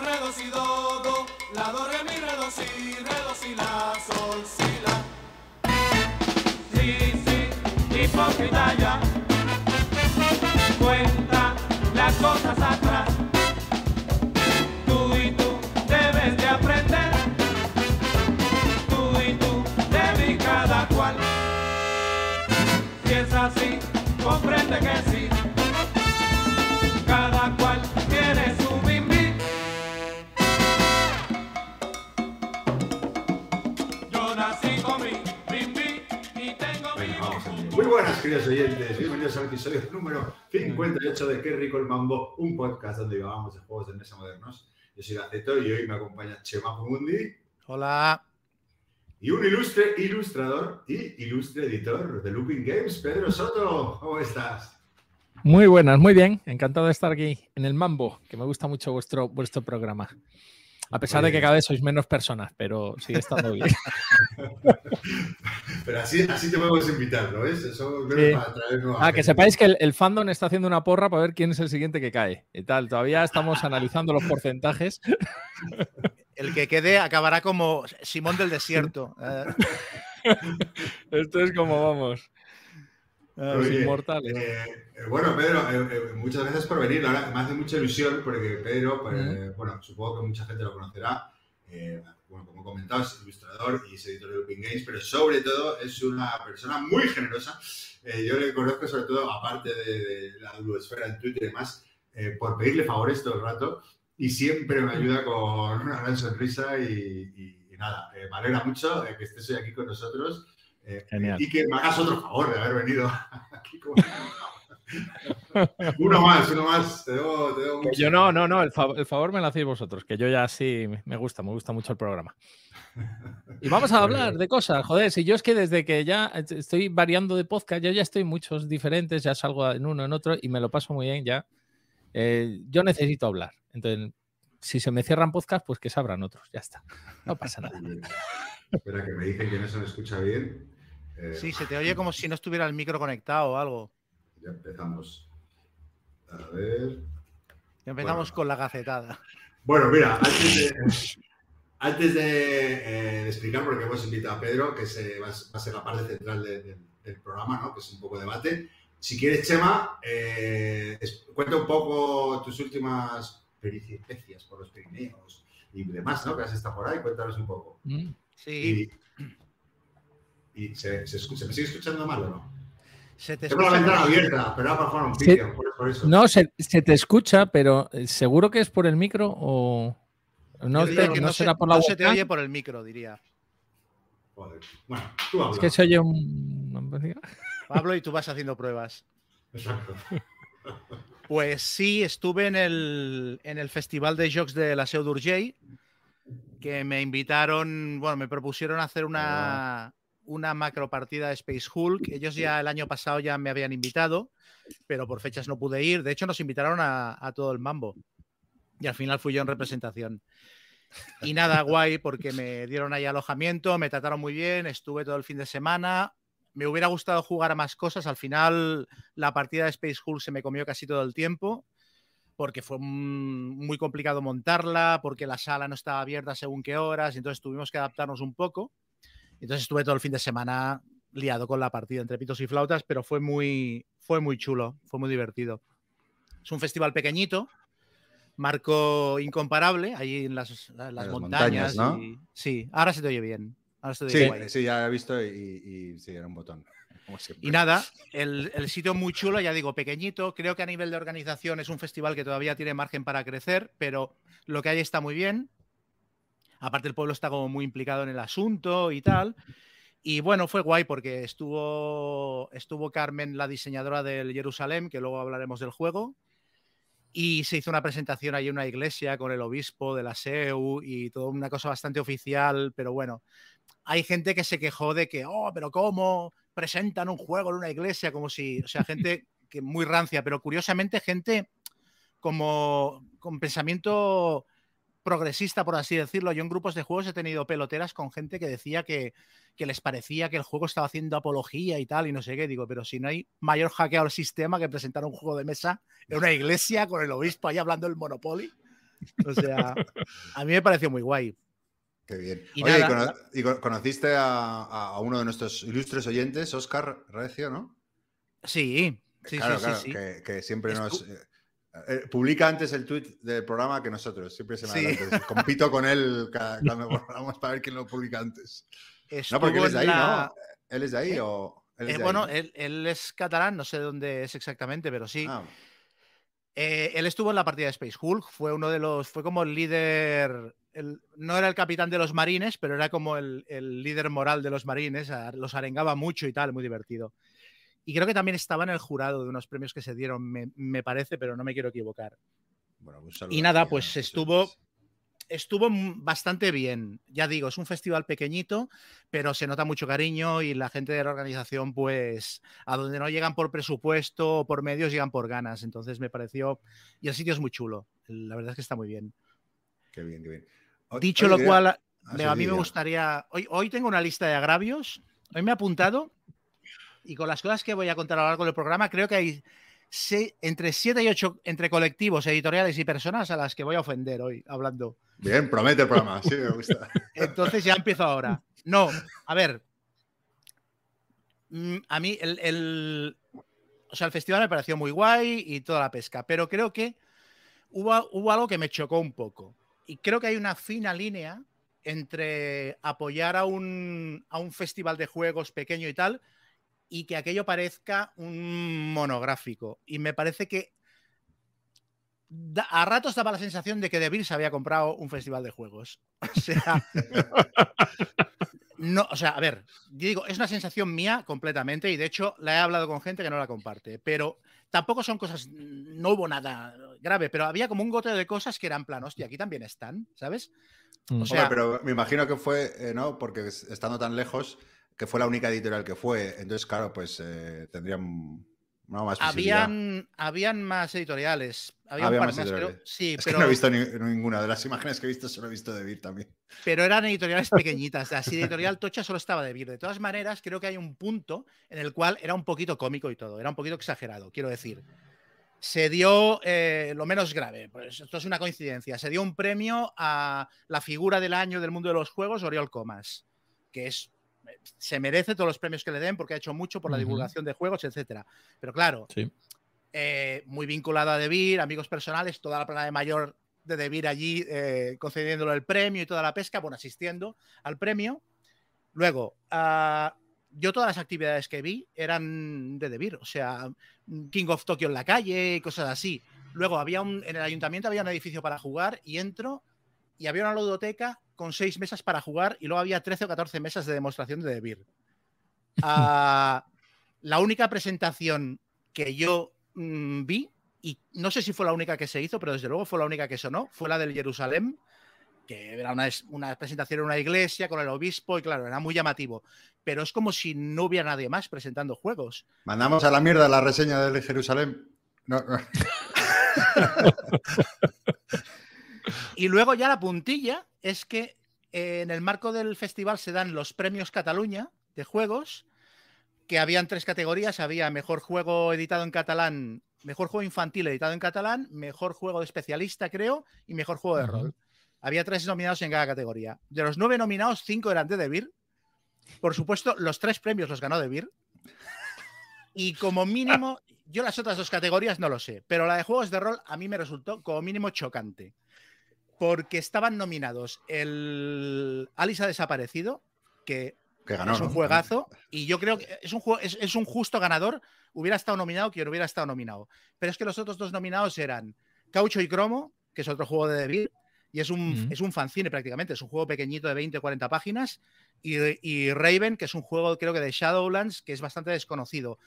do, la, do, re, mi, re, do, si, re, do, si, la, si, la. Sí, sí, cuenta las cosas atrás. Tú y tú debes de aprender, tú y tú de mí cada cual. Si es así, comprende que sí. Queridos oyentes. Bienvenidos al episodio número 58 de Qué rico el mambo, un podcast donde llevamos de juegos de mesa modernos. Yo soy Gaceto y hoy me acompaña Chema Mundi Hola. y un ilustre ilustrador y ilustre editor de Looping Games, Pedro Soto. ¿Cómo estás? Muy buenas, muy bien. Encantado de estar aquí en el Mambo, que me gusta mucho vuestro, vuestro programa. A pesar de que cada vez sois menos personas, pero sigue estando bien. Pero así, así te podemos invitar, ¿no ves? Eso es para traer nueva Ah, que gente. sepáis que el, el fandom está haciendo una porra para ver quién es el siguiente que cae. Y tal, todavía estamos analizando los porcentajes. El que quede acabará como Simón del Desierto. Eh, Esto es como vamos. Los Oye, inmortales. eh, eh, bueno, Pedro, eh, eh, muchas gracias por venir. Verdad, me hace mucha ilusión porque Pedro, pues, bueno, supongo que mucha gente lo conocerá. Eh, bueno, como he comentado, es ilustrador y es editor de Looping Games, pero sobre todo es una persona muy generosa. Eh, yo le conozco sobre todo, aparte de, de la duosfera en Twitter y demás, eh, por pedirle favores todo el rato y siempre me ayuda con una gran sonrisa y, y- y nada, eh, me alegra mucho que estés hoy aquí con nosotros. Eh, Genial. Y que me hagas otro favor de haber venido aquí como- uno más, uno más. Te debo, te debo Que mucho. yo no, no, no, el, fa- el favor me lo hacéis vosotros, que yo ya sí me- gusta, me gusta mucho el programa. Y vamos a Muy hablar de cosas, joder, si yo es que desde que ya estoy variando de podcast, yo ya estoy en muchos diferentes, ya salgo en uno, en otro y me lo paso muy bien ya. Eh, yo necesito hablar, entonces si se me cierran podcast, pues que se abran otros, ya está, no pasa nada. Espera, que me dicen que no se me escucha bien. Eh, sí, se te oye como si no estuviera el micro conectado o algo. Ya empezamos. A ver. Ya empezamos Bueno. con la gacetada. Bueno, mira, antes de, antes de, eh, explicar por qué hemos invitado a Pedro, que se, va, a- va a ser la parte central de- de- del programa, ¿no? que es un poco debate. Si quieres, Chema, eh, es- cuenta un poco tus últimas peripecias por los Pirineos y demás, ¿no? Que has estado por ahí, cuéntanos un poco. Mm. Sí, Y, y se, se escucha, ¿me sigue escuchando mal o no? se te Tengo la escucha ventana abierta, pero para jugar un pique, por, por eso. No, se, se te escucha, pero eh, seguro que es por el micro o no, te- que no no, se, será por la no se te oye por el micro, diría. Joder. Bueno, tú hablas. Es que se oye un... Pablo, y tú vas haciendo pruebas. Exacto. Pues sí, estuve en el, en el Festival de Jocs de la Seu d'Urgell, que me invitaron, bueno, me propusieron hacer una, una macro partida de Space Hulk. Ellos ya el año pasado ya me habían invitado, pero por fechas no pude ir. De hecho, nos invitaron a, a todo el mambo. Y al final fui yo en representación. Y nada, guay, porque me dieron ahí alojamiento, me trataron muy bien, estuve todo el fin de semana. Me hubiera gustado jugar a más cosas. Al final, la partida de Space Hulk se me comió casi todo el tiempo porque fue muy complicado montarla, porque la sala no estaba abierta según qué horas, entonces tuvimos que adaptarnos un poco. Entonces estuve todo el fin de semana liado con la partida entre pitos y flautas, pero fue muy, fue muy chulo, fue muy divertido. Es un festival pequeñito, marco incomparable, ahí en las, las las montañas. montañas, ¿no? y- sí, ahora se te oye bien. Ahora se te Sí, guay. sí, ya he visto y, y sí, era un botón. Como. Y nada, el, el sitio muy chulo, ya digo, pequeñito. Creo que a nivel de organización es un festival que todavía tiene margen para crecer, pero lo que hay está muy bien. Aparte, el pueblo está como muy implicado en el asunto y tal. Y bueno, fue guay porque estuvo, estuvo Carmen, la diseñadora del Jerusalén, que luego hablaremos del juego. Y se hizo una presentación ahí en una iglesia con el obispo de la SEU y toda una cosa bastante oficial, pero bueno, hay gente que se quejó de que, oh, pero ¿cómo presentan un juego en una iglesia? Como si, o sea, gente que muy rancia, pero curiosamente gente como con pensamiento progresista, por así decirlo. Yo en grupos de juegos he tenido peloteras con gente que decía que, que les parecía que el juego estaba haciendo apología y tal, y no sé qué. Digo, pero si no hay mayor hackeo al sistema que presentar un juego de mesa en una iglesia con el obispo ahí hablando del Monopoly. O sea, a mí me pareció muy guay. Qué bien. Y Oye, y cono- conociste a, a uno de nuestros ilustres oyentes, Oscar Recio, ¿no? Sí, sí, claro, sí, claro, sí, sí. Que, que siempre nos... eh, eh, publica antes el tweet del programa que nosotros, siempre se me Sí. adelanta. Compito con él cada- cuando volvamos para ver quién lo publica antes. No, porque él es de ahí, la- ¿no? ¿Él es de ahí ¿Eh? o...? él es Eh, de ahí, bueno, ¿no? él, él es catalán, no sé dónde es exactamente, pero sí. Ah, Eh, él estuvo en la partida de Space Hulk, fue uno de los, fue como el líder, el- no era el capitán de los marines, pero era como el, el líder moral de los marines, a- los arengaba mucho y tal, muy divertido. Y creo que también estaba en el jurado de unos premios que se dieron, me, me parece, pero no me quiero equivocar. bueno, un saludo Y nada, pues estuvo, estuvo bastante bien. Ya digo, es un festival pequeñito, pero se nota mucho cariño y la gente de la organización, pues, a donde no llegan por presupuesto o por medios, llegan por ganas. Entonces me pareció, y el sitio es muy chulo. La verdad es que está muy bien. Qué bien, qué bien. Dicho lo cual, Ah, a mí me gustaría, hoy, hoy tengo una lista de agravios, hoy me he apuntado y con las cosas que voy a contar a lo largo del programa, creo que hay entre 7 y 8 entre colectivos, editoriales y personas a las que voy a ofender hoy hablando. Bien, promete el programa, sí, me gusta. Entonces ya empiezo ahora. No, a ver. mm, A mí el, el- o sea, el festival me pareció muy guay y toda la pesca, pero creo que hubo, hubo algo que me chocó un poco. Y creo que hay una fina línea entre apoyar a un, a un festival de juegos pequeño y tal y que aquello parezca un monográfico. Y me parece que da- a ratos daba la sensación de que De Beers había comprado un festival de juegos. O sea, no, o sea, a ver, yo digo, es una sensación mía completamente y de hecho la he hablado con gente que no la comparte, pero tampoco son cosas, no hubo nada grave, pero había como un goteo de cosas que eran plan, hostia, aquí también están, ¿sabes? Mm. O sea, Hombre, pero me imagino que fue, eh, ¿no? Porque es- estando tan lejos, que fue la única editorial que fue. Entonces, claro, pues eh, tendrían ¿no? más habían, habían más editoriales. Había, Había un par más creo. editoriales. Sí, Es pero, que no he visto ni- ninguna de las imágenes que he visto, solo he visto de Vir también. pero eran editoriales pequeñitas. Así de editorial Tocha solo estaba de Vir. De todas maneras, creo que hay un punto en el cual era un poquito cómico y todo. Era un poquito exagerado, quiero decir. Se dio eh, lo menos grave, pues esto es una coincidencia. Se dio un premio a la figura del año del mundo de los juegos, Oriol Comas, que es se merece todos los premios que le den porque ha hecho mucho por la divulgación de juegos, etcétera. Pero claro, Sí. eh, muy vinculado a Debir, amigos personales, toda la plana de mayor de Debir allí eh, concediéndole el premio y toda la pesca, bueno, asistiendo al premio. Luego, ah, yo todas las actividades que vi eran de Debir, o sea, King of Tokyo en la calle y cosas así. Luego había un, en el ayuntamiento había un edificio para jugar y entro y había una ludoteca con seis mesas para jugar y luego había 13 o 14 mesas de demostración de Debir. Ah, la única presentación que yo mm, vi, y no sé si fue la única que se hizo, pero desde luego fue la única que sonó, fue la del Jerusalén, que era una, es- una presentación en una iglesia con el obispo y claro, era muy llamativo. Pero es como si no hubiera nadie más presentando juegos. Mandamos a la mierda la reseña del Jerusalén. No, no. Y luego ya la puntilla es que eh, en el marco del festival se dan los premios Cataluña de juegos, que habían tres categorías, había mejor juego editado en catalán, mejor juego infantil editado en catalán, mejor juego de especialista, creo, y mejor juego de rol. Había tres nominados en cada categoría. De los nueve nominados, cinco eran de Debir. Por supuesto, los tres premios los ganó Debir. Y como mínimo, yo las otras dos categorías no lo sé, pero la de juegos de rol a mí me resultó como mínimo chocante. Porque estaban nominados el Alice ha desaparecido, que Que ganó. es un ¿no? juegazo, y yo creo que es un, juego, es, es un justo ganador. Hubiera estado nominado quien hubiera estado nominado. Pero es que los otros dos nominados eran Caucho y Cromo, que es otro juego de Devir, y es un, es un fanzine prácticamente, es un juego pequeñito de 20 o 40 páginas, y, y Raven, que es un juego creo que de Shadowlands, que es bastante desconocido.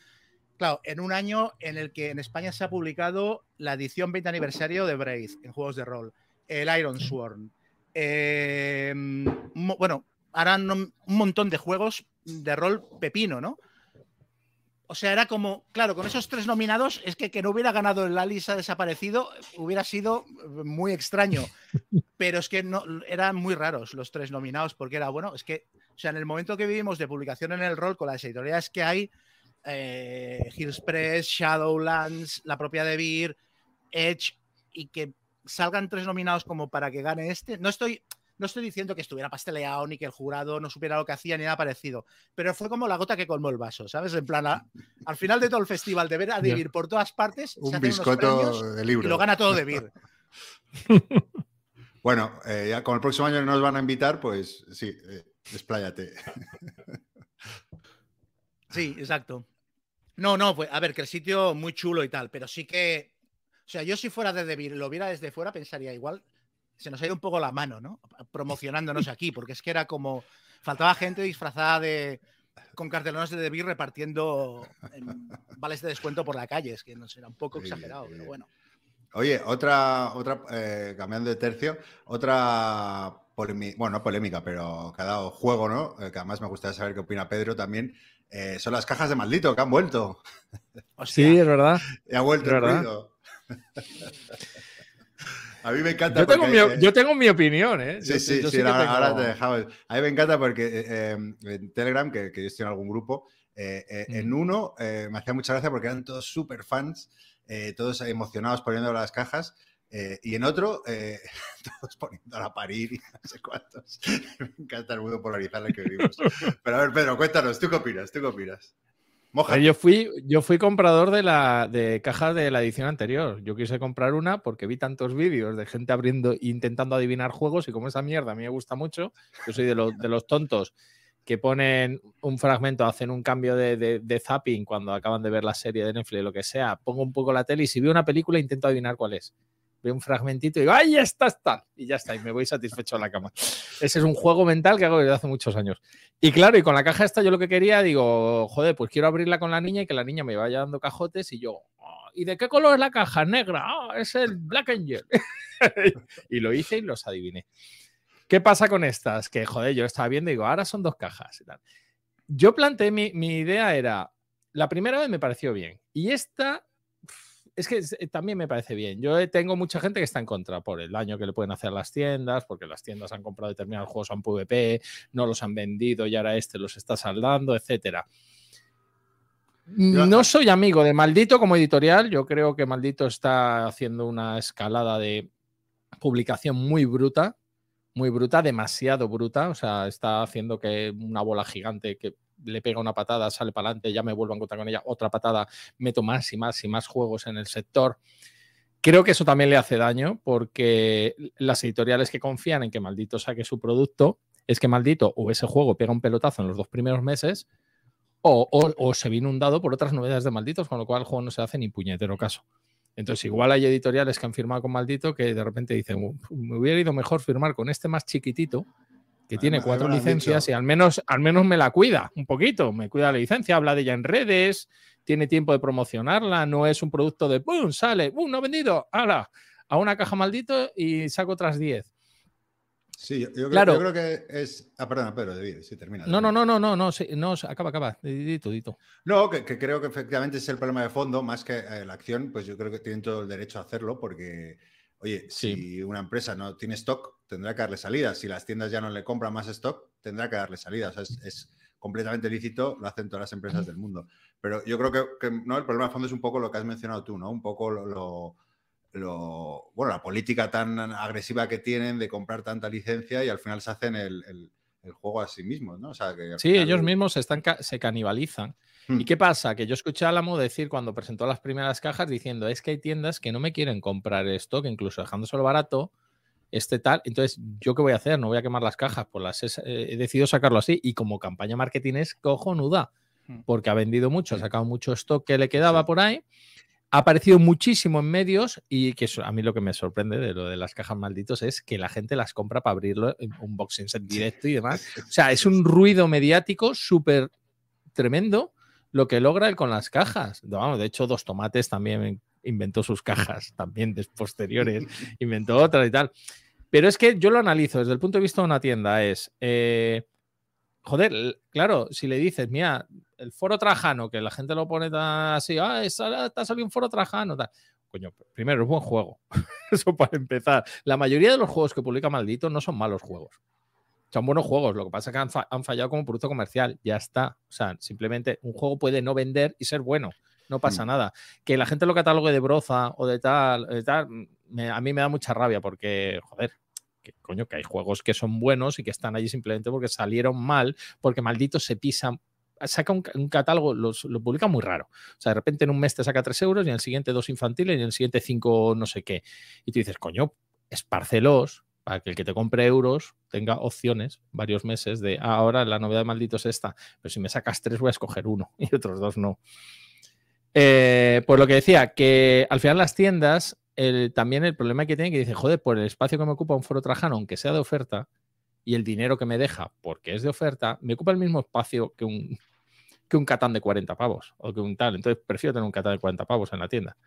Claro, en un año en el que en España se ha publicado la edición 20 aniversario de Braid en juegos de rol, el Iron Sworn, eh, mo- bueno, harán un montón de juegos de rol pepino, ¿no? O sea, era como, claro, con esos tres nominados, es que que no hubiera ganado el Alice ha desaparecido hubiera sido muy extraño. Pero es que no, eran muy raros los tres nominados, porque era, bueno, es que, o sea, en el momento que vivimos de publicación en el rol con las editoriales que hay, eh, Hills Press, Shadowlands, la propia Devir, Edge, y que salgan tres nominados como para que gane este. No estoy, no estoy diciendo que estuviera pasteleado ni que el jurado no supiera lo que hacía ni nada parecido, pero fue como la gota que colmó el vaso, ¿sabes? En plan, a- al final de todo el festival, de ver a Debir por todas partes, se Un biscoto premios de y libro. lo gana todo Debir. Bueno, eh, ya como el próximo año nos van a invitar, pues sí, eh, expláyate. Sí, exacto. No, no, pues a ver, que el sitio muy chulo y tal, pero sí que. O sea, yo si fuera de Debir y lo viera desde fuera, pensaría igual. Se nos ha ido un poco la mano, ¿no? Promocionándonos aquí, porque es que era como. Faltaba gente disfrazada de. con cartelones de Debir repartiendo vales de descuento por la calle. Es que no era un poco Sí, exagerado, pero bueno. Oye, otra, otra eh, cambiando de tercio, otra polémica, bueno, no polémica, pero que ha dado juego, ¿no? Eh, que además me gustaría saber qué opina Pedro también. eh, son las cajas de maldito que han vuelto. Hostia, Sí, es verdad. Y ha vuelto el ¿Verdad? ruido. A mí me encanta. Yo tengo, mi, eh, yo tengo mi opinión, ¿eh? Sí, Yo- sí, yo sí, ahora, tengo- ahora te dejaba. A mí me encanta porque eh, eh, en Telegram, que, que yo estoy en algún grupo, eh, en Mm. uno me hacía mucha gracia porque eran todos súper fans, todos emocionados poniendo las cajas, y en otro, todos poniéndola a parir y no sé cuántos. me encanta el mundo polarizado en el que vivimos. Pero a ver, Pedro, cuéntanos, ¿tú qué opinas? ¿Tú qué opinas? Yo fui, yo fui comprador de la de cajas de la edición anterior. Yo quise comprar una porque vi tantos vídeos de gente abriendo intentando adivinar juegos y como esa mierda a mí me gusta mucho, yo soy de los, de los tontos que ponen un fragmento, hacen un cambio de, de- de zapping cuando acaban de ver la serie de Netflix, lo que sea, pongo un poco la tele y si veo una película intento adivinar cuál es. Un fragmentito y digo, ¡ay, está, está! Y ya está, y me voy satisfecho a la cama. Ese es un juego mental que hago desde hace muchos años. Y claro, y con la caja esta yo lo que quería, digo, joder, pues quiero abrirla con la niña y que la niña me vaya dando cajotes y yo, "Ah, ¿y de qué color es la caja? Negra, ah, es el Black Angel. y lo hice y los adiviné. ¿Qué pasa con estas? Que, joder, yo estaba viendo y digo, ahora son dos cajas. Yo planteé, mi, mi idea era, la primera vez me pareció bien y esta es que es- también me parece bien. Yo eh, tengo mucha gente que está en contra por el daño que le pueden hacer las tiendas, porque las tiendas han comprado determinados juegos en PvP, no los han vendido y ahora este los está saldando, etcétera. No soy amigo de Maldito como editorial. Yo creo que Maldito está haciendo una escalada de publicación muy bruta, muy bruta, demasiado bruta. O sea, está haciendo que una bola gigante que le pega una patada, sale para adelante, ya me vuelvo a encontrar con ella, otra patada, meto más y más y más juegos en el sector. Creo que eso también le hace daño porque las editoriales que confían en que Maldito saque su producto es que Maldito o ese juego pega un pelotazo en los dos primeros meses o, o- o se ve inundado por otras novedades de Malditos, con lo cual el juego no se hace ni puñetero caso. Entonces, igual hay editoriales que han firmado con Maldito que de repente dicen, "Uf, me hubiera ido mejor firmar con este más chiquitito, que tiene cuatro licencias dicho. y al menos, al menos me la cuida un poquito, me cuida la licencia, habla de ella en redes, tiene tiempo de promocionarla, no es un producto de ¡pum! sale, ¡pum! no vendido, ahora a una caja maldito y saco otras 10. Sí, yo, yo creo, Claro. yo creo que es. Ah, perdona, Pedro, David, sí, termina. No, no, no, no, no, no, sí, no, acaba, acaba, dito, dito. No, que, que creo que efectivamente es el problema de fondo, más que eh, la acción, pues yo creo que tienen todo el derecho a hacerlo porque, oye, Sí. si una empresa no tiene stock, tendrá que darle salida. Si las tiendas ya no le compran más stock, tendrá que darle salida. O sea, es, es completamente lícito, lo hacen todas las empresas del mundo. Pero yo creo que, que, no, el problema de fondo es un poco lo que has mencionado tú, ¿no? Un poco lo, lo- lo- bueno, la política tan agresiva que tienen de comprar tanta licencia y al final se hacen el, el- el juego a sí mismos, ¿no? O sea, que al Sí, ellos mismos se, están, se canibalizan. Hmm. ¿Y qué pasa? Que yo escuché a Alamo decir cuando presentó las primeras cajas diciendo es que hay tiendas que no me quieren comprar esto, que incluso dejándoselo barato, este tal. Entonces, ¿yo qué voy a hacer? No voy a quemar las cajas, pues las he, eh, he decidido sacarlo así. Y como campaña marketing es cojonuda, Hmm. porque ha vendido mucho, ha sacado mucho stock que le quedaba por ahí. Ha aparecido muchísimo en medios y que eso, a mí lo que me sorprende de lo de las cajas malditos es que la gente las compra para abrirlo en unboxings en directo y demás. O sea, es un ruido mediático súper tremendo lo que logra él con las cajas. Vamos, de hecho, Dos Tomates también inventó sus cajas, también des- posteriores, inventó otras y tal. Pero es que yo lo analizo desde el punto de vista de una tienda, es, eh, joder, claro, si le dices, mira, el foro trajano, que la gente lo pone tan así, ah, es- ahora te ha salido un foro trajano, tal. Coño, primero, es buen juego. Eso para empezar. La mayoría de los juegos que publica Maldito no son malos juegos. Son buenos juegos, lo que pasa es que han, fa- han fallado como producto comercial, ya está. O sea, simplemente un juego puede no vender y ser bueno. no pasa Mm. nada. Que la gente lo catalogue de broza o de tal, de tal me- a mí me da mucha rabia porque, joder, que coño, que hay juegos que son buenos y que están allí simplemente porque salieron mal, porque maldito se pisan. Saca un, un catálogo, los- lo publica muy raro. O sea, de repente en un mes te saca 3 euros y en el siguiente dos infantiles y en el siguiente 5 no sé qué. Y tú dices, coño, esparcelos para que el que te compre euros tenga opciones varios meses de "Ah, ahora la novedad maldito es esta, pero si me sacas tres voy a escoger uno y otros dos no. Eh, pues lo que decía, que al final las tiendas, el- también el problema que tienen que dice, joder, por el espacio que me ocupa un foro trajano, aunque sea de oferta, y el dinero que me deja porque es de oferta, me ocupa el mismo espacio que un, que un Catán de 40 pavos o que un tal. Entonces prefiero tener un Catán de 40 pavos en la tienda.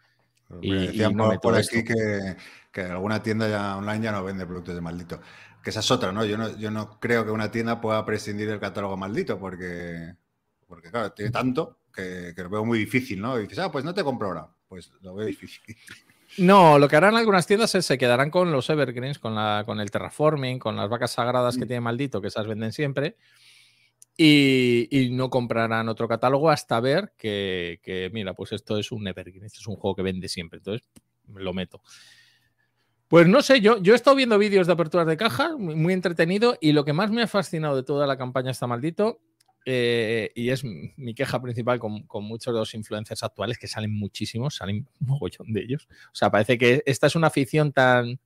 Y- decían no por, aquí que, que alguna tienda ya online ya no vende productos de maldito. Que esa es otra, ¿no? Yo no, yo no creo que una tienda pueda prescindir del catálogo maldito porque, porque claro, tiene tanto que, que lo veo muy difícil, ¿no? Y dices, ah, pues no te compro ahora. Pues lo veo difícil. No, lo que harán algunas tiendas es se quedarán con los evergreens, con, la, con el terraforming, con las vacas sagradas que Mm. tiene maldito, que esas venden siempre. Y, no comprarán otro catálogo hasta ver que, mira, pues esto es un evergreen, esto es un juego que vende siempre. Entonces, lo meto. Pues no sé, yo, yo he estado viendo vídeos de aperturas de caja, muy, entretenido, y lo que más me ha fascinado de toda la campaña está maldito, eh, y es mi queja principal con, con muchos de los influencers actuales, que salen muchísimos, salen un mogollón de ellos. O sea, parece que esta es una afición tan...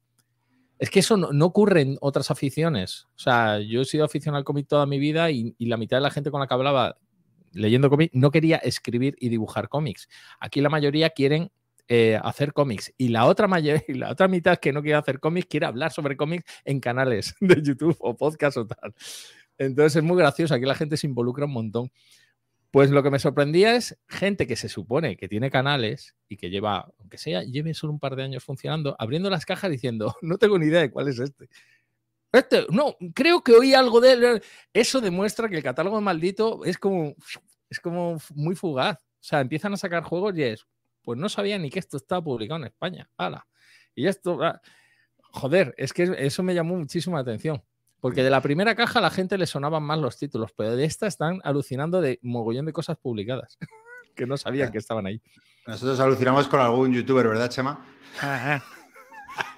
Es que eso no, ocurre en otras aficiones. O sea, yo he sido aficionado al cómic toda mi vida y, la mitad de la gente con la que hablaba leyendo cómic no quería escribir y dibujar cómics. Aquí la mayoría quieren eh, hacer cómics y la otra y la otra mitad que no quiere hacer cómics quiere hablar sobre cómics en canales de YouTube o podcast o tal. Entonces es muy gracioso, aquí la gente se involucra un montón. Pues lo que me sorprendía es gente que se supone que tiene canales y que lleva, aunque sea, lleve solo un par de años funcionando, abriendo las cajas diciendo, no tengo ni idea de cuál es este. Este, no, creo que oí algo de él. Eso demuestra que el catálogo maldito es como, es como muy fugaz. O sea, empiezan a sacar juegos y es, pues no sabía ni que esto estaba publicado en España. ¡Hala! Y esto, ah, joder, es que eso me llamó muchísimo la atención. Porque de la primera caja a la gente le sonaban más los títulos, pero de esta están alucinando de mogollón de cosas publicadas que no sabían que estaban ahí. Nosotros alucinamos con algún youtuber, ¿verdad, Chema? Ajá.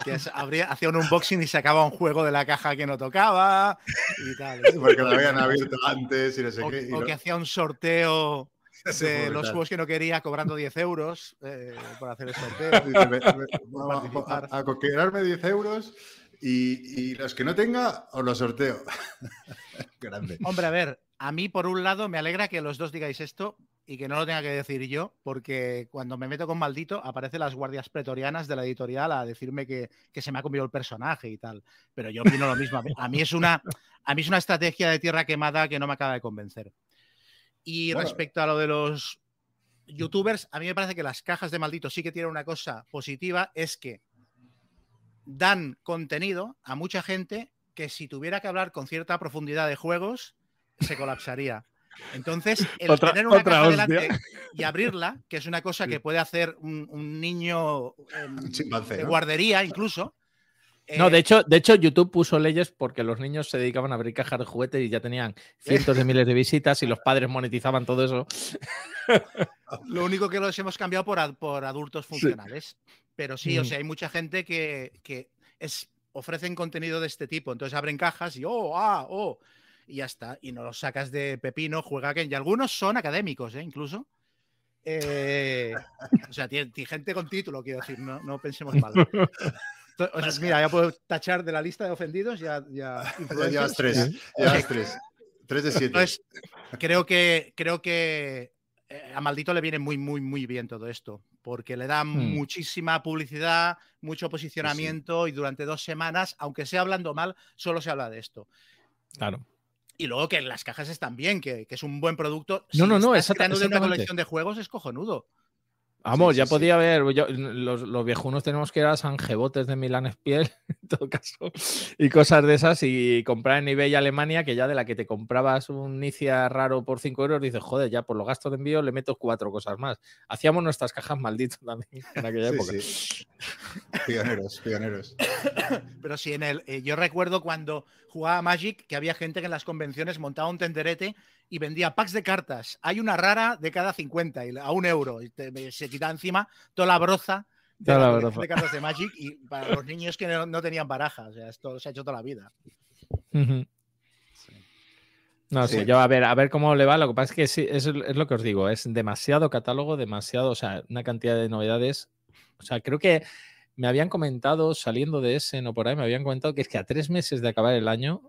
Que es- habría, hacía un unboxing y sacaba un juego de la caja que no tocaba y tal. Porque lo habían abierto antes y no sé O, qué. y o no- que hacía un sorteo de los brutal. juegos que no quería cobrando 10 euros eh, por hacer el sorteo. Dice, "Me- a, a coquearme 10 euros y, y los que no tenga os los sorteo. Grande. Hombre, a ver, a mí por un lado me alegra que los dos digáis esto y que no lo tenga que decir yo, porque cuando me meto con maldito aparecen las guardias pretorianas de la editorial a decirme que, que se me ha comido el personaje y tal. Pero yo opino lo mismo. A mí, es una, a mí es una estrategia de tierra quemada que no me acaba de convencer. Y Bueno. respecto a lo de los youtubers, a mí me parece que las cajas de maldito sí que tienen una cosa positiva, es que dan contenido a mucha gente que si tuviera que hablar con cierta profundidad de juegos, se colapsaría. Entonces, el Otra- tener una otra caja hostia. delante y abrirla, que es una cosa que puede hacer un, un niño em, de ¿no? guardería incluso. No, eh, de hecho, de hecho, YouTube puso leyes porque los niños se dedicaban a abrir cajas de juguetes y ya tenían cientos de miles de visitas y los padres monetizaban todo eso. Lo único que los hemos cambiado por, ad- por adultos funcionales. Pero sí, o sea, hay mucha gente que, que es, ofrecen contenido de este tipo. Entonces abren cajas y oh, ah, oh, y ya está. Y no los sacas de pepino, juega que. Y algunos son académicos, ¿eh? incluso. Eh, o sea, tiene, tiene gente con título, quiero decir, no, no pensemos mal. O sea, mira, ya puedo tachar de la lista de ofendidos, ya, ya, Ya llevas tres. ya- Llevas tres. Tres de siete. entonces, creo que, creo que a Maldito le viene muy, muy, muy bien todo esto, porque le da Hmm. muchísima publicidad, mucho posicionamiento y durante dos semanas, aunque sea hablando mal, solo se habla de esto. Claro. Y luego que las cajas están bien, que, que es un buen producto. No, no, no, estás exacta- creando de una exactamente. colección de juegos es cojonudo. Vamos, Sí, ya sí, sí. podía haber. yo- los, los viejunos tenemos que ir a Sanjebotes de Milán Espiel, en todo caso, y cosas de esas, y comprar en eBay Alemania, que ya de la que te comprabas un Nicia raro por 5 euros, dices, joder, ya por los gastos de envío le meto cuatro cosas más. Hacíamos nuestras cajas malditas también en aquella Sí, época. sí. Pioneros, pioneros. Pero sí, en el, eh, yo recuerdo cuando jugaba Magic que había gente que en las convenciones montaba un tenderete y vendía packs de cartas. Hay una rara de cada 50 y a un euro. Y te- se quita encima toda la broza de, Toda la la colección broza. de cartas de Magic y para los niños que no, no tenían barajas. O sea, esto se ha hecho toda la vida. No Sí. sé, yo a ver, a ver cómo le va. Lo que pasa es que sí, es, es lo que os digo, es demasiado catálogo, demasiado, o sea, una cantidad de novedades. O sea, creo que me habían comentado, saliendo de ese, no por ahí, me habían comentado que es que a tres meses de acabar el año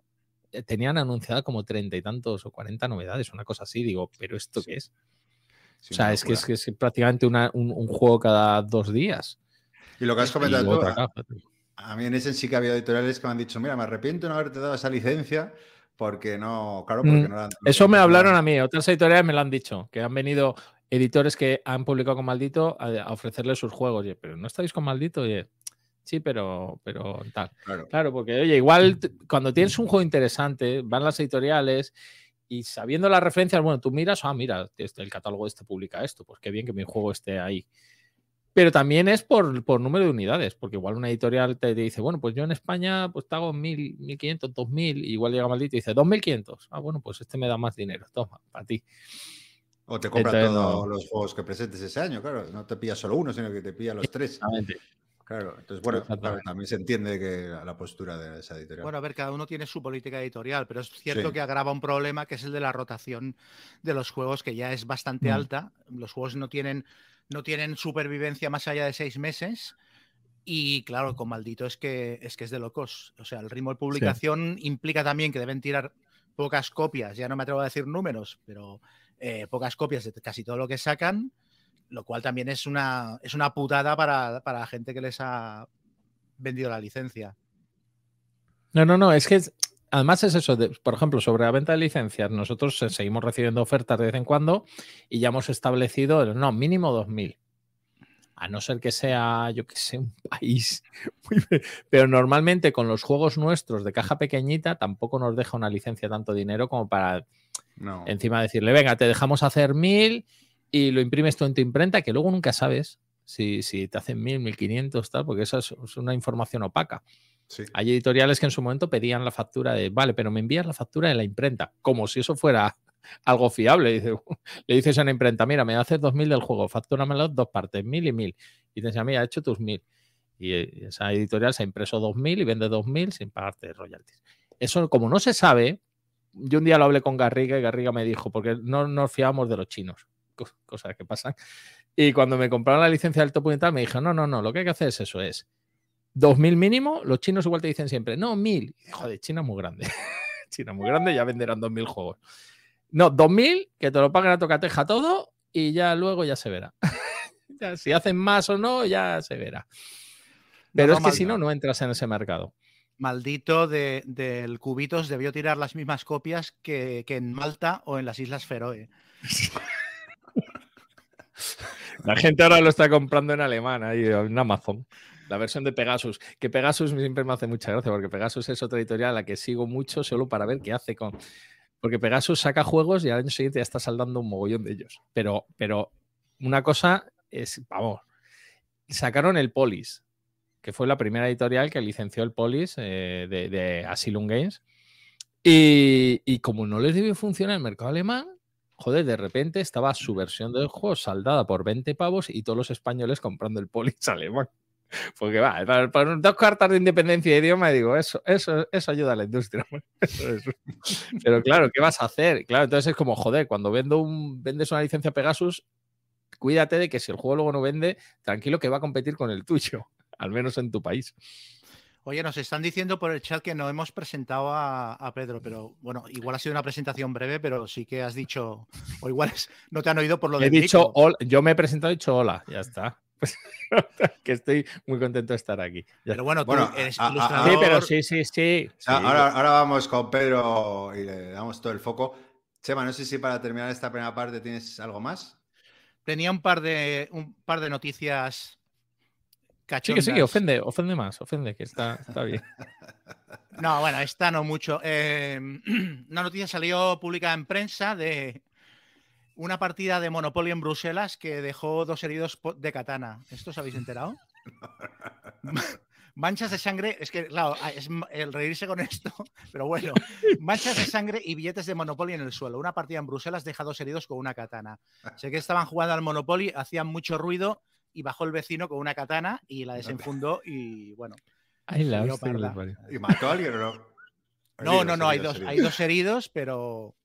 tenían anunciada como treinta y tantos o cuarenta novedades, una cosa así. Digo, ¿pero esto qué es? Sí, o sea, es que es, que es prácticamente una- un, un juego cada dos días. Y lo que has comentado a, mí en ese sí que había editoriales que me han dicho, mira, me arrepiento de no haberte dado esa licencia porque no, claro, porque Mm, no eran- Eso me hablaron a mí, otras editoriales me lo han dicho, que han venido editores que han publicado con Maldito a, a ofrecerle sus juegos. Oye, pero no estáis con Maldito, oye, sí, pero, pero tal. Claro. Claro, porque oye, igual cuando tienes un juego interesante, van las editoriales y sabiendo las referencias, bueno, tú miras, ah, mira, este- el catálogo este publica esto, pues qué bien que mi juego esté ahí. Pero también es por, por número de unidades, porque igual una editorial te, te dice, bueno, pues yo en España pues te hago 1000, 1500, 2000, y igual llega maldito y dice 2500. Ah, bueno, pues este me da más dinero, toma, para ti. O te compra Entonces, todos no. los juegos que presentes ese año, claro. No te pilla solo uno, sino que te pilla los tres. Exactamente. Claro. Entonces, bueno, claro, también se entiende que la, la postura de esa editorial. Bueno, a ver, cada uno tiene su política editorial, pero es cierto Sí. que agrava un problema que es el de la rotación de los juegos, que ya es bastante Mm. alta. Los juegos no tienen, no tienen supervivencia más allá de seis meses. Y claro, con maldito es que es que es de locos. O sea, el ritmo de publicación implica también que deben tirar pocas copias. Ya no me atrevo a decir números, pero eh, pocas copias de casi todo lo que sacan, lo cual también es una, es una putada para, para la gente que les ha vendido la licencia. No, no, no, es que es- además es eso, de- por ejemplo, sobre la venta de licencias, nosotros seguimos recibiendo ofertas de vez en cuando y ya hemos establecido, el- no, mínimo 2.000. A no ser que sea, yo que sé, un país. muy Pero normalmente con los juegos nuestros de caja pequeñita tampoco nos deja una licencia tanto dinero como para no. encima decirle, venga, te dejamos hacer 1.000 y lo imprimes tú en tu imprenta, que luego nunca sabes si, si te hacen 1.000, 1.500, tal, porque esa es- es una información opaca. Sí. Hay editoriales que en su momento pedían la factura de, vale, pero me envías la factura de la imprenta, como si eso fuera algo fiable. Dice, le dices a una imprenta, mira, me haces 2.000 del juego, factúramelo dos partes, 1.000 y 1.000. Y te dice, mira, he hecho tus 1.000. Y eh, esa editorial se ha impreso 2.000 y vende 2.000 sin pagarte royalties. Eso, como no se sabe, yo un día lo hablé con Garriga y Garriga me dijo, porque no nos fiábamos de los chinos, cosas que pasan. Y cuando me compraron la licencia del topo y tal, me dijo, no, no, no, lo que hay que hacer es eso, es 2.000 mínimo, los chinos igual te dicen siempre, no, 1.000. Y dije, Joder, China es muy grande. China es muy grande, ya venderán 2.000 juegos. No, 2.000, que te lo paguen a tocateja todo y ya luego ya se verá. Ya, si hacen más o no, ya se verá. Pero no, es que si no, no entras en ese mercado. Maldito de- del Cubitos debió tirar las mismas copias que, que en Malta o en las Islas Feroe. La gente ahora lo está comprando en alemán, ahí en Amazon. La versión de Pegasus. Que Pegasus siempre me hace mucha gracia, porque Pegasus es otra editorial a la que sigo mucho solo para ver qué hace con. Porque Pegasus saca juegos y al año siguiente ya está saldando un mogollón de ellos. Pero, pero una cosa es, vamos, sacaron el Polis, que fue la primera editorial que licenció el Polis eh, de, Asylum Games. Y, y como no les debió funcionar el mercado alemán, joder, de repente estaba su versión del juego saldada por 20 pavos y todos los españoles comprando el Polis alemán. Porque va, para, dos cartas de independencia de idioma, digo, eso, eso, eso ayuda a la industria. Pero claro, ¿qué vas a hacer? Claro, entonces es como, joder, cuando vendo un, vendes una licencia Pegasus, cuídate de que si el juego luego no vende, tranquilo que va a competir con el tuyo, al menos en tu país. Oye, nos están diciendo por el chat que no hemos presentado a, a Pedro, pero bueno, igual ha sido una presentación breve, pero sí que has dicho, o igual es- no te han oído por lo He del dicho, hola, yo me he presentado y he dicho hola, ya está. Pues, que estoy muy contento de estar aquí. Ya Pero bueno, tú Bueno, eres a- a- ilustrador. Sí, pero sí, sí, sí. O sea, sí. ahora, ahora vamos con Pedro y le damos todo el foco. Chema, no sé si para terminar esta primera parte tienes algo más. Tenía un par de, un par de noticias Sí, que sí, que ofende, ofende más, ofende, que está, está bien. No, bueno, esta no mucho. Eh, una noticia salió publicada en prensa de una partida de Monopoly en Bruselas que dejó dos heridos de katana. ¿Esto os habéis enterado? Manchas de sangre, es que, claro, ah, es el reírse con esto, pero bueno. Manchas de sangre y billetes de Monopoly en el suelo. Una partida en Bruselas deja dos heridos con una katana. Sé que estaban jugando al Monopoly, hacían mucho ruido y bajó el vecino con una katana y la desenfundó y bueno. Ay, la. ¿Y mató a alguien o no? No, Heridos, no, no, hay dos, heridos. hay dos heridos, pero.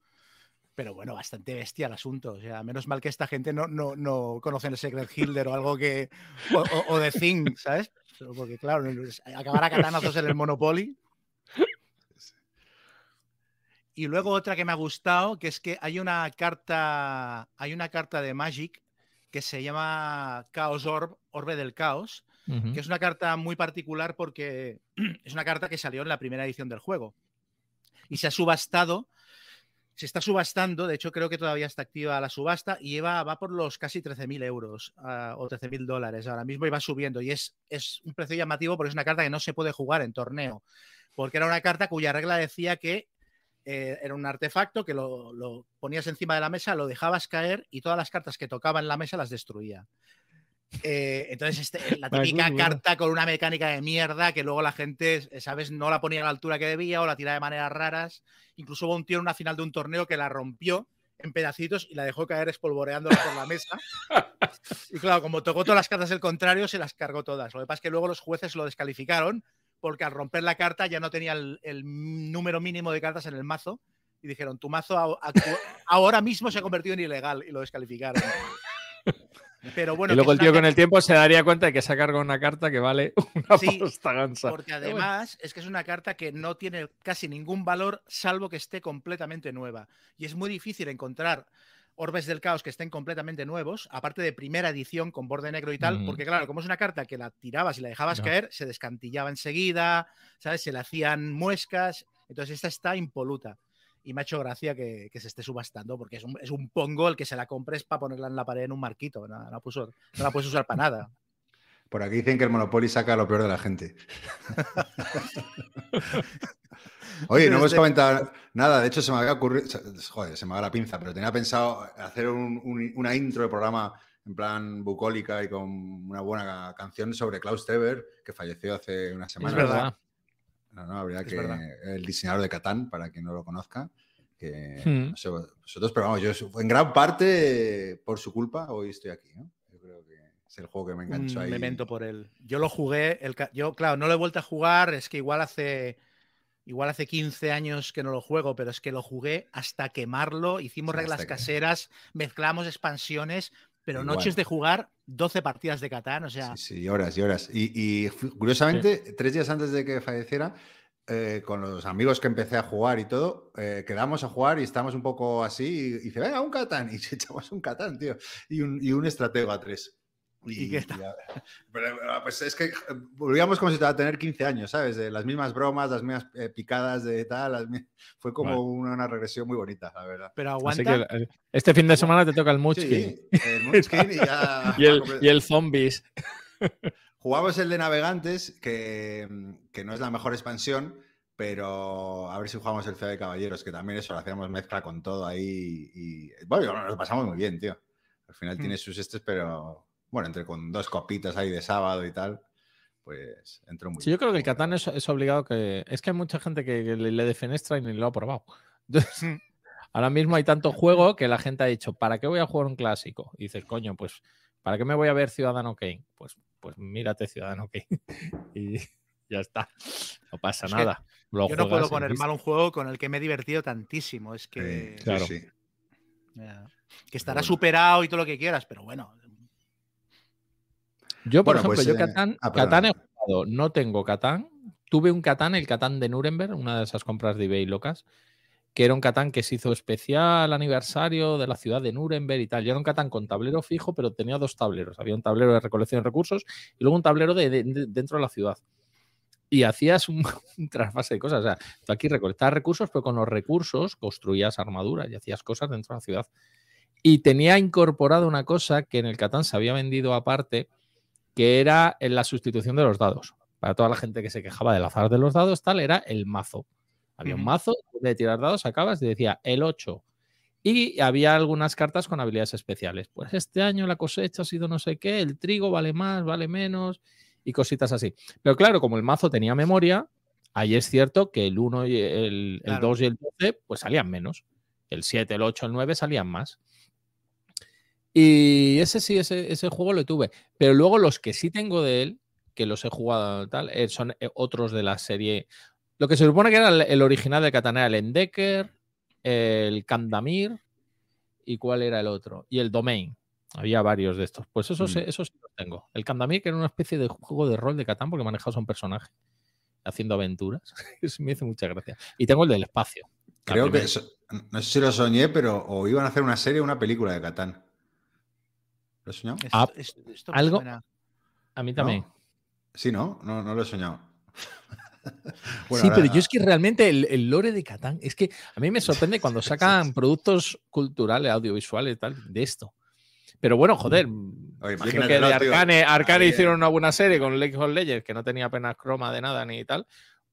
Pero bueno, bastante bestia el asunto. O sea, menos mal que esta gente no, no, no conocen el Secret Hitler o algo que. O, o, o The Thing, ¿sabes? Porque, claro, acabar a catanazos en el Monopoly. Y luego otra que me ha gustado, que es que hay una carta. Hay una carta de Magic que se llama Chaos Orb, Orbe del Caos, que es una carta muy particular porque es una carta que salió en la primera edición del juego y se ha subastado, se está subastando, de hecho creo que todavía está activa la subasta y lleva, va por los casi 13.000 euros ah, o 13.000 dólares ahora mismo y va subiendo y es, es un precio llamativo porque es una carta que no se puede jugar en torneo, porque era una carta cuya regla decía que eh, era un artefacto que lo, lo ponías encima de la mesa, lo dejabas caer y todas las cartas que tocaban la mesa las destruía. Eh, entonces, este- la típica carta con una mecánica de mierda que luego la gente, ¿sabes? No la ponía a la altura que debía o la tiraba de maneras raras. Incluso hubo un tío en una final de un torneo que la rompió en pedacitos y la dejó caer espolvoreándola por la mesa. Y claro, como tocó todas las cartas del contrario, se las cargó todas. Lo que pasa es que luego los jueces lo descalificaron porque al romper la carta ya no tenía el, el número mínimo de cartas en el mazo. Y dijeron, tu mazo ahora mismo se ha convertido en ilegal y lo descalificaron. Pero bueno, y luego el tío con el tiempo se daría cuenta de que se ha cargado una carta que vale una Sí. Porque además es que es una carta que no tiene casi ningún valor salvo que esté completamente nueva. Y es muy difícil encontrar orbes del caos que estén completamente nuevos, aparte de primera edición con borde negro y tal, porque claro, como es una carta que la tirabas y la dejabas caer, se descantillaba enseguida, ¿sabes? Se le hacían muescas, entonces esta está impoluta. Y me ha hecho gracia que, que se esté subastando, porque es un, es un pongo el que se la compres para ponerla en la pared en un marquito, no, no la puso- no la puedes usar para nada. Por aquí dicen que el Monopoly saca lo peor de la gente. Oye, no hemos Desde- comentado nada. De hecho, se me había ocurrido. Joder, se me va la pinza, pero tenía pensado hacer un- un- una intro de programa en plan bucólica y con una buena canción sobre Klaus Teber, que falleció hace una Es semana. verdad. No, no, habría Es que. verdad. El diseñador de Catán, para quien no lo conozca. Que Hmm. no sé vosotros, pero vamos, yo en gran parte por su culpa hoy estoy aquí. ¿no? Es el juego que me enganchó un ahí. memento por él. Yo lo jugué, el, yo claro, no lo he vuelto a jugar, es que igual hace igual hace 15 años que no lo juego, pero es que lo jugué hasta quemarlo, hicimos reglas que- caseras, mezclamos expansiones, pero Igual. noches de jugar 12 partidas de Catán, o sea, Sí, sí, horas y horas. Y, curiosamente, tres días antes de que falleciera, eh, con los amigos que empecé a jugar y todo, eh, quedamos a jugar y estábamos un poco así. Y, y dice, venga, un Catán. Y echamos un Catán, tío. Y un, y un estratego a tres. ¿Y qué tal? ya- pero, pues es que eh, volvíamos como si te iba a tener 15 años, ¿sabes? De las mismas bromas, las mismas eh, picadas de tal. las Fue como Vale. una, una regresión muy bonita, la verdad. pero Así aguanta. que eh, este fin de semana te toca el Munchkin. Sí, el Munchkin y ya. Y, el, y el Zombies. Jugamos el de Navegantes, que, que no es la mejor expansión, pero a ver si jugamos el Ciudad de Caballeros, que también eso, lo hacíamos mezcla con todo ahí. Y bueno, nos lo pasamos muy bien, tío. Al final Mm. tiene sus estes, pero bueno, entre con dos copitas ahí de sábado y tal, pues entró muy Sí, yo creo que el. Catán es, es obligado que. Es que hay mucha gente que, le, le defenestra y ni lo ha probado. Entonces, Mm. ahora mismo hay tanto juego que la gente ha dicho, ¿para qué voy a jugar un clásico? Y dices, coño, pues, ¿para qué me voy a ver Ciudadano Kane? Pues, pues mírate Ciudadano Kane. y ya está. No pasa Es nada. Lo Yo no puedo poner mal un juego con el que me he divertido tantísimo. Es que, sí, Claro. sí. que estará bueno. superado y todo lo que quieras, pero bueno. Yo, por Bueno, ejemplo, pues, yo eh, Catán, ah. Catán he jugado, no tengo Catán. Tuve un Catán, el Catán de Nuremberg, una de esas compras de eBay locas, que era un Catán que se hizo especial aniversario de la ciudad de Nuremberg y tal. Y era un Catán con tablero fijo, pero tenía dos tableros. Había un tablero de recolección de recursos y luego un tablero de, de- de- dentro de la ciudad. Y hacías un, un trasvase de cosas. O sea, tú aquí recolectabas recursos, pero con los recursos construías armaduras y hacías cosas dentro de la ciudad. Y tenía incorporado una cosa que en el Catán se había vendido aparte, que era en la sustitución de los dados. Para toda la gente que se quejaba del azar de los dados, tal, era el mazo. Había un mazo de tirar dados, sacabas y decía el 8. Y había algunas cartas con habilidades especiales. Pues este año la cosecha ha sido no sé qué, el trigo vale más, vale menos. y cositas así. Pero claro, como el mazo tenía memoria, ahí es cierto que el 1 y el, el Claro. 2 y el 12 pues salían menos. El 7, el 8, el 9 salían más. Y ese sí, ese, ese juego lo tuve. Pero luego los que sí tengo de él, que los he jugado tal, eh, son eh, otros de la serie. Lo que se supone que era el, el original de Katana, el Endecker, el Kandamir y cuál era el otro. Y el Domain. Había varios de estos. Pues esos, Mm. esos sí los tengo. El Kandamir, que era una especie de juego de rol de Catán, porque manejabas a un personaje haciendo aventuras. Eso me hizo mucha gracia. Y tengo el del espacio. Creo que, no sé si lo soñé, pero o iban a hacer una serie o una película de Catán. ¿Lo he soñado? Esto- Ah, esto- esto me algo- suena. A mí ¿No? también. Sí, ¿no? No, no lo he soñado. sí, pero yo es que realmente el, el lore de Catán, es que a mí me sorprende cuando sacan productos culturales, audiovisuales y tal, de esto. Pero bueno, joder, Oye, imagino que imagínatelo, de tío. Arcane, Arcane hicieron una buena serie con League of Legends, que no tenía apenas croma de nada ni tal,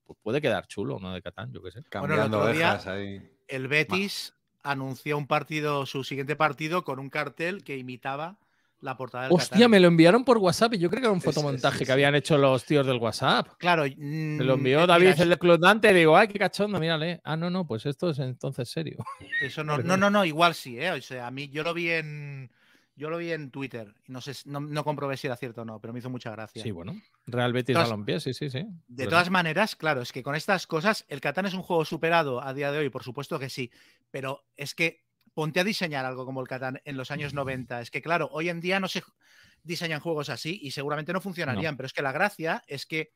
pues puede quedar chulo uno de Catán, yo qué sé. Bueno, el Cambiando otro día- ovejas ahí. El Betis anunció un partido, su siguiente partido, con un cartel que imitaba la portada del Hostia, me lo enviaron por WhatsApp y yo creo que era un Sí, sí, fotomontaje sí, que habían hecho los tíos del WhatsApp. Claro. Me mm, lo envió eh, David, mira, el y digo, ay, qué cachondo, mírale. Ah, no, no, pues esto es entonces serio. Eso no, no, no, no, igual sí, ¿eh? O sea, a mí yo lo vi en. Yo lo vi en Twitter y no sé, no, no comprobé si era cierto o no, pero me hizo mucha gracia. Sí, bueno. Real Betis Todas- Balompié, sí, sí, sí. De ¿Verdad? todas maneras, claro, es que con estas cosas, el Catán es un juego superado a día de hoy, por supuesto que sí, pero es que ponte a diseñar algo como el Catán en los años 90. Es que, claro, hoy en día no se diseñan juegos así y seguramente no funcionarían, pero es que la gracia es que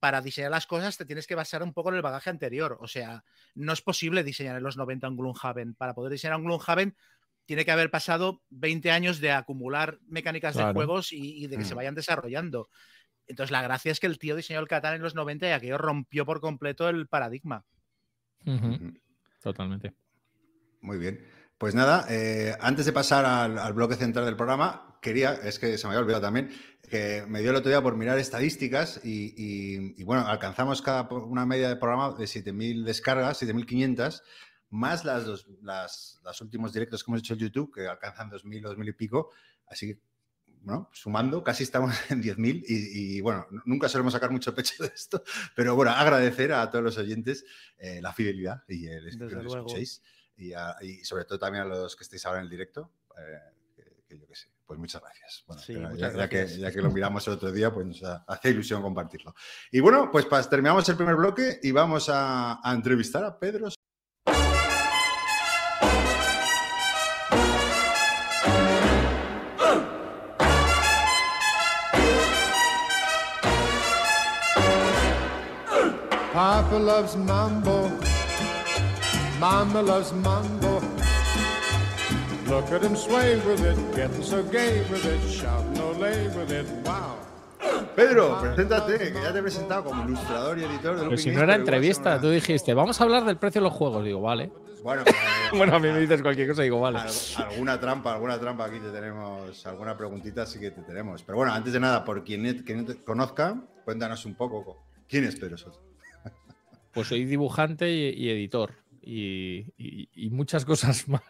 para diseñar las cosas te tienes que basar un poco en el bagaje anterior. O sea, no es posible diseñar en los 90 un Gloomhaven. Para poder diseñar un Gloomhaven tiene que haber pasado 20 años de acumular mecánicas de juegos y, y de que se Mm. vayan desarrollando. Entonces, la gracia es que el tío diseñó el Catán en los 90 y aquello rompió por completo el paradigma. Totalmente. Muy bien. Pues nada, eh, antes de pasar al, al bloque central del programa, quería, es que se me había olvidado también, que me dio el otro día por mirar estadísticas y, y- y, bueno, alcanzamos cada una media de programa de 7.000 descargas, 7.500, más las, dos, las, los últimos directos que hemos hecho en YouTube, que alcanzan 2.000 o 2.000 y pico. Así que, bueno, sumando, casi estamos en 10.000 y, y, bueno, nunca solemos sacar mucho pecho de esto, pero bueno, agradecer a todos los oyentes eh, la fidelidad y el que nos luego. Y, a- y sobre todo también a los que estáis ahora en el directo, eh, que, que yo qué sé. Pues muchas gracias. Bueno, Sí, ya- muchas ya, que, ya que lo miramos el otro día, pues nos ha- hace ilusión compartirlo. Y bueno, pues terminamos el primer bloque y vamos a, a entrevistar a Pedro. Papa loves mambo. Mama loves mambo. Look at him sway with it, getting so gay with it, shouting ole with it. Wow. Pedro, preséntate, que ya te he presentado como ilustrador y editor de Pero Looping si no era entrevista, tú dijiste, vamos a hablar del precio de los juegos. Digo, vale. Bueno, eh, Bueno, a mí me dices cualquier cosa, digo, vale. Al- alguna trampa, alguna trampa aquí te tenemos, alguna preguntita sí que te tenemos. Pero bueno, antes de nada, por quien te conozca, cuéntanos un poco quién es Pedro Soto. Pues soy dibujante y, y editor y, y- y muchas cosas más.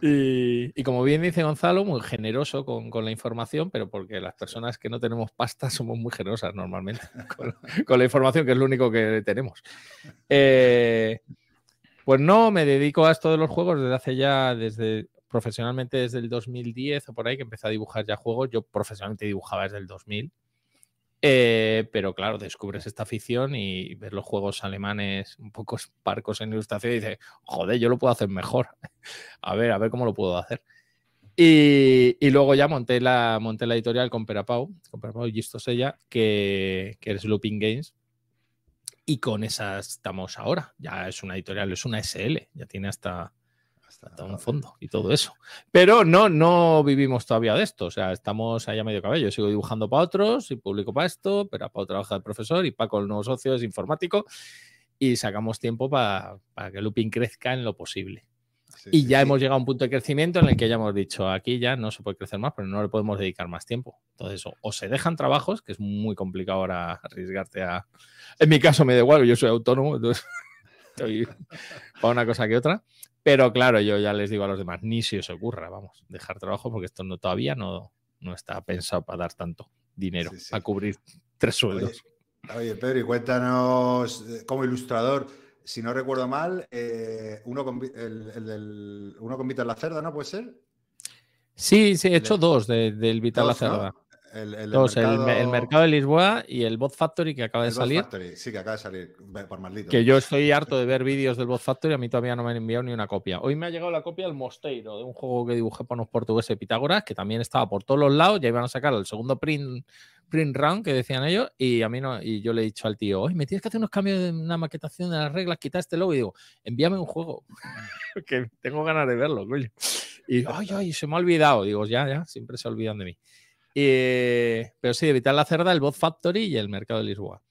Y, y como bien dice Gonzalo, muy generoso con, con la información, pero porque las personas que no tenemos pasta somos muy generosas normalmente con, con la información, que es lo único que tenemos. Eh, pues no, me dedico a esto de los juegos desde hace ya, desde profesionalmente desde el 2010 o por ahí, que empecé a dibujar ya juegos. Yo profesionalmente dibujaba desde el 2000. Eh, pero claro, descubres esta afición y ves los juegos alemanes un poco parcos en ilustración y dices, joder, yo lo puedo hacer mejor. A ver, a ver cómo lo puedo hacer. Y, y luego ya monté la, monté la editorial con Perapau, con Perapau y Gistosella, que, que es Looping Games. Y con esa estamos ahora. Ya es una editorial, es una SL, ya tiene hasta, hasta un fondo y todo eso. Pero no, no vivimos todavía de esto. O sea, estamos allá medio cabello. Yo sigo dibujando para otros y publico para esto, pero Pau trabaja de profesor y Paco, el nuevo socio, es informático. Y sacamos tiempo para, para que Looping crezca en lo posible. Sí, Y sí, ya sí. hemos llegado a un punto de crecimiento en el que ya hemos dicho, aquí ya no se puede crecer más, pero no le podemos dedicar más tiempo. Entonces, o, o se dejan trabajos, que es muy complicado ahora arriesgarte a... En mi caso me da igual, yo soy autónomo, entonces estoy para una cosa que otra. Pero claro, yo ya les digo a los demás, ni si os ocurra, vamos, dejar trabajo porque esto no todavía no, no está pensado para dar tanto. dinero Sí, sí. a cubrir tres sueldos. Oye, Pedro, y cuéntanos eh, como ilustrador, si no recuerdo mal, eh, uno, con, el, el del, uno con Vital la Cerda, ¿no puede ser? Sí, sí, he hecho dos de- del Vital la ¿no? El, el mercado de Lisboa y el Bot Factory que acaba de salir. Factory, Sí, que acaba de salir, por maldito. Que yo estoy harto de ver vídeos del Bot Factory, a mí todavía no me han enviado ni una copia. Hoy me ha llegado la copia del Mosteiro, de un juego que dibujé para unos portugueses Pitágoras, que también estaba por todos los lados, ya iban a sacar el segundo print, print round que decían ellos, y a mí no, y yo le he dicho al tío, oye, me tienes que hacer unos cambios de una maquetación de las reglas, quitar este logo, y digo, envíame un juego, que tengo ganas de verlo, coño. Y ay, ay, se me ha olvidado. Digo, ya, ya, siempre se olvidan de mí. Y, pero sí, evitar la cerda, el Bot Factory y el mercado de Lisboa.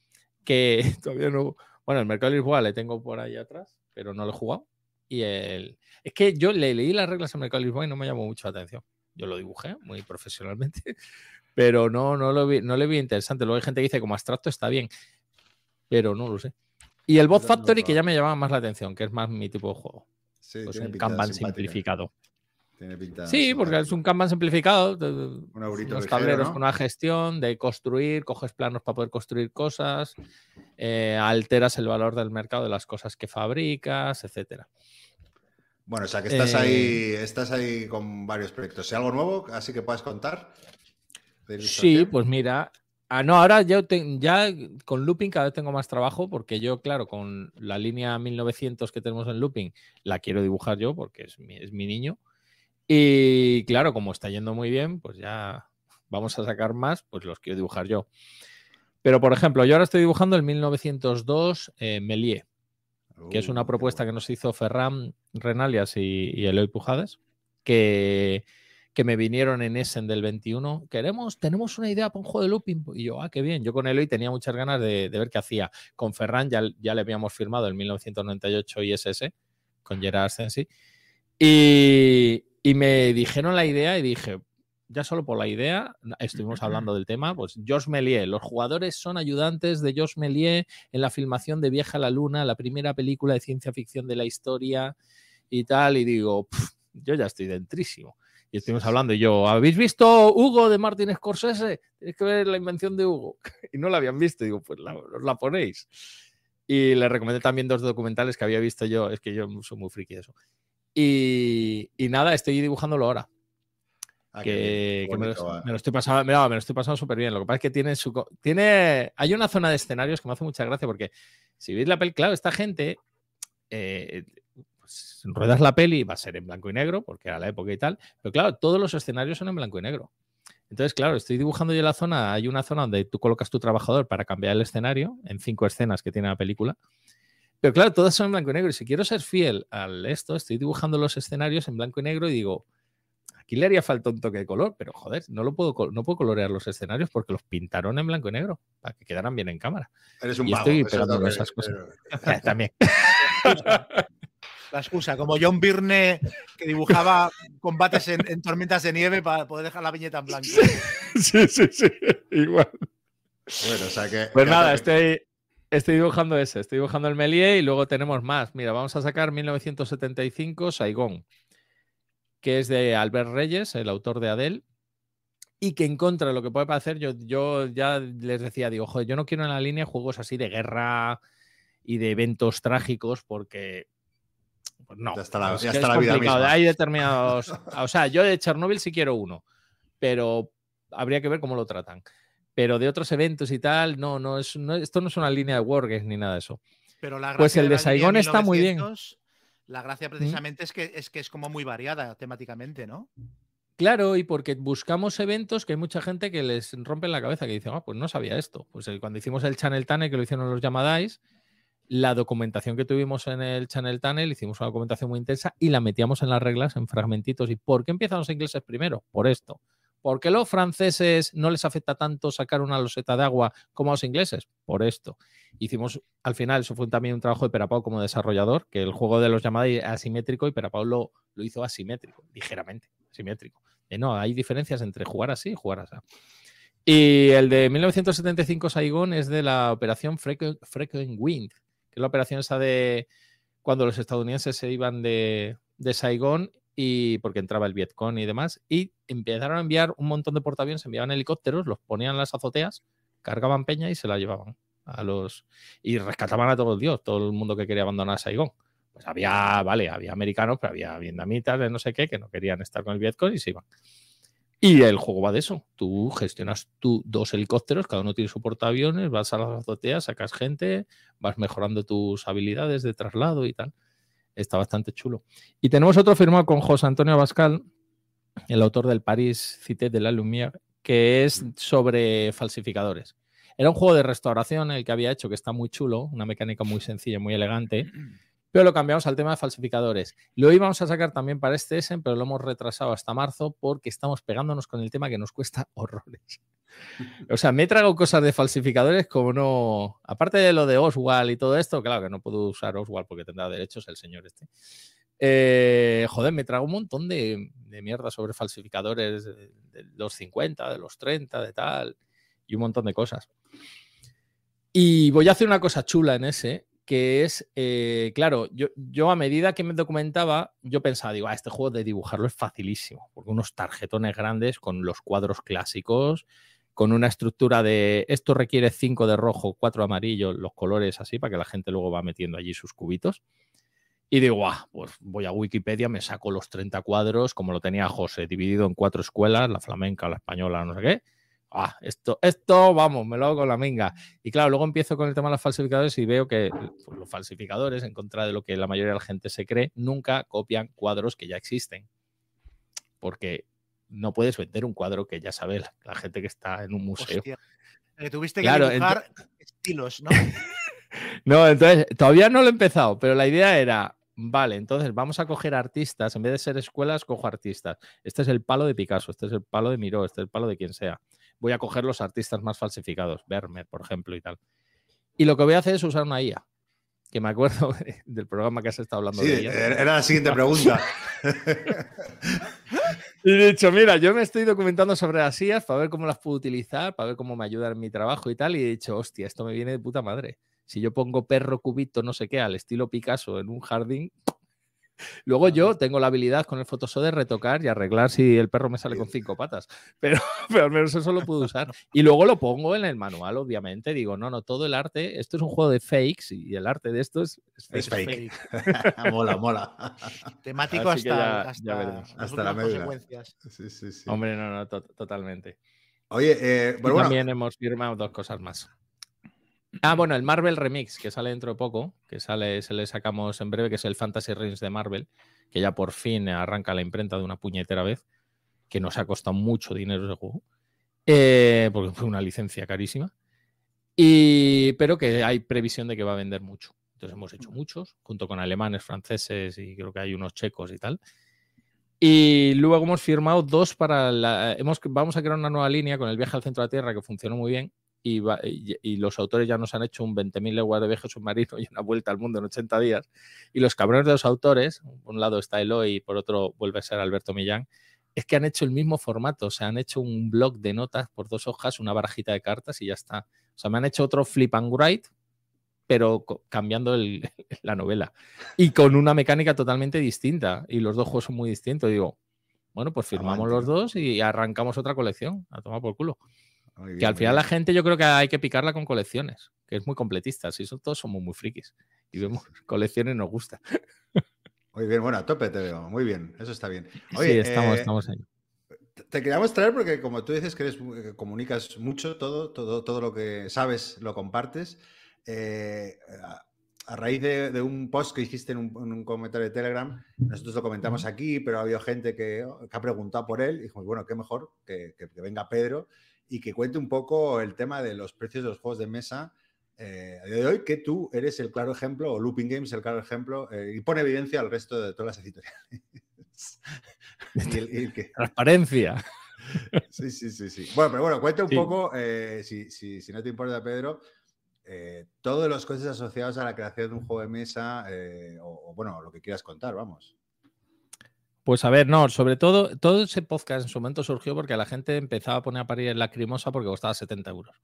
Que todavía no. Bueno, el mercado de Lisboa le tengo por ahí atrás, pero no lo he jugado. Y el. Es que yo le leí las reglas al mercado de Lisboa y no me llamó mucho la atención. Yo lo dibujé muy profesionalmente, pero no, no, lo vi, no le vi interesante. Luego hay gente que dice como abstracto está bien, pero no lo sé. Y el Bot Factory, que ya me llamaba más la atención, que es más mi tipo de juego. Sí, Pues un Kanban simplificado. Tiene pinta Sí, porque es un Kanban simplificado. Un ligero, tableros ¿no? con una gestión de construir, coges planos para poder construir cosas, eh, alteras el valor del mercado de las cosas que fabricas, etcétera. Bueno, o sea que estás Eh, ahí, estás ahí con varios proyectos. ¿Hay algo nuevo así que puedas contar? Sí, pues mira. Ah, no, ahora yo te- ya con Looping cada vez tengo más trabajo porque yo, claro, con la línea 1900 que tenemos en Looping, la quiero dibujar yo porque es mi, es mi niño. Y claro, como está yendo muy bien, pues ya vamos a sacar más, pues los quiero dibujar yo. Pero, por ejemplo, yo ahora estoy dibujando el 1902 eh, Méliès, que es Uh, una qué propuesta que nos hizo Ferran Renalias y, y Eloy Pujades, que, que me vinieron en Essen del 21. Queremos, tenemos una idea para un juego de looping. Y yo, ah, qué bien. Yo con Eloy tenía muchas ganas de, de ver qué hacía. Con Ferran ya, ya le habíamos firmado el 1998 ISS, con Gerard Sensi. Y, y me dijeron la idea y dije, ya solo por la idea, estuvimos hablando del tema, pues Georges Méliès, los jugadores son ayudantes de Georges Méliès en la filmación de Viaje a la Luna, la primera película de ciencia ficción de la historia y tal, y digo, "Pf, yo ya estoy dentrísimo. Y estuvimos hablando y yo, ¿habéis visto Hugo de Martin Scorsese? Tienes que ver la invención de Hugo. Y no la habían visto, digo, pues la, os la ponéis. Y le recomendé también dos documentales que había visto yo, es que yo soy muy friki de eso. Y, y nada, estoy dibujándolo ahora Ah, que, me, lo, va. me lo estoy pasando, me lo- me lo estoy pasando súper bien. Lo que pasa es que tiene su. Tiene, hay una zona de escenarios que me hace mucha gracia porque si veis la peli, claro, esta gente. eh, pues, ruedas la peli, va a ser en blanco y negro, porque era la época y tal. Pero claro, todos los escenarios son en blanco y negro. Entonces, claro, estoy dibujando yo la zona. Hay una zona donde tú colocas tu trabajador para cambiar el escenario en cinco escenas que tiene la película. Pero claro, todas son en blanco y negro. Y si quiero ser fiel al esto, estoy dibujando los escenarios en blanco y negro y digo, aquí le haría falta un toque de color, pero joder, no lo puedo, no puedo colorear los escenarios porque los pintaron en blanco y negro para que quedaran bien en cámara. Eres un y vago, estoy pegando que- esas cosas. pero- Eh, También. La excusa, como John Byrne que dibujaba combates en, en tormentas de nieve para poder dejar la viñeta en blanco. sí, sí, sí. Igual. Bueno, o sea que. Pues nada, estoy, estoy dibujando ese, estoy dibujando el Méliès y luego tenemos más. Mira, vamos a sacar 1975 Saigón, que es de Albert Reyes, el autor de Adele, y que en contra de lo que puede parecer, yo, yo ya les decía, digo, joder, yo no quiero en la línea juegos así de guerra y de eventos trágicos porque... Pues no, Ya está la- ya que está es la vida misma. Hay determinados... O sea, yo de Chernobyl sí quiero uno, pero habría que ver cómo lo tratan pero de otros eventos y tal, no, no es, no, esto no es una línea de Wargames ni nada de eso. Pero la Pues gracia el de Saigón está muy bien. 1900, La gracia precisamente es, que, es que es como muy variada temáticamente, ¿no? Claro, y porque buscamos eventos que hay mucha gente que les rompe la cabeza, que dice, ah, pues no sabía esto. Pues cuando hicimos el Channel Tunnel, que lo hicieron los Yamadais, la documentación que tuvimos en el Channel Tunnel, hicimos una documentación muy intensa y la metíamos en las reglas, en fragmentitos. ¿Y por qué empiezan los ingleses primero? Por esto. ¿Por qué los franceses no les afecta tanto sacar una loseta de agua como a los ingleses? Por esto. Hicimos, al final, eso fue también un trabajo de Perapau como desarrollador, que el juego de los llamadas asimétrico y Perapau lo, lo hizo asimétrico, ligeramente asimétrico. Eh, no, hay diferencias entre jugar así y jugar así. Y el de 1975 Saigón es de la operación Frequent, Frequent Wind, que es la operación esa de cuando los estadounidenses se iban de, de Saigón y porque entraba el Vietcong y demás, y empezaron a enviar un montón de portaaviones, enviaban helicópteros, los ponían en las azoteas, cargaban peña y se la llevaban a los y rescataban a todos los dios, todo el mundo que quería abandonar Saigón. Pues había, vale, había americanos, pero había vietnamitas de no sé qué que no querían estar con el Vietcong y se iban. Y el juego va de eso. Tú gestionas tú dos helicópteros, cada uno tiene su portaaviones, vas a las azoteas, sacas gente, vas mejorando tus habilidades de traslado y tal. Está bastante chulo. Y tenemos otro firmado con José Antonio Abascal, el autor del París Cité de la Lumière, que es sobre falsificadores. Era un juego de restauración el que había hecho, que está muy chulo, una mecánica muy sencilla, muy elegante, pero lo cambiamos al tema de falsificadores. Lo íbamos a sacar también para este Essen, pero lo hemos retrasado hasta marzo porque estamos pegándonos con el tema que nos cuesta horrores. O sea, me he tragado cosas de falsificadores como no. Aparte de lo de Oswald y todo esto, claro que no puedo usar Oswald porque tendrá derechos el señor este. Eh, joder, me trago un montón de, de mierda sobre falsificadores de, de los 50, de los 30, de tal, y un montón de cosas. Y voy a hacer una cosa chula en ese, que es, eh, claro, yo, yo, a medida que me documentaba, yo pensaba, digo, ah, este juego de dibujarlo es facilísimo, porque unos tarjetones grandes con los cuadros clásicos, con una estructura de esto requiere 5 de rojo, 4 de amarillo, los colores así, para que la gente luego va metiendo allí sus cubitos. Y digo, ah, pues voy a Wikipedia, me saco los 30 cuadros, como lo tenía José, dividido en cuatro escuelas, la flamenca, la española, no sé qué. Ah, esto, esto, vamos, me lo hago con la minga. Y claro, luego empiezo con el tema de los falsificadores y veo que pues, los falsificadores, en contra de lo que la mayoría de la gente se cree, nunca copian cuadros que ya existen. Porque no puedes vender un cuadro que ya sabe la, la gente que está en un museo. Hostia. Eh, tuviste que claro, dibujar estilos, ¿no? no, entonces, todavía no lo he empezado, pero la idea era, vale, entonces vamos a coger artistas, en vez de ser escuelas, cojo artistas. Este es el palo de Picasso, este es el palo de Miró, este es el palo de quien sea. Voy a coger los artistas más falsificados, Vermeer, por ejemplo, y tal. Y lo que voy a hacer es usar una IA, que me acuerdo del programa que has estado hablando sí, de ella. Era la siguiente pregunta. y he dicho, mira, yo me estoy documentando sobre las IAs para ver cómo las puedo utilizar, para ver cómo me ayudan en mi trabajo y tal. Y he dicho, hostia, esto me viene de puta madre. Si yo pongo perro cubito, no sé qué, al estilo Picasso en un jardín, Luego yo tengo la habilidad con el Photoshop de retocar y arreglar si el perro me sale con cinco patas, pero, pero al menos eso lo puedo usar. Y luego lo pongo en el manual, obviamente. Digo, no, no, todo el arte, esto es un juego de fakes y el arte de esto es, es, es fake. fake. mola, mola. Temático hasta, ya, hasta, ya hasta la médula. consecuencias. Sí, sí, sí. Hombre, no, no, to totalmente. Oye, eh, y bueno, bueno, también hemos firmado dos cosas más. Ah, bueno, el Marvel Remix, que sale dentro de poco, que sale, se le sacamos en breve, que es el Fantasy Rings de Marvel, que ya por fin arranca la imprenta de una puñetera vez, que nos ha costado mucho dinero ese juego, eh, porque fue una licencia carísima, y, pero que hay previsión de que va a vender mucho. Entonces hemos hecho muchos, junto con alemanes, franceses y creo que hay unos checos y tal. Y luego hemos firmado dos para la... Hemos, vamos a crear una nueva línea con el viaje al centro de la Tierra que funcionó muy bien y, va, y, y, los autores ya nos han hecho un 20.000 leguas de viaje submarino y una vuelta al mundo en 80 días. Y los cabrones de los autores, por un lado está Eloy y por otro vuelve a ser Alberto Millán, es que han hecho el mismo formato, o sea, han hecho un blog de notas por dos hojas, una barajita de cartas y ya está. O sea, me han hecho otro flip and write, pero cambiando el, la novela y con una mecánica totalmente distinta. Y los dos juegos son muy distintos. Y digo, bueno, pues firmamos los dos y arrancamos otra colección, a tomar por culo. Muy bien, que al final la gente yo creo que hay que picarla con colecciones, que es muy completista. Si son, todos somos muy frikis y vemos colecciones nos gusta. Muy bien, bueno, a tope te veo. Muy bien, eso está bien. Oye, sí, estamos, eh, estamos ahí. Te queríamos traer porque como tú dices que eres, que comunicas mucho todo, todo, todo lo que sabes lo compartes. Eh, a, raíz de, de, un post que hiciste en un, en un, comentario de Telegram, nosotros lo comentamos aquí, pero ha habido gente que, que ha preguntado por él y dijimos, bueno, qué mejor que, que, que venga Pedro y que cuente un poco el tema de los precios de los juegos de mesa eh, a día de hoy, que tú eres el claro ejemplo, o Looping Games el claro ejemplo, eh, y pone evidencia al resto de todas las editoriales. y el, y el que... Transparencia. Sí, sí, sí, sí. Bueno, pero bueno, cuenta un sí. poco, eh, si, si, si, no te importa, Pedro, eh, todos los costes asociados a la creación de un juego de mesa, o, o, bueno, lo que quieras contar, vamos. Pues a ver, no, sobre todo, todo ese podcast en su momento surgió porque la gente empezaba a poner a parir en lacrimosa porque costaba 70 euros.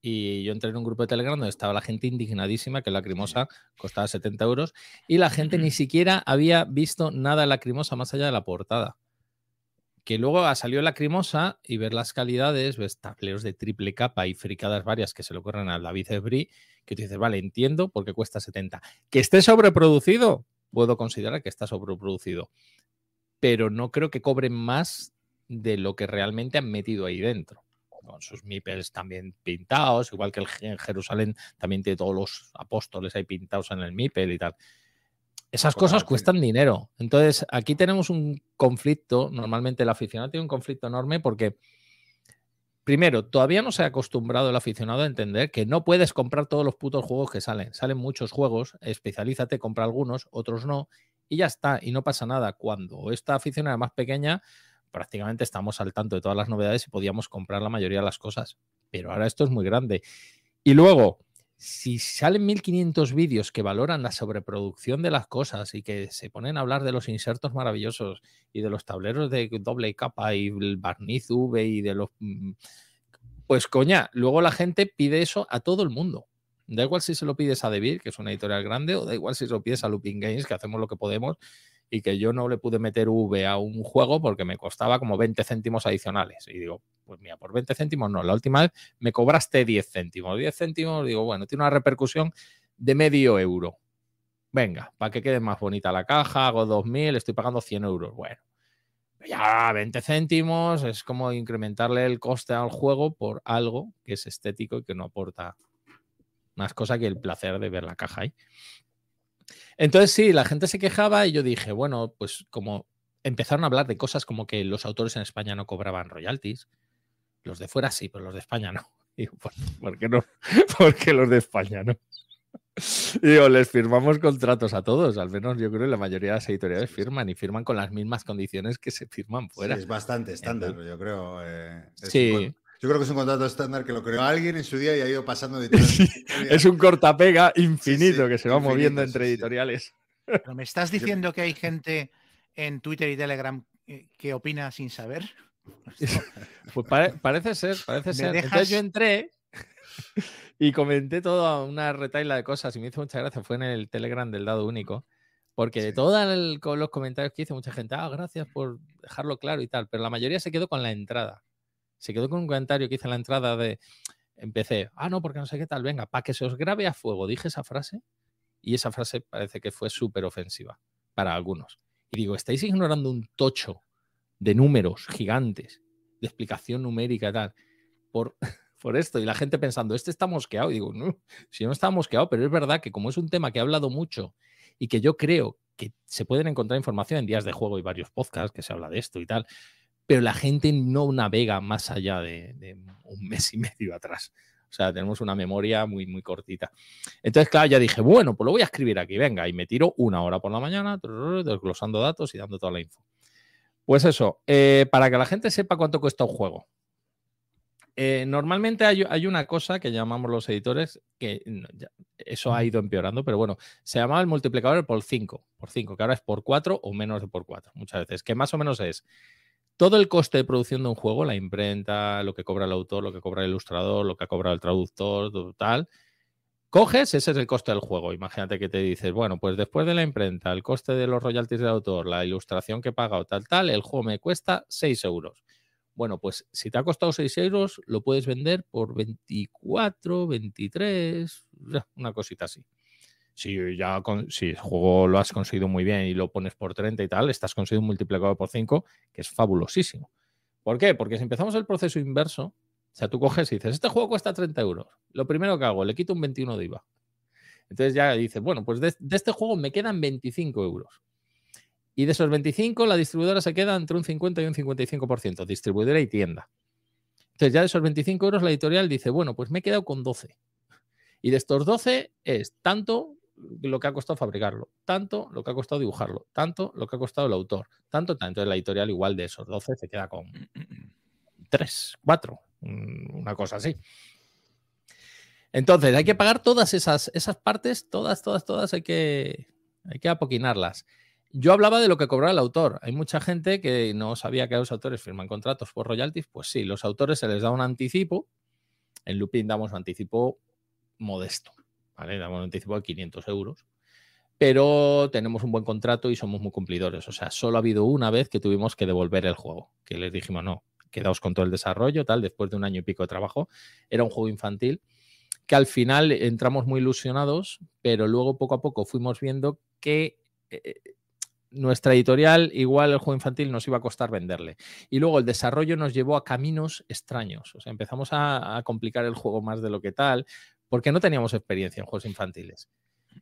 y yo entré en un grupo de Telegram donde estaba la gente indignadísima que la lacrimosa costaba 70 euros y la gente ni siquiera había visto nada de lacrimosa más allá de la portada. Que luego ha salido lacrimosa y ver las calidades, ves tableros de triple capa y fricadas varias que se le ocurren a David Ebri, que tú dices, vale, entiendo porque cuesta 70. Que esté sobreproducido, puedo considerar que está sobreproducido, pero no creo que cobren más de lo que realmente han metido ahí dentro con sus mipels también pintados, igual que el, en Jerusalén también tiene todos los apóstoles ahí pintados en el mipel y tal. Esas cosas cuestan dinero. Entonces, aquí tenemos un conflicto. Normalmente el aficionado tiene un conflicto enorme porque, primero, todavía no se ha acostumbrado el aficionado a entender que no puedes comprar todos los putos juegos que salen. Salen muchos juegos, especialízate, compra algunos, otros no, y ya está, y no pasa nada. Cuando esta afición era más pequeña, prácticamente estamos al tanto de todas las novedades y podíamos comprar la mayoría de las cosas. Pero ahora esto es muy grande. Y luego, si salen 1500 vídeos que valoran la sobreproducción de las cosas y que se ponen a hablar de los insertos maravillosos y de los tableros de doble capa y el barniz V y de los... Mm, pues coña, luego la gente pide eso a todo el mundo. Da igual si se lo pides a Devir, que es una editorial grande, o da igual si se lo pides a Looping Games, que hacemos lo que podemos y que yo no le pude meter V a un juego porque me costaba como 20 céntimos adicionales. Y digo, pues mira, por 20 céntimos no, la última vez me cobraste 10 céntimos. 10 céntimos, digo, bueno, tiene una repercusión de medio euro. Venga, para que quede más bonita la caja, hago 2.000, estoy pagando 100 euros. Bueno, ya 20 céntimos es como incrementarle el coste al juego por algo que es estético y que no aporta más cosa que el placer de ver la caja ahí. Entonces sí, la gente se quejaba y yo dije, bueno, pues como empezaron a hablar de cosas como que los autores en España no cobraban royalties, los de fuera sí, pero los de España no. Digo, ¿por, qué no? Porque los de España no. Digo, les firmamos contratos a todos, al menos yo creo que la mayoría de las editoriales firman y firman con las mismas condiciones que se firman fuera. es bastante estándar, yo creo. Eh, sí. Yo creo que es un contrato estándar que lo creó alguien en su día y ha ido pasando de Es un cortapega infinito que se va moviendo entre editoriales. Pero me estás diciendo que hay gente en Twitter y Telegram eh, que opina sin saber. Pues parece ser, parece ser. Entonces yo entré y comenté toda una retaila de cosas y me hizo mucha gracia. Fue en el Telegram del dado único. Porque de todos los comentarios que hice, mucha gente, ah, gracias por dejarlo claro y tal, pero la mayoría se quedó con la entrada se quedó con un comentario que hice en la entrada de, empecé, ah, no, porque no sé qué tal, venga, para que se os grabe a fuego, dije esa frase y esa frase parece que fue súper ofensiva para algunos. Y digo, estáis ignorando un tocho de números gigantes, de explicación numérica y tal, por, por esto. Y la gente pensando, este está mosqueado. Y digo, no, si no está mosqueado, pero es verdad que como es un tema que he hablado mucho y que yo creo que se pueden encontrar información en días de juego y varios podcasts que se habla de esto y tal, pero la gente no navega más allá de, un mes y medio atrás. O sea, tenemos una memoria muy, muy cortita. Entonces, claro, ya dije, bueno, pues lo voy a escribir aquí, venga, y me tiro una hora por la mañana, desglosando datos y dando toda la info. Pues eso, eh, para que la gente sepa cuánto cuesta un juego. Eh, normalmente hay, una cosa que llamamos los editores, que eso ha ido empeorando, pero bueno, se llamaba el multiplicador por 5, por 5, que ahora es por 4 o menos de por 4, muchas veces, que más o menos es todo el coste de producción de un juego, la imprenta, lo que cobra el autor, lo que cobra el ilustrador, lo que ha cobrado el traductor, tal, coges, ese es el coste del juego. Imagínate que te dices, bueno, pues después de la imprenta, el coste de los royalties del autor, la ilustración que he pagado, tal, tal, el juego me cuesta 6 euros. Bueno, pues si te ha costado 6 euros, lo puedes vender por 24, 23, una cosita así si ya si el juego lo has conseguido muy bien y lo pones por 30 y tal, estás conseguido un multiplicador por 5 que es fabulosísimo. ¿Por qué? Porque si empezamos el proceso inverso, o sea, tú coges y dices, este juego cuesta 30 euros. Lo primero que hago, le quito un 21 de IVA. Entonces ya dices, bueno, pues de, este juego me quedan 25 euros. Y de esos 25, la distribuidora se queda entre un 50 y un 55%, distribuidora y tienda. Entonces ya de esos 25 euros, la editorial dice, bueno, pues me he quedado con 12. Y de estos 12 es tanto lo que ha costado fabricarlo, tanto lo que ha costado dibujarlo, tanto lo que ha costado el autor, tanto, tanto. Entonces la editorial igual de esos 12 se queda con 3, 4, una cosa así. Entonces hay que pagar todas esas, esas partes, todas, todas, todas, hay que, hay que apoquinarlas. Yo hablaba de lo que cobraba el autor. Hay mucha gente que no sabía que los autores firman contratos por royalties. Pues sí, los autores se les da un anticipo En Lupin damos un anticipo modesto, ¿vale? Damos un anticipo de 500 euros. Pero tenemos un buen contrato y somos muy cumplidores. O sea, solo ha habido una vez que tuvimos que devolver el juego, que les dijimos, no, quedaos con todo el desarrollo, tal, después de un año y pico de trabajo. Era un juego infantil que al final entramos muy ilusionados, pero luego poco a poco fuimos viendo que eh, nuestra editorial, igual el juego infantil nos iba a costar venderle. Y luego el desarrollo nos llevó a caminos extraños. O sea, empezamos a complicar el juego más de lo que tal, porque no teníamos experiencia en juegos infantiles.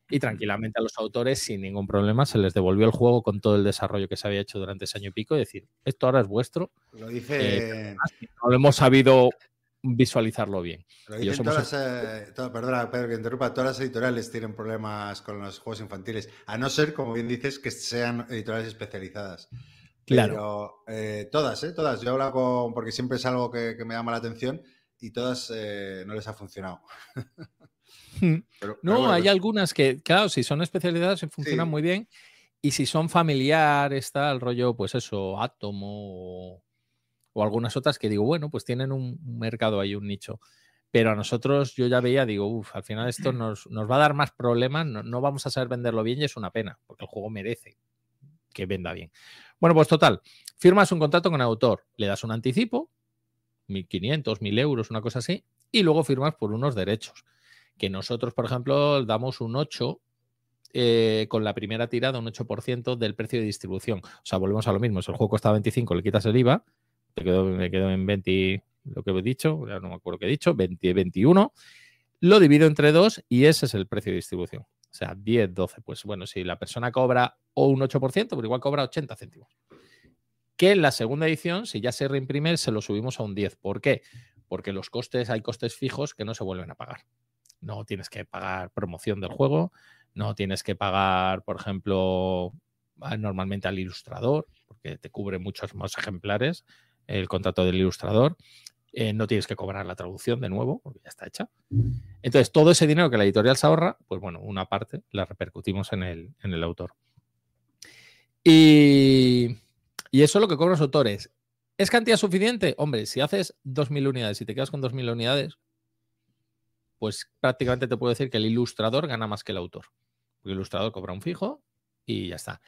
Y tranquilamente a los autores, sin ningún problema, se les devolvió el juego con todo el desarrollo que se había hecho durante ese año y pico y decir, esto ahora es vuestro. Lo dice. Eh, no lo hemos sabido visualizarlo bien. Lo dicen somos- todas, eh, to- perdona, Pedro, que interrumpa. Todas las editoriales tienen problemas con los juegos infantiles, a no ser, como bien dices, que sean editoriales especializadas. Claro. Pero eh, todas, ¿eh? Todas. Yo he hablado con. Porque siempre es algo que, que me llama la atención y todas eh, no les ha funcionado. Pero- pero No, bueno, hay algunas que, claro, si son especialidades se funcionan Sí. muy bien. Y si son familiares, tal, rollo, pues eso, átomo o, o algunas otras que digo, bueno, pues tienen un un mercado ahí, un nicho. Pero a nosotros yo ya veía, digo, uff, al final esto nos, nos va a dar más problemas, no, no vamos a saber venderlo bien y es una pena, porque el juego merece que venda bien. Bueno, pues total, firmas un contrato con el autor, le das un anticipo, 1.500, 1.000 euros, una cosa así, y luego firmas por unos derechos que nosotros, por ejemplo, damos un 8 eh, con la primera tirada, un 8% del precio de distribución. O sea, volvemos a lo mismo. Si el juego costaba 25, le quitas el IVA, te quedo, me quedo en 20, lo que he dicho, ya no me acuerdo qué he dicho, 20, 21, lo divido entre dos y ese es el precio de distribución. O sea, 10, 12. Pues bueno, si la persona cobra o un 8%, pero igual cobra 80 céntimos. Que en la segunda edición, si ya se reimprime, se lo subimos a un 10. ¿Por qué? Porque los costes, hay costes fijos que no se vuelven a pagar. No tienes que pagar promoción del juego, no tienes que pagar, por ejemplo, normalmente al ilustrador, porque te cubre muchos más ejemplares el contrato del ilustrador. Eh, no tienes que cobrar la traducción de nuevo, porque ya está hecha. Entonces, todo ese dinero que la editorial se ahorra, pues bueno, una parte la repercutimos en el, en el autor. Y, y eso es lo que cobran los autores. ¿Es cantidad suficiente? Hombre, si haces 2.000 unidades y te quedas con 2.000 unidades, pues prácticamente te puedo decir que el ilustrador gana más que el autor. Porque el ilustrador cobra un fijo y ya está.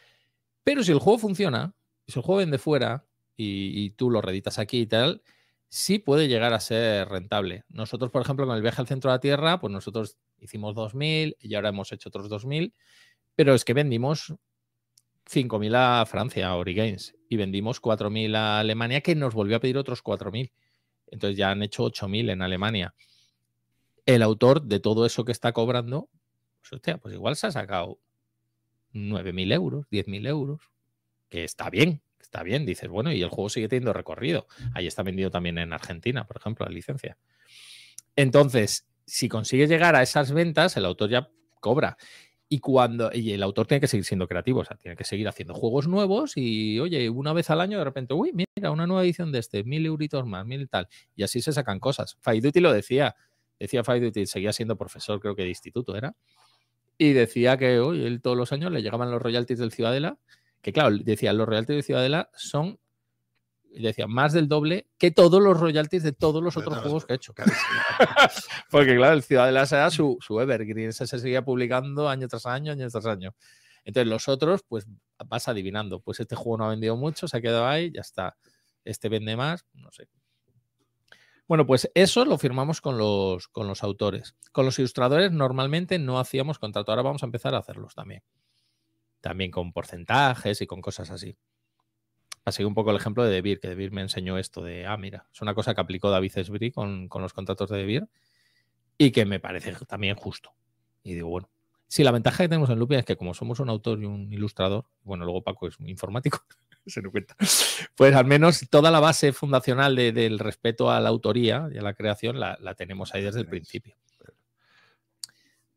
Pero si el juego funciona, si el juego vende fuera y, tú lo reditas aquí y tal, sí puede llegar a ser rentable. Nosotros, por ejemplo, con el viaje al centro de la Tierra, pues nosotros hicimos 2.000 y ahora hemos hecho otros 2.000, pero es que vendimos 5.000 a Francia, a Origames, y vendimos 4.000 a Alemania, que nos volvió a pedir otros 4.000. Entonces ya han hecho 8.000 en Alemania. El autor de todo eso que está cobrando, pues, hostia, pues igual se ha sacado 9.000 euros, 10.000 euros, que está bien, está bien. Dices, bueno, y el juego sigue teniendo recorrido. Ahí está vendido también en Argentina, por ejemplo, la licencia. Entonces, si consigues llegar a esas ventas, el autor ya cobra. Y cuando y el autor tiene que seguir siendo creativo, o sea, tiene que seguir haciendo juegos nuevos y, oye, una vez al año de repente, uy, mira, una nueva edición de este, mil euritos más, mil tal. Y así se sacan cosas. Five Duty lo decía, decía Five Duty, seguía siendo profesor, creo que de instituto era, y decía que, oye, él todos los años le llegaban los royalties del Ciudadela, que claro, decía, los royalties del Ciudadela son, decía, más del doble que todos los royalties de todos los De otros juegos que he hecho. Claro, Porque claro, el Ciudadela era su, su evergreen, ese se seguía publicando año tras año, año tras año. Entonces los otros, pues vas adivinando. Pues este juego no ha vendido mucho, se ha quedado ahí, ya está. Este vende más, no sé. Bueno, pues eso lo firmamos con los, con los autores. Con los ilustradores normalmente no hacíamos contrato. Ahora vamos a empezar a hacerlos también. También con porcentajes y con cosas así. Así un poco el ejemplo de Debir, que Debir me enseñó esto de, ah, mira, es una cosa que aplicó David Esbri con, con los contratos de Debir y que me parece también justo. Y digo, bueno, sí, la ventaja que tenemos en Lupin es que como somos un autor y un ilustrador, bueno, luego Paco es un informático, se nos cuenta, pues al menos toda la base fundacional de- del respeto a la autoría y a la creación la, la tenemos ahí desde el principio.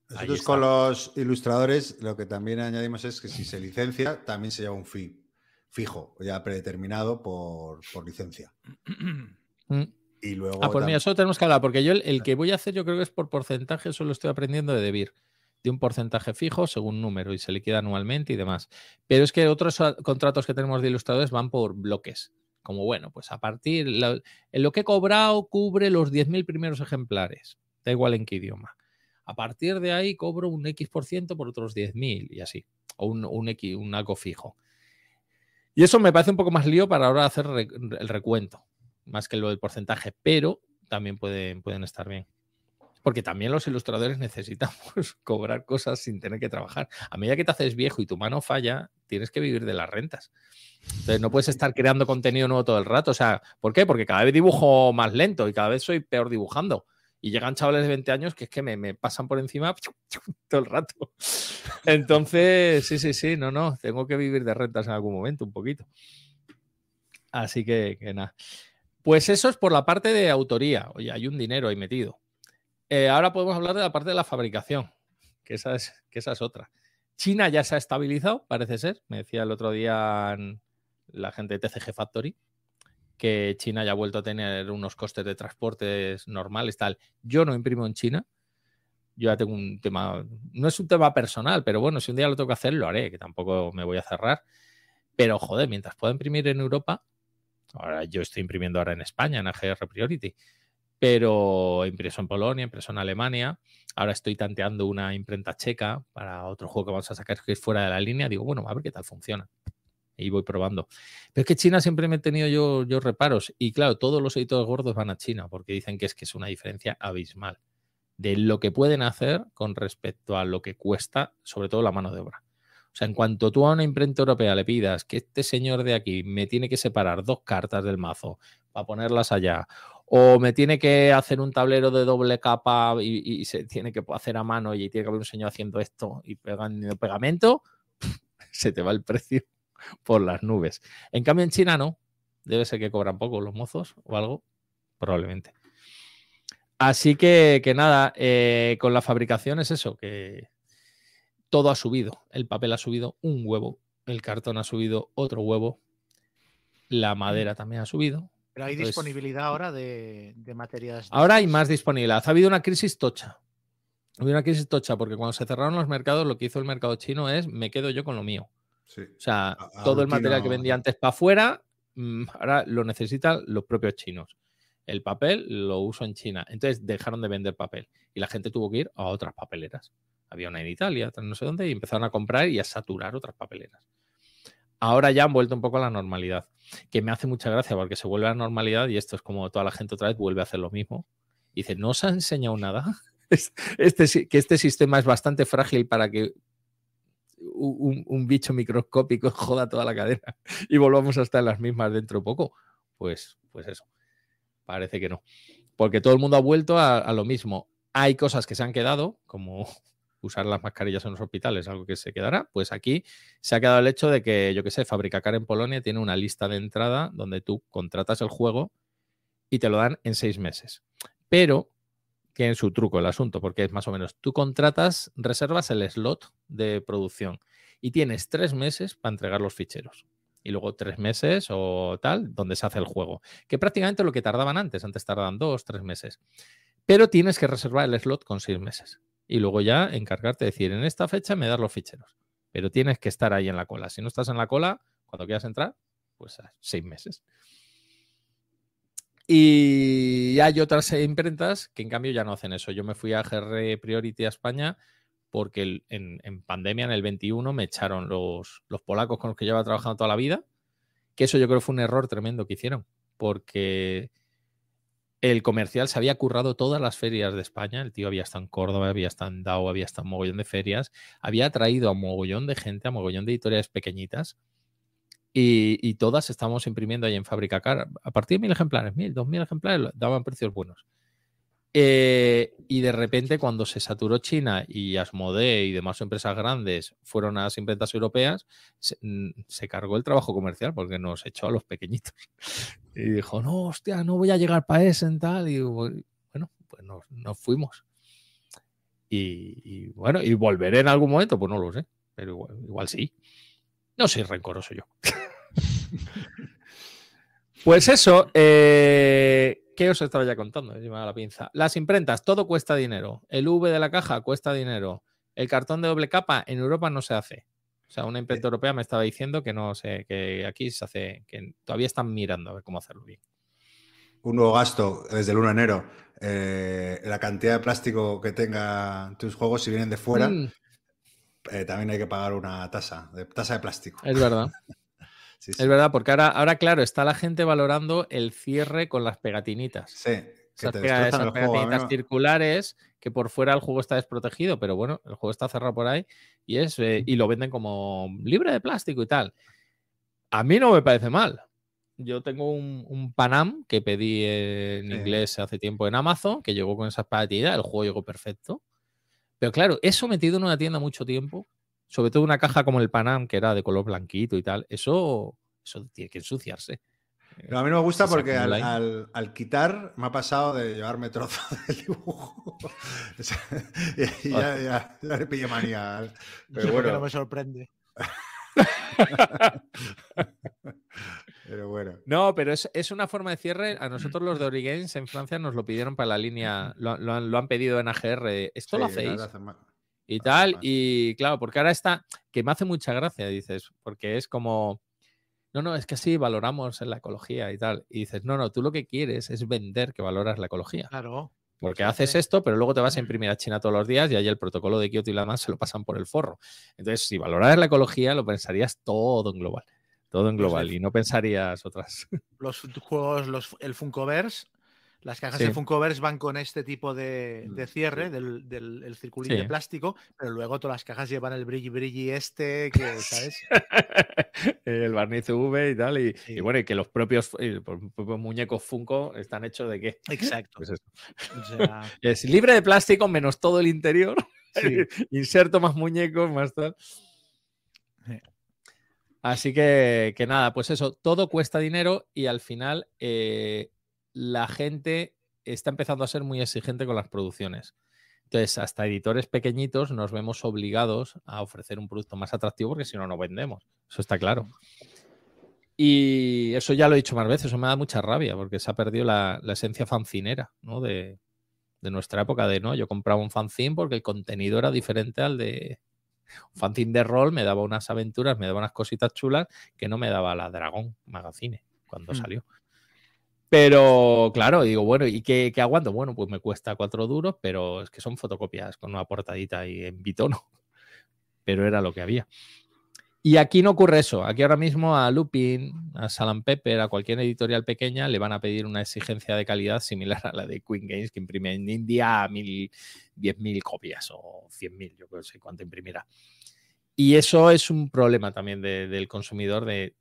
Nosotros con los ilustradores lo que también añadimos es que si se licencia, también se lleva un fee fijo, ya predeterminado por, por licencia. Mm. Y luego. Ah, pues tam- mira, eso tenemos que hablar, porque yo el, el que voy a hacer yo creo que es por porcentaje, eso lo estoy aprendiendo de Debir, de un porcentaje fijo según número y se liquida anualmente y demás. Pero es que otros contratos que tenemos de ilustradores van por bloques, como bueno, pues a partir, en lo que he cobrado cubre los 10.000 primeros ejemplares, da igual en qué idioma. A partir de ahí cobro un X% por ciento por otros 10.000 y así, o un, un, X, un algo fijo. Y eso me parece un poco más lío para ahora hacer el recuento, más que lo del porcentaje, pero también pueden, pueden estar bien. Porque también los ilustradores necesitamos cobrar cosas sin tener que trabajar. A medida que te haces viejo y tu mano falla, tienes que vivir de las rentas. Entonces no puedes estar creando contenido nuevo todo el rato. O sea, ¿por qué? Porque cada vez dibujo más lento y cada vez soy peor dibujando. Y llegan chavales de 20 años que es que me, me pasan por encima todo el rato. Entonces, sí, sí, sí, no, no, tengo que vivir de rentas en algún momento, un poquito. Así que, nada. Pues eso es por la parte de autoría. Oye, hay un dinero ahí metido. Eh, ahora podemos hablar de la parte de la fabricación, que esa, es, que esa es otra. China ya se ha estabilizado, parece ser. Me decía el otro día la gente de TCG Factory que China ya ha vuelto a tener unos costes de transportes normales, tal. Yo no imprimo en China. Yo ya tengo un tema, no es un tema personal, pero bueno, si un día lo tengo que hacer, lo haré, que tampoco me voy a cerrar. Pero joder, mientras pueda imprimir en Europa, ahora yo estoy imprimiendo ahora en España, en AGR Priority, pero impreso en Polonia, impreso en Alemania. Ahora estoy tanteando una imprenta checa para otro juego que vamos a sacar que es fuera de la línea. Digo, bueno, a ver qué tal funciona. Y voy probando. Pero es que China siempre me he tenido yo, yo reparos. Y claro, todos los editores gordos van a China porque dicen que es que es una diferencia abismal de lo que pueden hacer con respecto a lo que cuesta, sobre todo la mano de obra. O sea, en cuanto tú a una imprenta europea le pidas que este señor de aquí me tiene que separar dos cartas del mazo para ponerlas allá, o me tiene que hacer un tablero de doble capa y, y se tiene que hacer a mano y tiene que haber un señor haciendo esto y pegando pegamento, se te va el precio por las nubes. En cambio, en China no. Debe ser que cobran poco los mozos o algo, probablemente. Así que, que nada, eh, con la fabricación es eso, que todo ha subido. El papel ha subido un huevo, el cartón ha subido otro huevo, la madera también ha subido. Pero hay Entonces- disponibilidad ahora de, de materias. de Ahora hay más disponibilidad. Ha habido una crisis tocha. Ha habido una crisis tocha porque cuando se cerraron los mercados, lo que hizo el mercado chino es me quedo yo con lo mío. Sí. O sea, A- a todo el material que vendía antes para afuera, mm, ahora lo necesitan los propios chinos. El papel lo uso en China. Entonces dejaron de vender papel y la gente tuvo que ir a otras papeleras. Había una en Italia, otra no sé dónde, y empezaron a comprar y a saturar otras papeleras. Ahora ya han vuelto un poco a la normalidad, que me hace mucha gracia porque se vuelve a la normalidad y esto es como toda la gente otra vez vuelve a hacer lo mismo. Y dice, ¿no os ha enseñado nada? Es- Este, que este sistema es bastante frágil para que un, bicho microscópico joda toda la cadena y volvamos a estar en las mismas dentro de poco. Pues, pues eso, parece que no. Porque todo el mundo ha vuelto a, a lo mismo. Hay cosas que se han quedado, como usar las mascarillas en los hospitales, algo que se quedará. Pues aquí se ha quedado el hecho de que, yo qué sé, Fabricacar en Polonia tiene una lista de entrada donde tú contratas el juego y te lo dan en seis meses. Pero tiene su truco el asunto, porque es más o menos, tú contratas, reservas el slot de producción y tienes tres meses para entregar los ficheros. Y luego tres meses o tal, donde se hace el juego. Que prácticamente lo que tardaban antes, antes tardaban dos, tres meses. Pero tienes que reservar el slot con seis meses. Y luego ya encargarte de decir, en esta fecha me das los ficheros. Pero tienes que estar ahí en la cola. Si no estás en la cola, cuando quieras entrar, pues seis meses. Y hay otras imprentas que en cambio ya no hacen eso. Yo me fui a GR Priority a España porque en, en pandemia, en el 21, me echaron los, los polacos con los que llevaba trabajando toda la vida. Que eso yo creo fue un error tremendo que hicieron. Porque el comercial se había currado todas las ferias de España. El tío había estado en Córdoba, había estado en Dao, había estado en mogollón de ferias. Había traído a mogollón de gente, a mogollón de editoriales pequeñitas. Y, y todas estábamos imprimiendo ahí en Fábrica Car. A partir de mil ejemplares, mil, dos mil ejemplares, daban precios buenos. Eh, y de repente, cuando se saturó China y Asmodee y demás empresas grandes fueron a las imprentas europeas, se, se cargó el trabajo comercial porque nos echó a los pequeñitos. Y dijo, no, hostia, no voy a llegar para ese en tal. Y bueno, pues nos, nos fuimos. Y, y, bueno, y volveré en algún momento, pues no lo sé, pero igual, igual sí. No soy rencoroso yo. pues eso, eh, ¿qué os estaba ya contando? Me la pinza. Las imprentas, todo cuesta dinero. El V de la caja cuesta dinero. El cartón de doble capa en Europa no se hace. O sea, una imprenta europea me estaba diciendo que no sé, que aquí se hace, que todavía están mirando a ver cómo hacerlo bien. Un nuevo gasto desde el 1 de enero. eh, la cantidad de plástico que tenga tus juegos, si vienen de fuera, Mm, eh, también hay que pagar una tasa, de, tasa de plástico. es verdad. Sí, sí. Es verdad, porque ahora, ahora, claro, está la gente valorando el cierre con las pegatinitas. Sí, que Esas, te esas juego. Mí pegatinitas circulares que por fuera el juego está desprotegido, pero bueno, el juego está cerrado por ahí y es eh, y lo venden como libre de plástico y tal. A mí no me parece mal. Yo tengo un, un Panam que pedí en Sí. inglés hace tiempo en Amazon, que llegó con esas pegatinas, el juego llegó perfecto. Pero claro, eso metido en una tienda mucho tiempo, sobre todo una caja como el Panam, que era de color blanquito y tal, eso, eso tiene que ensuciarse. Pero a mí no me gusta porque al, quitar me ha pasado de llevarme trozo del dibujo. Y ya, ya, ya le pillé manía. Pero Yo creo que no bueno, me sorprende. pero bueno. No, pero es, es una forma de cierre. A nosotros los de Origames en Francia nos lo pidieron para la línea, lo, lo han, lo han pedido en AGR. Esto lo Sí, hacéis lo y tal. mal. Y claro, porque ahora está, que me hace mucha gracia, dices, porque es como, no, no, es que sí, valoramos en la ecología y tal. Y dices, no, no, tú lo que quieres es vender que valoras la ecología. Claro. Porque haces esto, pero luego te vas a imprimir a China todos los días y ahí el protocolo de Kioto y la demás se lo pasan por el forro. Entonces, si valoraras la ecología, lo pensarías todo en global. Todo en Los de- global y no pensarías otras. Los juegos, los, el Funkoverse, las cajas Sí. de Funkoverse van con este tipo de, de Mm, cierre sí. del, del el circulín de plástico, pero luego todas las cajas llevan el brilli brilli este, que, ¿sabes? el barniz UV y tal. Y, Sí. y bueno, y que los propios, eh, los propios muñecos Funko están hechos de qué? Exacto. Pues eso. O sea, Es libre de plástico menos todo el interior. Inserto más muñecos, más tal. Sí. Así que, que nada, pues eso, todo cuesta dinero y al final eh, la gente está empezando a ser muy exigente con las producciones. Entonces, hasta editores pequeñitos nos vemos obligados a ofrecer un producto más atractivo porque si no, no vendemos. Eso está claro. Y eso ya lo he dicho más veces, eso me da mucha rabia porque se ha perdido la, la esencia fancinera ¿no? de, de nuestra época de no, yo compraba un fanzine porque el contenido era diferente al de un fanzine de rol, me daba unas aventuras, me daba unas cositas chulas que no me daba la Dragón Magazine cuando Mm. salió. Pero claro, digo, bueno, ¿y qué, qué aguanto? Bueno, pues me cuesta cuatro duros, pero es que son fotocopias con una portadita ahí en bitono. Pero era lo que había. Y aquí no ocurre eso. Aquí ahora mismo a Lupin, a Salam Pepper, a cualquier editorial pequeña le van a pedir una exigencia de calidad similar a la de Queen Games, que imprime en India mil, 10.000 copias o 100.000, yo no sé cuánto imprimirá. Y eso es un problema también de- del consumidor de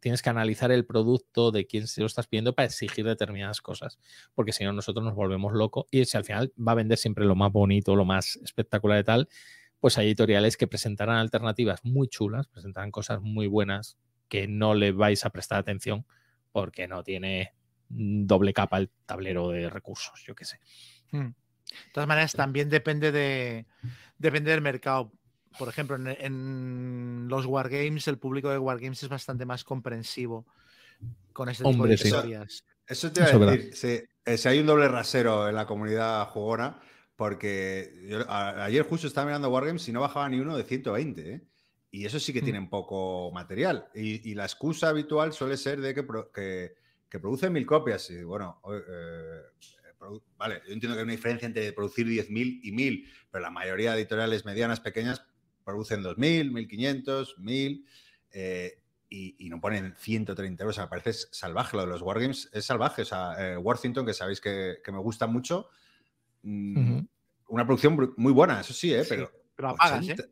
tienes que analizar el producto de quién se lo estás pidiendo para exigir determinadas cosas, porque si no nosotros nos volvemos locos y si al final va a vender siempre lo más bonito, lo más espectacular y tal, pues hay editoriales que presentarán alternativas muy chulas, presentarán cosas muy buenas que no le vais a prestar atención porque no tiene doble capa el tablero de recursos, yo qué sé. Mm. De todas maneras, también depende de depende del mercado. Por ejemplo, en, en los wargames, el público de wargames es bastante más comprensivo con este tipo Hombre, de sí. historias. Eso te iba Eso a decir. Si, eh, si hay un doble rasero en la comunidad jugona, porque yo a- ayer justo estaba mirando Wargames y no bajaba ni uno de 120, ¿eh? Y eso sí que Mm. tienen poco material. Y, y la excusa habitual suele ser de que, pro- que, que producen mil copias. Y bueno, eh, produ- vale, yo entiendo que hay una diferencia entre producir 10.000 y 1.000, pero la mayoría de editoriales medianas, pequeñas, producen 2.000, 1.500, 1.000. eh, y, y no ponen 130 euros. O sea, me parece salvaje lo de los Wargames. Es salvaje. O sea, eh, Worthington, que sabéis que, que me gusta mucho. Mm. Una producción muy buena, eso sí, ¿eh? Sí, pero, pero apagas, 80, ¿eh?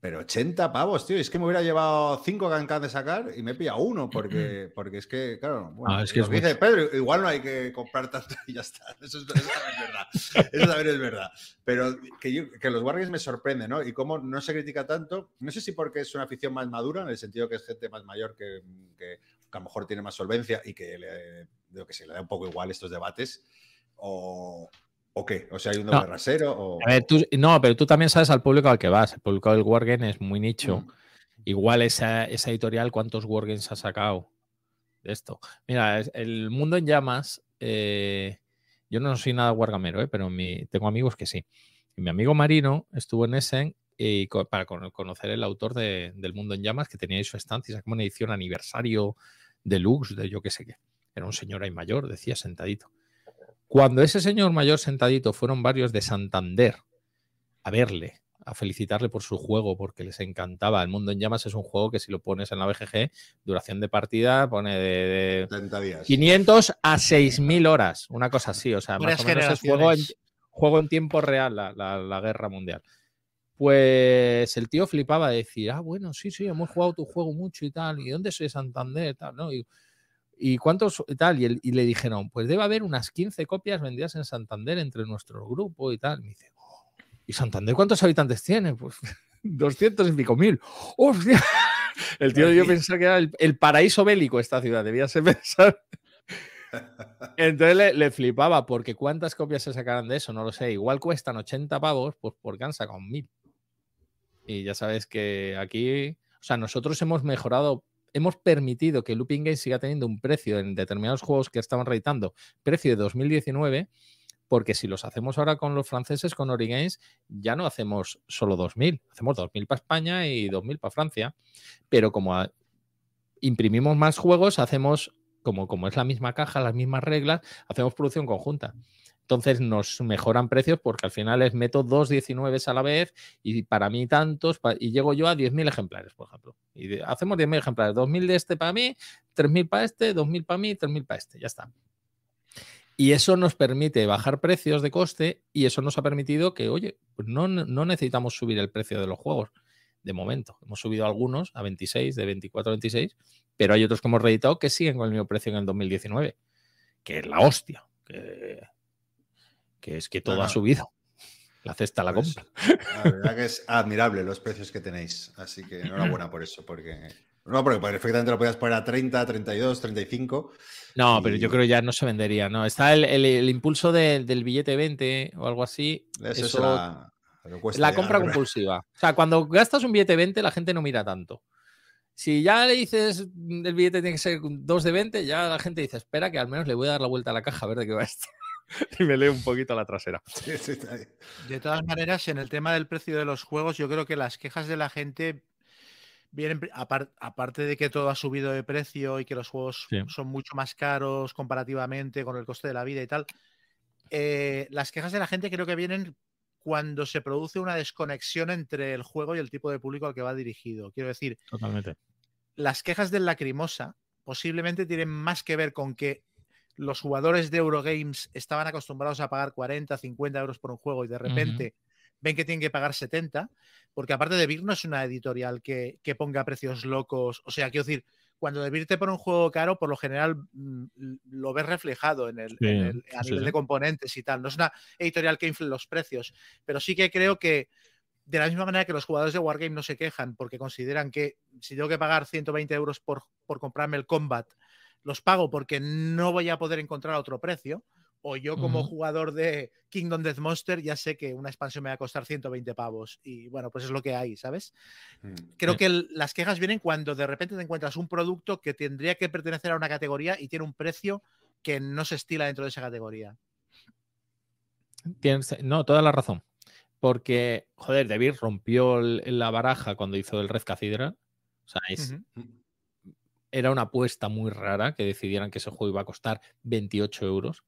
pero 80 pavos, tío. Es que me hubiera llevado 5 que acaban de sacar y me he pillado uno, porque, porque es que, claro, bueno, Ah, es que lo es dice. Pedro, igual no hay que comprar tanto y ya está. Eso, es, eso también es verdad. Eso también es verdad. Pero que, yo- que los Wargames me sorprenden, ¿no? Y cómo no se critica tanto. No sé si porque es una afición más madura, en el sentido que es gente más mayor que, que- que a lo mejor tiene más solvencia y que le, que sé, le da un poco igual estos debates. O, ¿O qué? O sea, hay un doble No. rasero. O, A ver, tú, no, pero tú también sabes al público al que vas. El público del Wargame es muy nicho. Mm. Igual esa, esa editorial, ¿cuántos Wargames ha sacado de esto? Mira, el mundo en llamas, eh, yo no soy nada wargamero, eh, pero mi, tengo amigos que sí. Y mi amigo Marino estuvo en Essen y co- para cono- conocer el autor de- del Mundo en Llamas, que tenía ahí su estancia, sacó una edición aniversario deluxe de yo qué sé qué. Era un señor ahí mayor, decía sentadito. Cuando ese señor mayor sentadito fueron varios de Santander a verle, a felicitarle por su juego, porque les encantaba. El Mundo en Llamas es un juego que si lo pones en la BGG, duración de partida pone de, de 70 días. 500 a 6.000 horas, una cosa así. O sea, más o menos es juego en, juego en tiempo real, la, la- la guerra mundial. Pues el tío flipaba de decir, ah, bueno, sí, sí, hemos jugado tu juego mucho y tal, ¿y dónde soy Santander? Tal, ¿no? Y, ¿Y cuántos y tal? Y, el- y le dijeron, pues debe haber unas 15 copias vendidas en Santander entre nuestro grupo y tal. Y me dice, "Oh, ¿y Santander cuántos habitantes tiene? Pues 200 y pico mil. ¡Hostia! El tío yo pensaba que era el, el paraíso bélico esta ciudad, debía ser pensar. Entonces le, le flipaba, porque ¿cuántas copias se sacarán de eso? No lo sé. Igual cuestan 80 pavos, pues porque han sacado mil. Y ya sabes que aquí, o sea, nosotros hemos mejorado, hemos permitido que Looping Games siga teniendo un precio en determinados juegos que estaban reeditando, precio de 2019, porque si los hacemos ahora con los franceses, con Origames, ya no hacemos solo 2.000, hacemos 2.000 para España y 2.000 para Francia. Pero como imprimimos más juegos, hacemos, como, como es la misma caja, las mismas reglas, hacemos producción conjunta. Entonces nos mejoran precios porque al final les meto dos 19 a la vez y para mí tantos, y llego yo a 10.000 ejemplares, por ejemplo. Y hacemos 10.000 ejemplares, 2.000 de este para mí, 3.000 para este, 2.000 para mí, 3.000 para este, ya está. Y eso nos permite bajar precios de coste y eso nos ha permitido que, oye, pues no, no necesitamos subir el precio de los juegos de momento. Hemos subido algunos a 26, de 24 a 26, pero hay otros que hemos reeditado que siguen con el mismo precio en el 2019, que es la hostia, que, que es que todo ha subido. La cesta la Pues, compra. La verdad que es admirable los precios que tenéis. Así que enhorabuena por eso, porque. No, porque perfectamente lo podías poner a 30, 32, 35. No, pero y- yo creo ya no se vendería, ¿no? Está el, el- el impulso de- del billete 20 o algo así. Eso, Eso- la llegar, compra pero- compulsiva. O sea, cuando gastas un billete 20, la gente no mira tanto. Si ya le dices el billete tiene que ser 2 de 20, ya la gente dice, espera que al menos le voy a dar la vuelta a la caja a ver de qué va esto. y me leo un poquito la trasera. Sí, sí, está ahí. De todas maneras, en el tema del precio de los juegos, yo creo que las quejas de la gente vienen, aparte de que todo ha subido de precio y que los juegos Sí. son mucho más caros comparativamente con el coste de la vida y tal, eh, las quejas de la gente creo que vienen cuando se produce una desconexión entre el juego y el tipo de público al que va dirigido. Quiero decir, Totalmente. las quejas del Lacrimosa posiblemente tienen más que ver con que los jugadores de Eurogames estaban acostumbrados a pagar 40, 50 euros por un juego y de repente ven que tienen que pagar 70, porque aparte de Vir no es una editorial que, que ponga precios locos. O sea, quiero decir, cuando Vir te pone un juego caro, por lo general mm, lo ves reflejado en el, Sí, en el- a sí, nivel sí. de componentes y tal. No es una editorial que infle los precios, pero sí que creo que de la misma manera que los jugadores de Wargame no se quejan porque consideran que si tengo que pagar 120 euros por, por comprarme el Combat, los pago porque no voy a poder encontrar otro precio. O yo como jugador de Kingdom Death Monster ya sé que una expansión me va a costar 120 pavos. Y bueno, pues es lo que hay, ¿sabes? Mm. Creo que el- las quejas vienen cuando de repente te encuentras un producto que tendría que pertenecer a una categoría y tiene un precio que no se estila dentro de esa categoría. Tienes- no, toda la razón. Porque, joder, David rompió el- la baraja cuando hizo el Red Cathedral. O sea, es. Era una apuesta muy rara que decidieran que ese juego iba a costar 28 euros.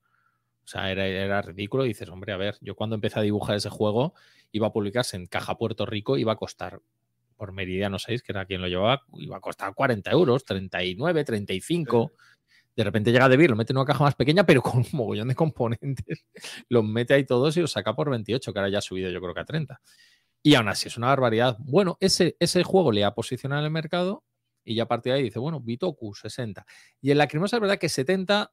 O sea, era, era ridículo. Y dices, hombre, a ver, yo cuando empecé a dibujar ese juego, iba a publicarse en Caja Puerto Rico, iba a costar por Meridiano 6, que era quien lo llevaba, iba a costar 40 euros, 39, 35. De repente llega De Beer, lo mete en una caja más pequeña, pero con un mogollón de componentes. Los mete ahí todos y los saca por 28, que ahora ya ha subido yo creo que a 30. Y aún así es una barbaridad. Bueno, ese, ese juego le ha posicionado en el mercado y ya a partir de ahí dice, bueno, Bitoku 60. Y en Lacrimosa es verdad que 70,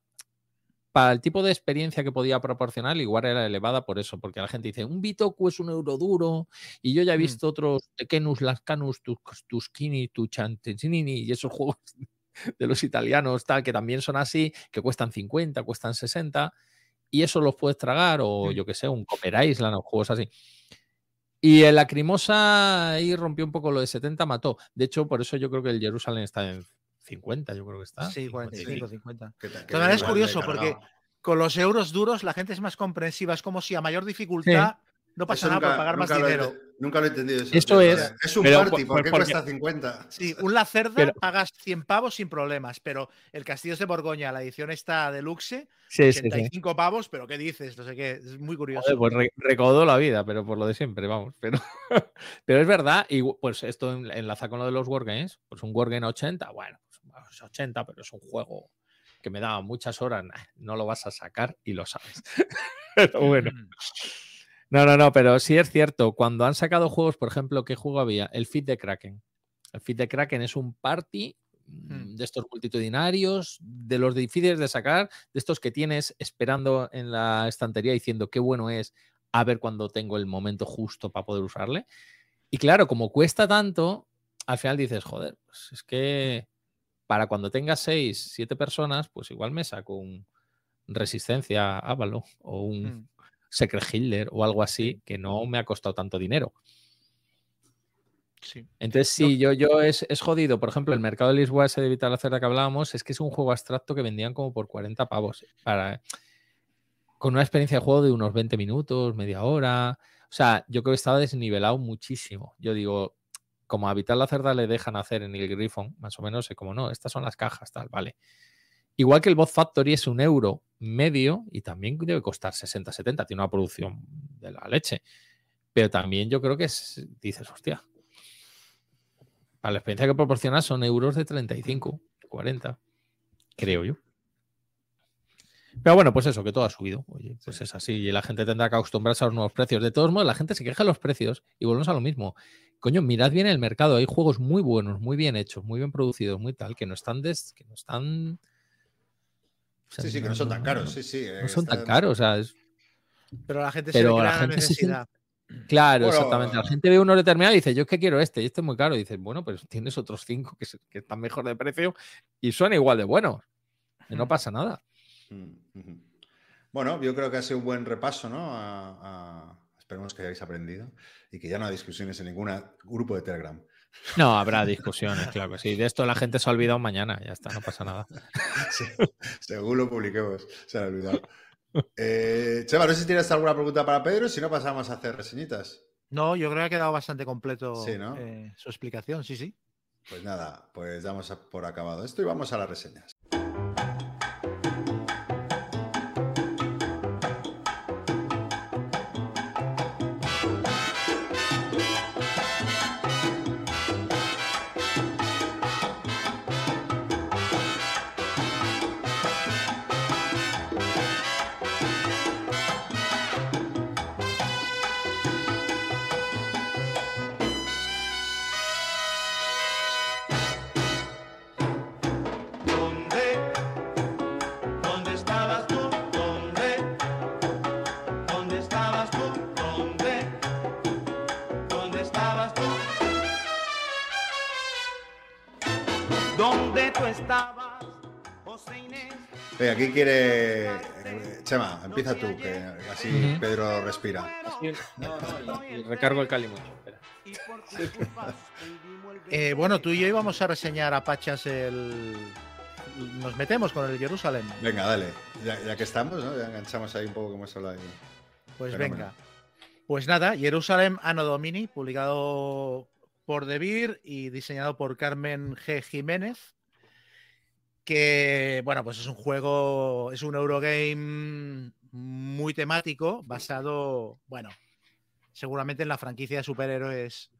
para el tipo de experiencia que podía proporcionar, igual era elevada por eso, porque la gente dice, un Bitoku es un euro duro y yo ya he Mm. visto otros Tekenus, Lascanus, Tus- Tuschini, Tuchantinini y esos juegos de los italianos, tal, que también son así, que cuestan 50, cuestan 60, y eso los puedes tragar, o Mm. yo que sé, un Copper Island o juegos así. Y el Lacrimosa ahí rompió un poco lo de 70, mató. De hecho, por eso yo creo que el Jerusalén está en 50, yo creo que está. Sí, 55. 45, 50. Que ta- que De todas maneras, es curioso porque con los euros duros la gente es más comprensiva. Es como si a mayor dificultad no pasa nada por pagar más dinero. Nunca lo he entendido eso. Tío. es, Es un pero party, por- ¿por qué porque- cuesta 50? Sí, un Lacerda Pero- pagas 100 pavos sin problemas, pero el Castillos de Borgoña, la edición esta deluxe, Sí, sí, sí. 85 pavos, pero ¿qué dices? No sé qué, es muy curioso. Joder, pues re- recaudó la vida, pero por lo de siempre, vamos. Pero, pero es verdad, y pues esto en- enlaza con lo de los Wargames. Pues un Wargame 80, bueno, pues es 80, pero es un juego que me daba muchas horas. nah, no lo vas a sacar y lo sabes. pero bueno. Mm. No, no, no, pero sí es cierto. Cuando han sacado juegos, por ejemplo, ¿qué juego había? El Feed de Kraken. El Feed de Kraken es un party mm, Hmm. de estos multitudinarios, de los difíciles de sacar, de estos que tienes esperando en la estantería diciendo qué bueno es, a ver cuando tengo el momento justo para poder usarle. Y claro, como cuesta tanto, al final dices, joder, pues es que para cuando tengas seis, siete personas, pues igual me saco un Resistencia Ávalo o un Mm. Secret Hitler o algo así que no me ha costado tanto dinero. Sí. Entonces, sí, yo, yo es, es jodido. Por ejemplo, el mercado de Lisboa, ese de Vital Cerda que hablábamos, es que es un juego abstracto que vendían como por 40 pavos. Para, con una experiencia de juego de unos 20 minutos, media hora. O sea, yo creo que estaba desnivelado muchísimo. Yo digo, como a Vital la Cerda le dejan hacer en el Griffon, más o menos, como no, estas son las cajas, tal, vale. Igual que el Boss Factory es un euro medio y también debe costar 60, 70, tiene una producción de la leche. Pero también yo creo que es, dices, hostia, para la experiencia que proporciona son euros de 35, 40, creo yo. Pero bueno, pues eso, que todo ha subido. Oye, pues es así. Y la gente tendrá que acostumbrarse a los nuevos precios. De todos modos, la gente se queja de los precios y volvemos a lo mismo. Coño, mirad bien el mercado. Hay juegos muy buenos, muy bien hechos, muy bien producidos, muy tal, que no están des- que no están. O sea, Sí, sí, que no son tan caros. Sí, sí. No son tan caros. O sea, es- Pero la gente Pero se le la gente se necesidad. Claro, Bueno, exactamente. La gente ve uno determinado y dice, yo es que quiero este, y este es muy caro. Y dices, bueno, pero tienes otros cinco que, se- que están mejor de precio y son igual de buenos. Y no Hmm. pasa nada. Mm. Bueno, yo creo que ha sido un buen repaso, ¿no? A- a- Esperemos que hayáis aprendido y que ya no haya discusiones en ningún grupo de Telegram. No, habrá discusiones, claro que sí. De esto la gente se ha olvidado mañana, ya está, no pasa nada. Sí, según lo publiquemos, se ha olvidado. Eh, Chema, no sé si tienes alguna pregunta para Pedro, si no pasamos a hacer reseñitas. No, yo creo que ha quedado bastante completo Sí, ¿no? eh, su explicación, sí, sí. Pues nada, pues damos por acabado esto y vamos a las reseñas. ¿Dónde tú estabas, José Inés? Oye, aquí quiere. Chema, empieza tú, que así. Pedro respira. No, no, recargo el Cali mucho. espera. Y por tu culpa escribimos el Eh, bueno, tú y yo íbamos a reseñar a Pachas el. Nos metemos con el Jerusalén. Venga, dale. Ya, ya que estamos, ¿no? Ya enganchamos ahí un poco como hemos hablado ahí. Pues venga. Pues nada, Jerusalem Anno Domini, publicado por Debir y diseñado por Carmen G. Jiménez. Que, bueno, pues es un juego, es un Eurogame muy temático, basado, bueno, seguramente en la franquicia de superhéroes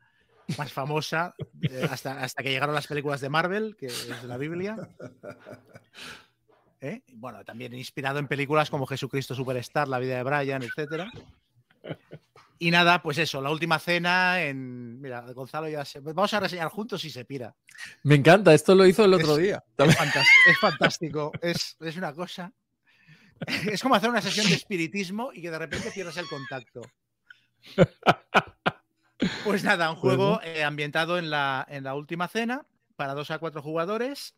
más famosa, eh, hasta, hasta que llegaron las películas de Marvel, que es la Biblia. ¿Eh? Bueno, también inspirado en películas como Jesucristo Superstar, La vida de Brian, etcétera. Y nada, pues eso, la última cena en. Mira, Gonzalo ya se. Vamos a reseñar juntos y se pira. Me encanta, esto lo hizo el otro Es- día. Es, fantástico. Es, es una cosa. Es como hacer una sesión de espiritismo y que de repente pierdas el contacto. Pues nada, un juego eh, ambientado en la, en la última cena para dos a cuatro jugadores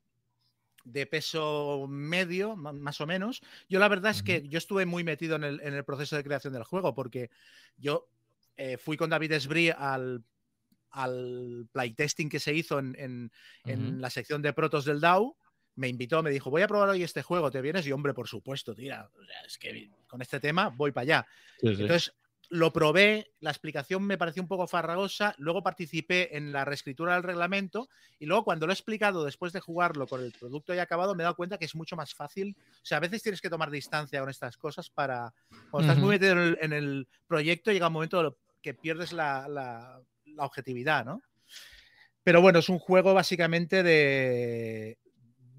de peso medio, más o menos. Yo la verdad es que yo estuve muy metido en el, en el proceso de creación del juego porque yo eh, fui con David Esbrí al, al playtesting que se hizo en, en- en la sección de protos del DAO. Me invitó, me dijo, voy a probar hoy este juego, ¿te vienes? Y hombre, por supuesto, tira. o sea, es que con este tema voy para allá. Sí, sí. Entonces, lo probé, la explicación me pareció un poco farragosa, luego participé en la reescritura del reglamento y luego cuando lo he explicado después de jugarlo con el producto ya acabado me he dado cuenta que es mucho más fácil. O sea, a veces tienes que tomar distancia con estas cosas para... Cuando estás muy metido en el, en el proyecto llega un momento que pierdes la, la- la objetividad, ¿no? Pero bueno, es un juego básicamente de,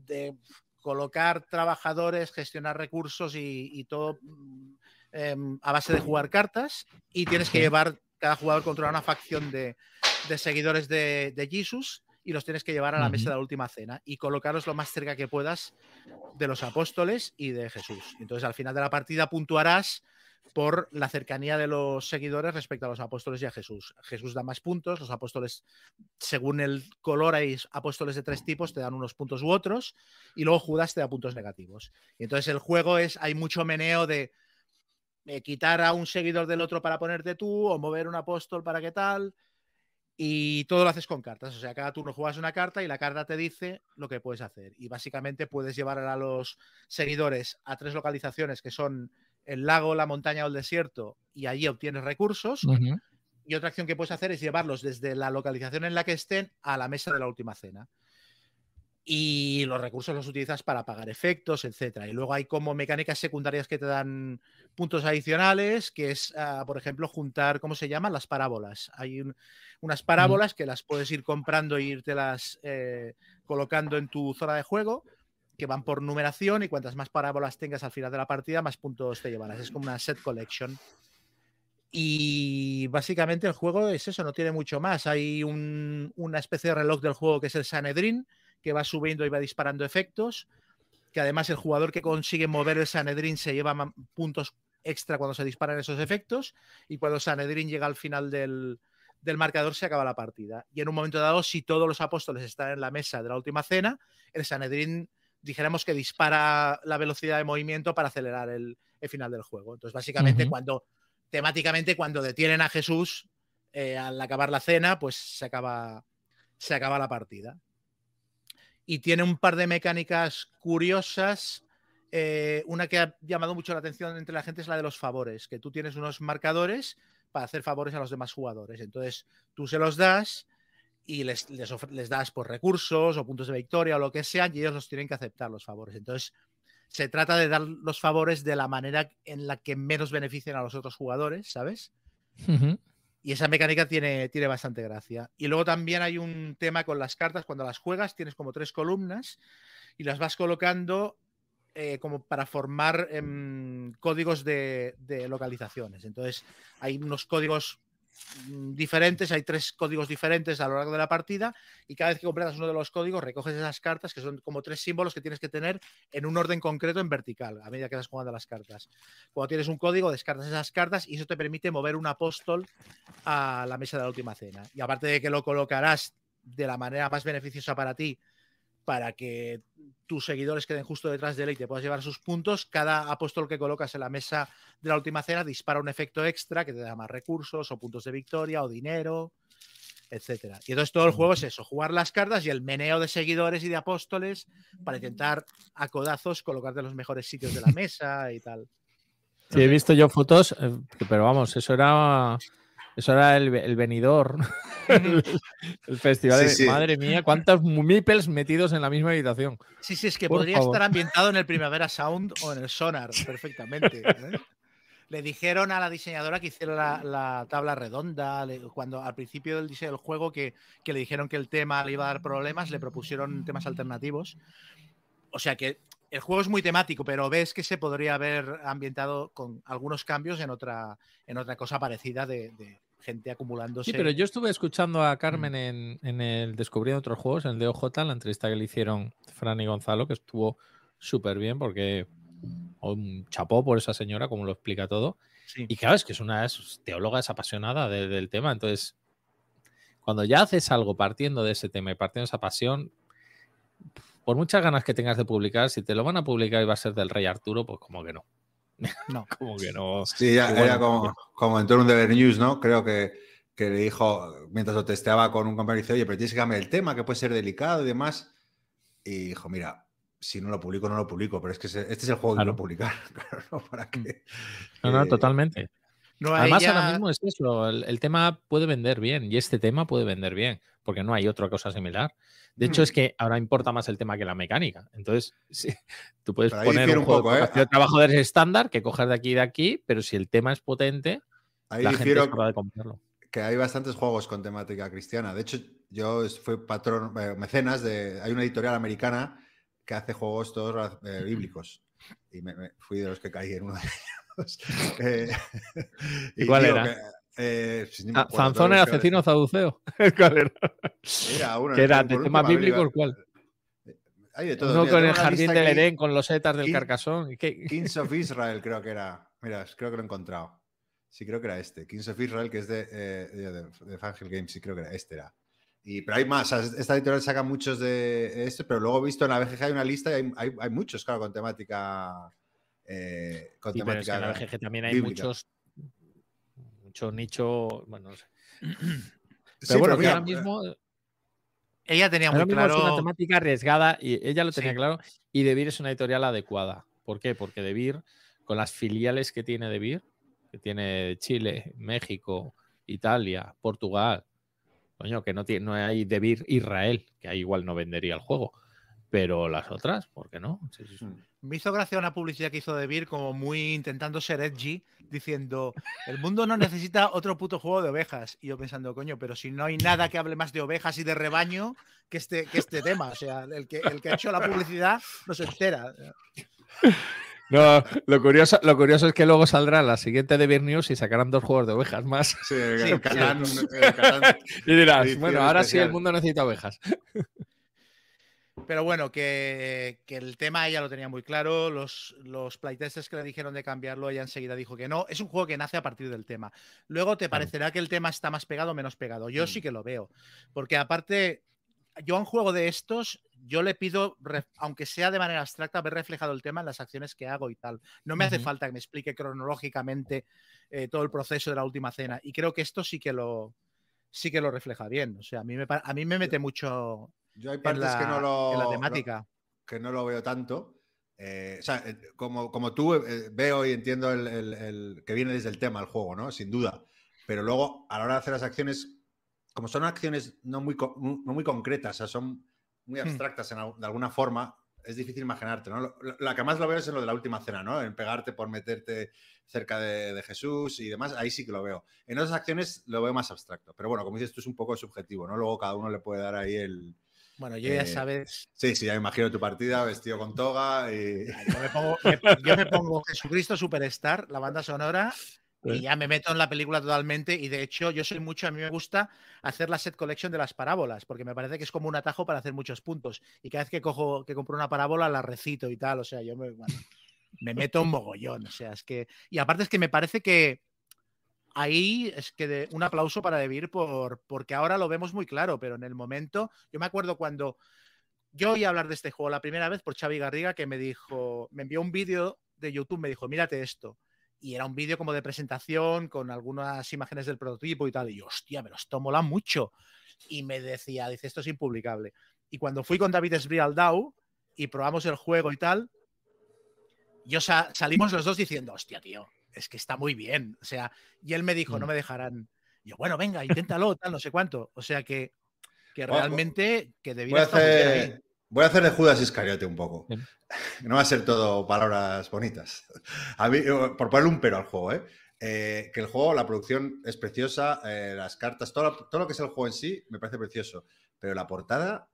de colocar trabajadores, gestionar recursos y, y todo mm, em, a base de jugar cartas y tienes que llevar, cada jugador controla una facción de, de seguidores de, de Jesus y los tienes que llevar a la mesa de la última cena y colocarlos lo más cerca que puedas de los apóstoles y de Jesús. Entonces al final de la partida puntuarás por la cercanía de los seguidores respecto a los apóstoles y a Jesús. Jesús da más puntos, los apóstoles, según el color, hay apóstoles de tres tipos, te dan unos puntos u otros, y luego Judas te da puntos negativos. Y entonces el juego es, hay mucho meneo de eh, quitar a un seguidor del otro para ponerte tú, o mover un apóstol para qué tal, y todo lo haces con cartas. O sea, cada turno juegas una carta y la carta te dice lo que puedes hacer. Y básicamente puedes llevar a los seguidores a tres localizaciones que son el lago, la montaña o el desierto, y allí obtienes recursos. Y otra acción que puedes hacer es llevarlos desde la localización en la que estén a la mesa de la última cena. Y los recursos los utilizas para pagar efectos, etcétera. Y luego hay como mecánicas secundarias que te dan puntos adicionales, que es, ah, por ejemplo, juntar, ¿cómo se llaman? Las parábolas. Hay un- unas parábolas que las puedes ir comprando e irtelas eh, colocando en tu zona de juego, que van por numeración y cuantas más parábolas tengas al final de la partida, más puntos te llevarás. Es como una set collection. Y básicamente el juego es eso, no tiene mucho más. Hay un- una especie de reloj del juego que es el Sanedrin, que va subiendo y va disparando efectos, que además el jugador que consigue mover el Sanedrin se lleva puntos extra cuando se disparan esos efectos, y cuando Sanedrin llega al final del, del marcador se acaba la partida. Y en un momento dado, si todos los apóstoles están en la mesa de la última cena, el Sanedrin dijéramos que dispara la velocidad de movimiento para acelerar el, el final del juego. Entonces, básicamente, cuando temáticamente, cuando detienen a Jesús eh, al acabar la cena, pues se acaba, se acaba la partida. Y tiene un par de mecánicas curiosas. Eh, una que ha llamado mucho la atención entre la gente es la de los favores, que tú tienes unos marcadores para hacer favores a los demás jugadores. Entonces, tú se los das y les, les, das por recursos o puntos de victoria o lo que sea, y ellos los tienen que aceptar los favores. Entonces, se trata de dar los favores de la manera en la que menos beneficien a los otros jugadores, ¿sabes? Y esa mecánica tiene, tiene bastante gracia. Y luego también hay un tema con las cartas. Cuando las juegas, tienes como tres columnas y las vas colocando eh, como para formar em, códigos de, de localizaciones. Entonces, hay unos códigos diferentes, hay tres códigos diferentes a lo largo de la partida y cada vez que completas uno de los códigos recoges esas cartas que son como tres símbolos que tienes que tener en un orden concreto en vertical a medida que vas jugando las cartas. Cuando tienes un código descartas esas cartas y eso te permite mover un apóstol a la mesa de la última cena. Y aparte de que lo colocarás de la manera más beneficiosa para ti, para que tus seguidores queden justo detrás de él y te puedas llevar sus puntos, cada apóstol que colocas en la mesa de la última cena dispara un efecto extra que te da más recursos o puntos de victoria o dinero, etcétera. Y entonces todo el juego es eso, jugar las cartas y el meneo de seguidores y de apóstoles para intentar a codazos colocarte en los mejores sitios de la mesa y tal. Sí, he visto yo fotos, eh, pero vamos, eso era eso era el, el venidor, el, el festival. Sí, de- sí. Madre mía, cuántos meeples metidos en la misma habitación. Sí, sí, es que Por podría favor. estar ambientado en el Primavera Sound o en el Sonar perfectamente. ¿eh? Le dijeron a la diseñadora que hiciera la, la tabla redonda, le- cuando al principio del diseño del juego que, que le dijeron que el tema le iba a dar problemas, le propusieron temas alternativos. O sea que el juego es muy temático, pero ves que se podría haber ambientado con algunos cambios en otra, en otra cosa parecida de, de gente acumulándose. Sí, pero yo estuve escuchando a Carmen en, en el Descubriendo otros juegos, en el DOJ, la entrevista que le hicieron Fran y Gonzalo, que estuvo súper bien porque un chapó por esa señora, como lo explica todo. Sí. Y claro, es que es una teóloga, es apasionada de- del tema. Entonces, cuando ya haces algo partiendo de ese tema y partiendo de esa pasión, por muchas ganas que tengas de publicar, si te lo van a publicar y va a ser del Rey Arturo, pues como que no. No. como que no. Sí, ya, Y bueno, era como, como en Turn de News, ¿no? Creo que, que le dijo, mientras lo testeaba con un compañero, dice, oye, pero tienes que cambiar el tema, que puede ser delicado y demás. Y dijo, mira, si no lo publico, no lo publico, pero es que este es el juego que Claro. quiero publicar. Claro, ¿no? ¿Para qué? No, no, Eh, totalmente. No, Además, ahora mismo es eso, el, el tema puede vender bien y este tema puede vender bien, porque no hay otra cosa similar. De hecho, Hmm. es que ahora importa más el tema que la mecánica. Entonces, sí, tú puedes Pero poner un, un poco, de ¿eh? de trabajadores estándar que coger de aquí y de aquí, pero si el tema es potente, Ahí la gente es capaz de comprarlo. que hay bastantes juegos con temática cristiana. De hecho, yo fui patrón, eh, mecenas de. Hay una editorial americana que hace juegos todos eh, bíblicos. Y me, me- fui de los que caí en uno de ellos. Eh, ¿Y cuál era? que, eh, si Ah, Zanzón era asesino saduceo. ¿Cuál era? Era uno ¿Que era de temas bíblicos? ¿Cuál? Hay de todo. Uno Mira, con el jardín del. Edén, con los setas del King- carcasón. ¿y qué? Kings of Israel, creo que era. Mira, creo que lo he encontrado. Sí, creo que era este. Kings of Israel, que es de, eh, de, de Fangel Games, sí, creo que era este. Era. Y, pero hay más. esta editorial saca muchos de este, pero luego he visto en la BGG hay una lista y hay, hay, hay muchos, claro, con temática. Eh, con Sí, pero es que en la temática. BGG también hay bíblica. muchos, mucho nicho, bueno, no sé. Pero Sí, bueno, pero mira, ahora mismo, ella tenía ahora muy mismo es una claro. temática arriesgada y ella lo tenía Sí. claro. Y DeVir es una editorial adecuada. ¿Por qué? Porque DeVir, con las filiales que tiene DeVir, que tiene Chile, México, Italia, Portugal, coño, que no, tiene, no hay DeVir Israel, que ahí igual no vendería el juego. Pero las otras, ¿por qué no? Sí, sí, sí. Mm. Me hizo gracia una publicidad que hizo de Beer como muy intentando ser edgy, diciendo, el mundo no necesita otro puto juego de ovejas. Y yo pensando, coño, pero si no hay nada que hable más de ovejas y de rebaño que este, que este tema. O sea, el que, el que ha hecho la publicidad no se entera. No, lo curioso, lo curioso es que luego saldrá la siguiente de Beer News y sacarán dos juegos de ovejas más. Sí, el, Sí, el Catán, el Catán- Y dirás, bueno, ahora sí el mundo necesita ovejas. Pero bueno, que, que el tema ella lo tenía muy claro. Los, los playtesters que le dijeron de cambiarlo, ella enseguida dijo que no. Es un juego que nace a partir del tema. Luego te parecerá que el tema está más pegado o menos pegado. Yo Mm. sí que lo veo. Porque aparte, yo a un juego de estos, yo le pido, aunque sea de manera abstracta, ver reflejado el tema en las acciones que hago y tal. No me hace falta que me explique cronológicamente eh, todo el proceso de la última cena. Y creo que esto sí que lo sí que lo refleja bien. O sea, a mí me, a mí me mete mucho Yo hay partes la, que no lo. en la lo- temática. que no lo veo tanto. Eh, o sea, eh, como, como tú eh, veo y entiendo el, el- el- que viene desde el tema el juego, ¿no? Sin duda. Pero luego, a la hora de hacer las acciones, como son acciones no muy, no muy concretas, o sea, son muy Hmm. abstractas en de alguna forma, es difícil imaginarte, ¿no? Lo- lo- La que más lo veo es en lo de la última cena, ¿no? En pegarte por meterte cerca de, de Jesús y demás, ahí sí que lo veo. En otras acciones lo veo más abstracto. Pero bueno, como dices tú, es un poco subjetivo, ¿no? Luego cada uno le puede dar ahí el... Bueno, yo ya Eh, sabes, Sí, sí, ya me imagino tu partida vestido con toga y... yo me pongo, me- yo me pongo Jesucristo Superstar, la banda sonora, y ya me meto en la película totalmente. Y de hecho, yo soy mucho, a mí me gusta hacer la set collection de las parábolas, porque me parece que es como un atajo para hacer muchos puntos. Y cada vez que cojo, que compro una parábola, la recito y tal. O sea, yo me, bueno, me meto un mogollón. O sea, es que. Y aparte es que me parece que ahí es que de, un aplauso para Debir por, porque ahora lo vemos muy claro, pero en el momento, yo me acuerdo cuando yo oí hablar de este juego la primera vez por Xavi Garriga, que me dijo, me envió un vídeo de YouTube, me dijo, mírate esto. Y era un vídeo como de presentación con algunas imágenes del prototipo y tal. Y yo, hostia, pero esto mola mucho. Y me decía, dice, esto es impublicable. Y cuando fui con David Esbri y probamos el juego y tal, yo sa- salimos los dos diciendo, hostia, tío, es que está muy bien. O sea, y él me dijo, no Mm. me dejarán. Y yo, bueno, venga, inténtalo, tal, no sé cuánto. O sea que, que Voy a- realmente que Voy debía a, estar bien ahí. hacer, voy a hacer de Judas Iscariote un poco. Bien. No va a ser todo palabras bonitas. A mí, eh, por ponerle un pero al juego, ¿eh? Eh, que el juego, la producción es preciosa, eh, las cartas, todo, lo- todo lo que es el juego en sí me parece precioso. Pero la portada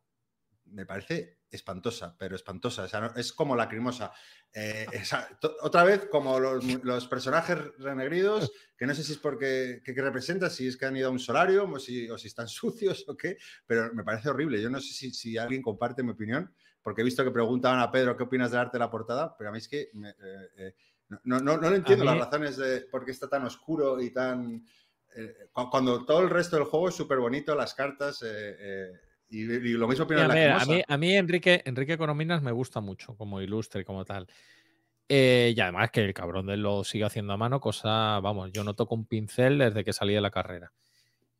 me parece espantosa, pero espantosa. O sea, no- es como lacrimosa. Eh, esa- otra vez, como los, los personajes renegridos, que no sé si es porque qué, qué representa, si es que han ido a un solarium o si, o si están sucios o qué, pero me parece horrible. Yo no sé si, si alguien comparte mi opinión, porque he visto que preguntaban a Pedro qué opinas del arte de la portada, pero a mí es que me- eh, eh, no, no, no, lo entiendo mí- las razones de por qué está tan oscuro y tan... eh, cu- cuando todo el resto del juego es súper bonito, las cartas... y, y lo mismo a mí, a mí Enrique, Enrique Coromines me gusta mucho como ilustre como tal. Eh, y además que el cabrón de él lo sigue haciendo a mano, cosa, vamos, yo no toco un pincel desde que salí de la carrera.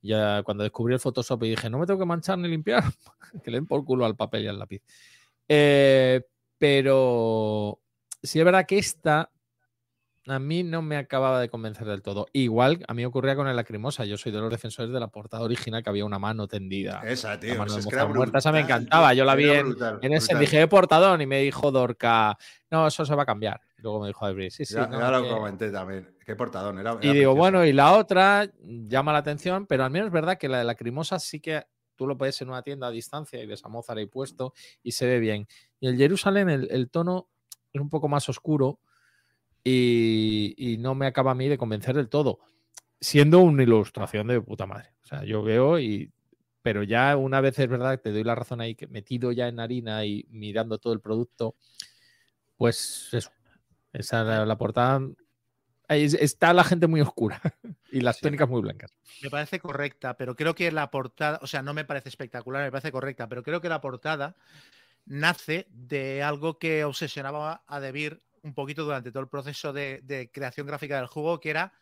Ya cuando descubrí el Photoshop y dije, no me tengo que manchar ni limpiar, que le den por culo al papel y al lápiz. Eh, pero sí es verdad que esta a mí no me acababa de convencer del todo. Igual a mí ocurría con el Lacrimosa. Yo soy de los defensores de la portada original que había una mano tendida. Esa, tío. La mano de muerta, esa me encantaba. Yo la vi en, brutal, en ese, brutal. dije "Eh, portadón y me dijo Dorca, no, eso se va a cambiar. Y luego me dijo Abril, sí, sí. ya, no, ya lo que- comenté también. Qué portadón. Era, Y digo, precioso. bueno, y la otra llama la atención, pero al menos es verdad que la de Lacrimosa sí que tú lo puedes en una tienda a distancia y ves a Mozart ahí puesto y se ve bien. Y el Jerusalén, el, el tono es un poco más oscuro y, y no me acaba a mí de convencer del todo, siendo una ilustración de puta madre. O sea, yo veo y... Pero ya una vez es verdad, te doy la razón ahí, que metido ya en harina y mirando todo el producto, pues eso. Esa la, la portada. es- está la gente muy oscura y las Sí. técnicas muy blancas. Me parece correcta, pero creo que la portada, o sea, no me parece espectacular, me parece correcta, pero creo que la portada nace de algo que obsesionaba a Debir un poquito durante todo el proceso de, de creación gráfica del juego, que era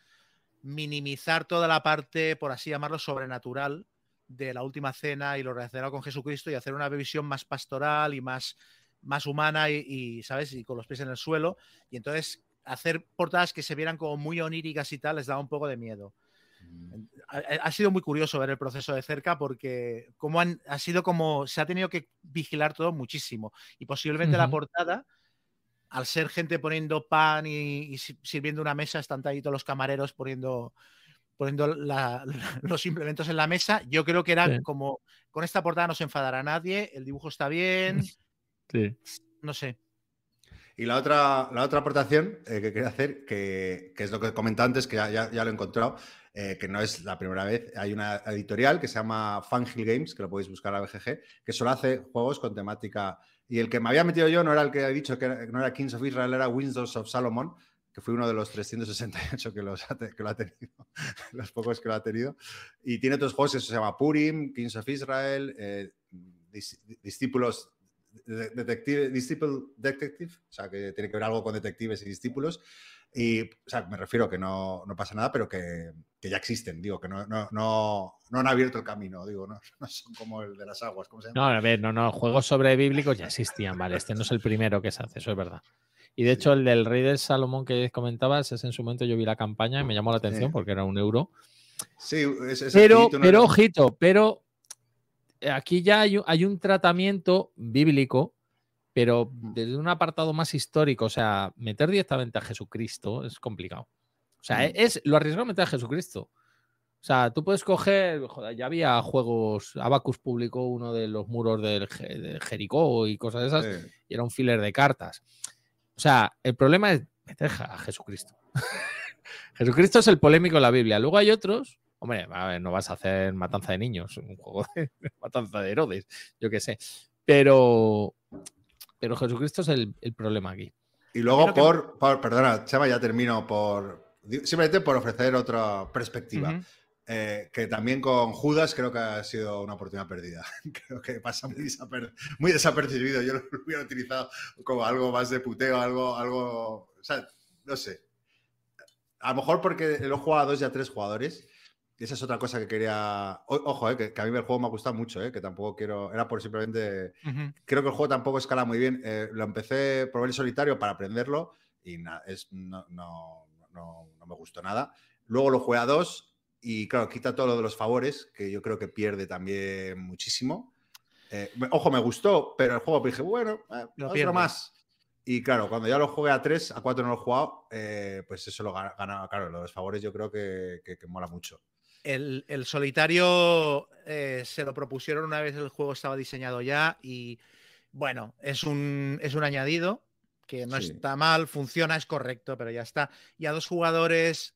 minimizar toda la parte, por así llamarlo, sobrenatural de la última cena y lo relacionado con Jesucristo y hacer una visión más pastoral y más, más humana y, y, ¿sabes? Y con los pies en el suelo. Y entonces hacer portadas que se vieran como muy oníricas y tal les daba un poco de miedo. Ha, ha sido muy curioso ver el proceso de cerca porque como han, ha sido como se ha tenido que vigilar todo muchísimo y posiblemente la portada al ser gente poniendo pan y, y si- sirviendo una mesa están ahí todos los camareros poniendo poniendo la- la- los implementos en la mesa yo creo que era Sí. como con esta portada no se enfadará nadie el dibujo está bien Sí. no sé Y la otra, la otra aportación eh, que quería hacer, que, que es lo que comenté antes, que ya, ya- ya lo he encontrado, eh, que no es la primera vez. Hay una editorial que se llama Fanghill Games, que lo podéis buscar a BGG, que solo hace juegos con temática. Y el que me había metido yo no era el que he dicho que no era Kings of Israel, era Windows of Salomon, que fue uno de los 368 que, los ha que lo ha tenido, los pocos que lo ha tenido. Y tiene otros juegos que se llama Purim, Kings of Israel, eh, Dis- Discípulos de- detective, disciple detective, o sea, que tiene que ver algo con detectives y discípulos. Y, o sea, me refiero que no, no pasa nada, pero que, que ya existen, digo, que no, no, no, no han abierto el camino, digo, no, no son como el de las aguas, ¿cómo se llama? No, a ver, no, no, juegos sobre bíblicos ya existían, vale. Este no es el primero que se hace, eso es verdad. Y de hecho, el del Rey del Salomón que comentabas, ese en su momento yo vi la campaña y me llamó la atención Sí. porque era un euro. Sí, es, es Pero, pero ojito, pero aquí ya hay, un- hay un tratamiento bíblico, pero Mm. desde un apartado más histórico. O sea, meter directamente a Jesucristo es complicado. O sea, Mm. es lo arriesgado meter a Jesucristo. O sea, tú puedes coger, joder, ya había juegos, Abacus publicó uno de los muros del de Jericó y cosas de esas, Sí. y era un filler de cartas. O sea, el problema es meter a Jesucristo. Jesucristo es el polémico en la Biblia. Luego hay otros. Hombre, a ver, no vas a hacer matanza de niños, un juego de matanza de Herodes, yo qué sé. Pero, pero Jesucristo es el, el problema aquí. Y luego que- por, por- perdona, Chema, ya termino por, simplemente por ofrecer otra perspectiva. Ujú. Eh, que también con Judas creo que ha sido una oportunidad perdida. creo que pasa muy, desaper- muy desapercibido. Yo lo hubiera utilizado como algo más de puteo, algo, algo, o sea, no sé. A lo mejor porque lo he jugado a dos y a tres jugadores. Y esa es otra cosa que quería. O- ojo, eh, que, que a mí el juego me ha gustado mucho, eh, que tampoco quiero. Era por simplemente. Ujú. Creo que el juego tampoco escala muy bien. Eh, lo empecé, probé el solitario para aprenderlo y na- es, no, no, no- no me gustó nada. Luego lo jugué a dos y, claro, quita todo lo de los favores, que yo creo que pierde también muchísimo. Eh, ojo, me gustó, pero el juego dije, bueno, eh, Lo otro más. Y claro, cuando ya lo jugué a tres, a cuatro no lo he jugado, eh, pues eso lo gana, gana- claro, lo de los favores yo creo que, que- que mola mucho. El, el solitario eh, se lo propusieron una vez el juego estaba diseñado ya y bueno, es un, es un añadido que no Sí. está mal, funciona, es correcto, pero ya está. Y a dos jugadores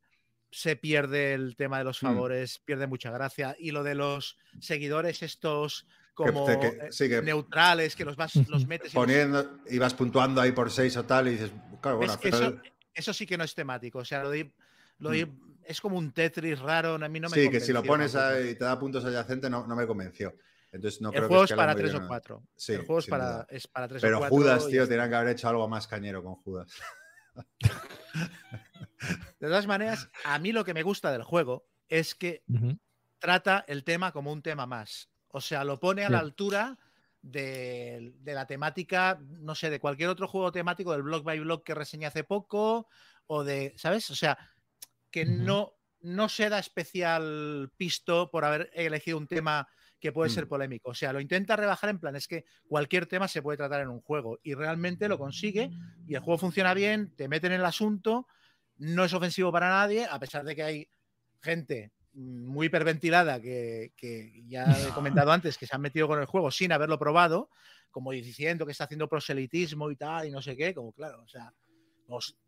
se pierde el tema de los Mm. favores, pierde mucha gracia. Y lo de los seguidores, estos como que- eh, sí, que neutrales, que los vas, los metes y los- poniendo, ibas puntuando ahí por seis o tal y dices, claro, bueno, al eso, eso sí que no es temático. O sea, lo de, lo de- es como un Tetris raro. A mí no me sí, que si lo pones ahí y te da puntos adyacentes no, no me convenció. Entonces no el creo juego que es para muy 3 bien, o. 4. Sí, el juego es para, duda. es para 3 Pero o 4. Judas, tío, tenían que haber hecho algo más cañero con Judas. De todas maneras, a mí lo que me gusta del juego es que trata el tema como un tema más. O sea, lo pone a la altura de, de la temática, no sé, de cualquier otro juego temático, del blog by blog que reseñé hace poco, o de, ¿sabes? O sea, que no se da especial pisto por haber elegido un tema que puede ser Mm. polémico. O sea, lo intenta rebajar en plan, es que cualquier tema se puede tratar en un juego y realmente lo consigue y el juego funciona bien, te meten en el asunto, no es ofensivo para nadie, a pesar de que hay gente muy hiperventilada que, que ya he comentado antes que se han metido con el juego sin haberlo probado, como diciendo que está haciendo proselitismo y tal, y no sé qué, como claro, o sea,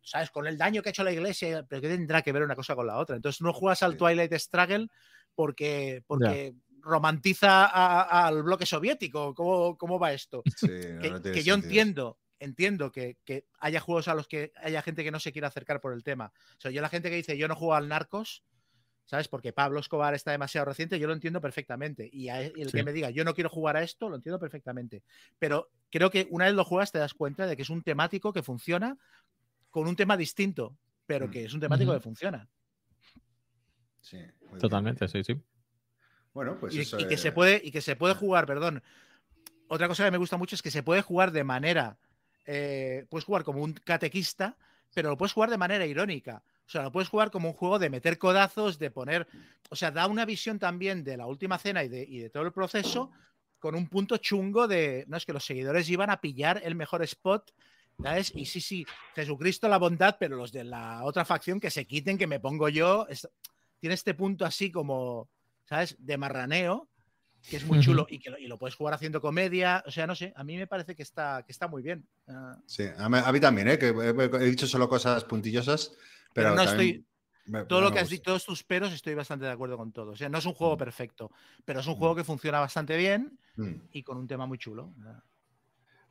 ¿sabes? Con el daño que ha hecho la iglesia, pero ¿qué tendrá que ver una cosa con la otra? Entonces no juegas al. Twilight Struggle porque, porque romantiza a- a- al bloque soviético. ¿Cómo, cómo va esto? Sí, que, no tiene que yo entiendo, entiendo que, que haya juegos a los que haya gente que no se quiera acercar por el tema. O sea, yo la gente que dice yo no juego al Narcos, ¿sabes? Porque Pablo Escobar está demasiado reciente, yo lo entiendo perfectamente. Y, a- el Sí. que me diga yo no quiero jugar a esto, lo entiendo perfectamente. Pero creo que una vez lo juegas te das cuenta de que es un temático que funciona con un tema distinto, pero Mm. que es un temático que funciona. Sí, bien. Totalmente, sí, sí. Bueno, pues y, eso y que es- se puede, y que se puede jugar, perdón. Otra cosa que me gusta mucho es que se puede jugar de manera. eh, puedes jugar como un catequista, pero lo puedes jugar de manera irónica. O sea, lo puedes jugar como un juego de meter codazos, de poner. O sea, da una visión también de la última cena y de, y de todo el proceso con un punto chungo de. No es que los seguidores iban a pillar el mejor spot. ¿Sabes? Y sí, sí, Jesucristo la bondad, pero los de la otra facción que se quiten, que me pongo yo. es- tiene este punto así como, ¿sabes? De marraneo, que es muy chulo y que lo, y lo puedes jugar haciendo comedia. O sea, no sé, a mí me parece que está, que está muy bien. Ah, Sí, a mí, a mí también, ¿eh? que he, he dicho solo cosas puntillosas, pero, Pero no me- todo lo que has dicho, todos tus peros, estoy bastante de acuerdo con todo. O sea, no es un juego Mm. perfecto, pero es un Mm. juego que funciona bastante bien Mm. y con un tema muy chulo.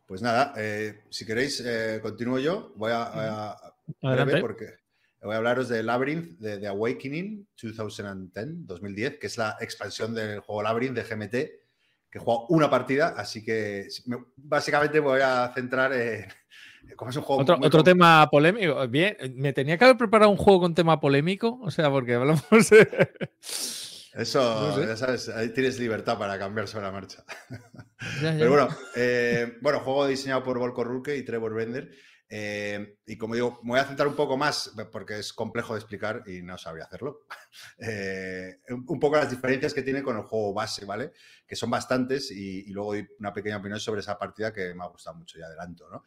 Pues nada, eh, si queréis, eh, continúo yo. Voy a, a- breve porque voy a hablaros de Labyrinth de, de Awakening 2010, 2010, que es la expansión del juego Labyrinth de GMT, que he jugado una partida, así que me- básicamente me voy a centrar en. Como es un juego Otro, otro tema polémico. Bien, me tenía que haber preparado un juego con tema polémico, o sea, porque hablamos de... Eso, No sé. ya sabes, ahí tienes libertad para cambiar sobre la marcha. Ya, ya. Pero bueno, eh, bueno, juego diseñado por Volko Ruke y Trevor Bender. Eh, y como digo, me voy a centrar un poco más porque es complejo de explicar y no sabría hacerlo. Eh, un poco las diferencias que tiene con el juego base, ¿vale? Que son bastantes y, luego doy una pequeña opinión sobre esa partida que me ha gustado mucho y adelanto, ¿no?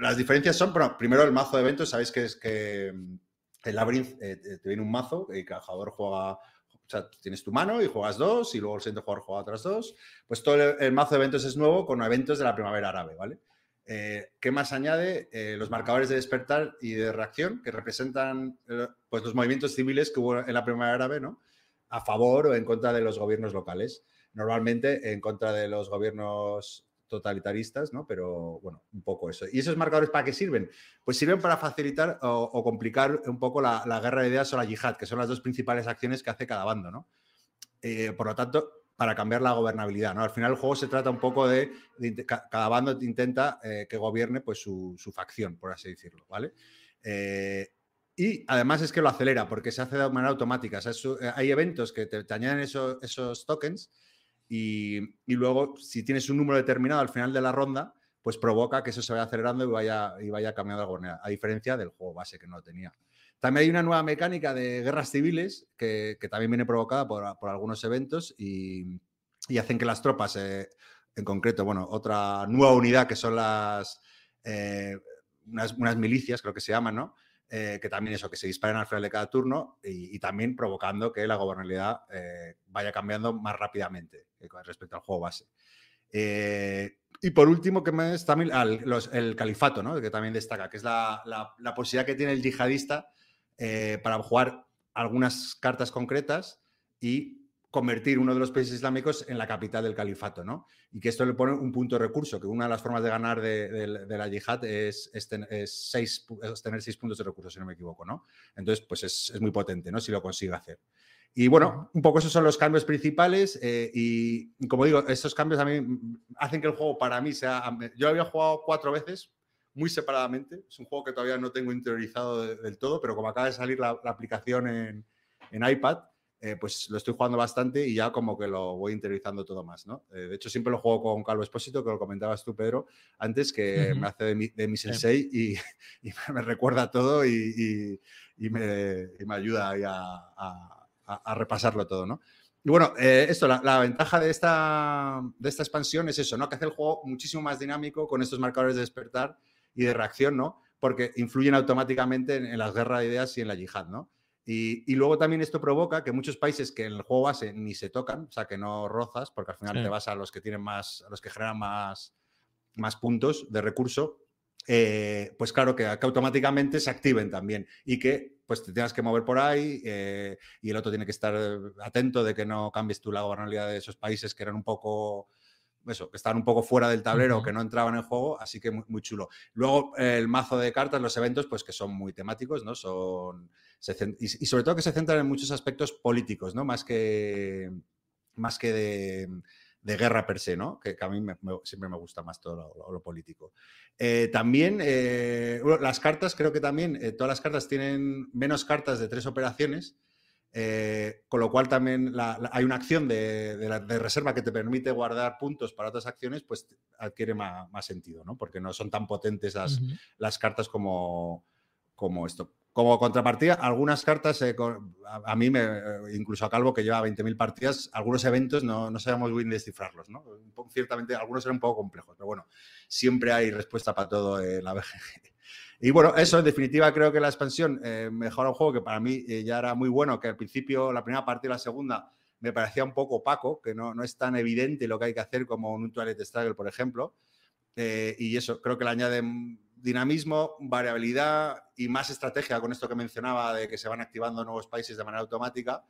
Las diferencias son, bueno, primero el mazo de eventos, sabéis que es que mm, el Labyrinth eh, te viene un mazo y cada jugador juega o sea, tienes tu mano y juegas dos y luego el siguiente jugador juega otras dos. Pues todo el mazo de eventos es nuevo con eventos de la primavera árabe, ¿vale? Eh, ¿Qué más añade? Eh, los marcadores de despertar y de reacción que representan eh, pues los movimientos civiles que hubo en la primavera árabe, ¿no? A favor o en contra de los gobiernos locales. Normalmente en contra de los gobiernos totalitaristas, ¿no? Pero bueno, un poco eso. ¿Y esos marcadores para qué sirven? Pues sirven para facilitar o, complicar un poco la, guerra de ideas o la yihad, que son las dos principales acciones que hace cada bando, ¿no? Por lo tanto, para cambiar la gobernabilidad, ¿no? Al final el juego se trata un poco de, cada bando intenta eh, que gobierne pues su, su facción, por así decirlo, ¿vale? Eh, y además es que lo acelera porque se hace de manera automática. Eh, hay eventos que te, te añaden eso- esos tokens y, y luego si tienes un número determinado al final de la ronda, pues provoca que eso se vaya acelerando y vaya, y vaya cambiando de gobernabilidad, a diferencia del juego base que no lo tenía. También hay una nueva mecánica de guerras civiles que, también viene provocada por, por algunos eventos y, y hacen que las tropas, eh, en concreto, bueno, otra nueva unidad que son las eh, unas, unas milicias, creo que se llaman, ¿no? Eh, que también eso, que se disparen al final de cada turno y, también provocando que la gobernabilidad vaya cambiando más rápidamente respecto al juego base. Y por último, que me es también los- el califato, ¿no? que también destaca, que es la, la- la posibilidad que tiene el yihadista eh, para jugar algunas cartas concretas y convertir uno de los países islámicos en la capital del califato, ¿no? Y que esto le pone un punto de recurso, que una de las formas de ganar de, de- de la yihad es, es ten- es seis pu- es tener seis puntos de recurso, si no me equivoco, ¿no? Entonces, pues es, muy potente, ¿no? Si lo consigue hacer. Y bueno, un poco esos son los cambios principales eh, y, como digo, estos cambios a mí hacen que el juego para mí sea... Yo había jugado cuatro veces, muy separadamente. Es un juego que todavía no tengo interiorizado de- del todo, pero como acaba de salir la, la aplicación en, en iPad, eh, pues lo estoy jugando bastante y ya como que lo voy interiorizando todo más, ¿no? Eh, de hecho, siempre lo juego con Calvo Espósito, que lo comentabas tú, Pedro, antes, que me hace de mi, de mi sensei y, y me recuerda todo y, y- y me, y me ayuda ahí a, a- a- a repasarlo todo, ¿no? Y bueno, eh, esto, la, la ventaja de esta, de esta expansión es eso, ¿no? Que hace el juego muchísimo más dinámico con estos marcadores de despertar y de reacción, ¿no? Porque influyen automáticamente en, en las guerras de ideas y en la yihad, ¿no? Y, y luego también esto provoca que muchos países que en el juego base ni se tocan, o sea, que no rozas, porque al final Sí. te vas a los que tienen más, a los que generan más, más puntos de recurso, eh, pues claro que, que automáticamente se activen también y que pues te tengas que mover por ahí eh, y el otro tiene que estar atento de que no cambies tú la gobernabilidad de esos países que eran un poco eso, que estaban un poco fuera del tablero, Ujú. que no entraban en juego, así que muy, muy chulo. Luego eh, el mazo de cartas, los eventos, pues que son muy temáticos, ¿no? Son se y, y sobre todo que se centran en muchos aspectos políticos, ¿no? Más que más que de, de guerra per se, ¿no? Que, que a mí me- me- siempre me gusta más todo lo, lo- lo político. Eh, también eh, las cartas, creo que también eh, todas las cartas tienen menos cartas de tres operaciones. Eh, con lo cual también la- la- hay una acción de, de la- de reserva que te permite guardar puntos para otras acciones, pues adquiere más, más sentido, ¿no? Porque no son tan potentes las, las cartas como, como esto. Como contrapartida, algunas cartas, eh, con- a, a mí, me, eh, incluso a Calvo, que lleva 20.000 partidas, algunos eventos no, no sabemos bien descifrarlos, ¿no? Ciertamente, algunos eran un poco complejos, pero bueno, siempre hay respuesta para todo en la BGG. Y bueno, eso, en definitiva, creo que la expansión eh, mejora un juego que para mí eh, ya era muy bueno, que al principio, la primera parte y la segunda, me parecía un poco opaco, que no, no es tan evidente lo que hay que hacer como un Twilight Struggle, por ejemplo. Eh, y eso, creo que le añade mm, dinamismo, variabilidad y más estrategia con esto que mencionaba de que se van activando nuevos países de manera automática.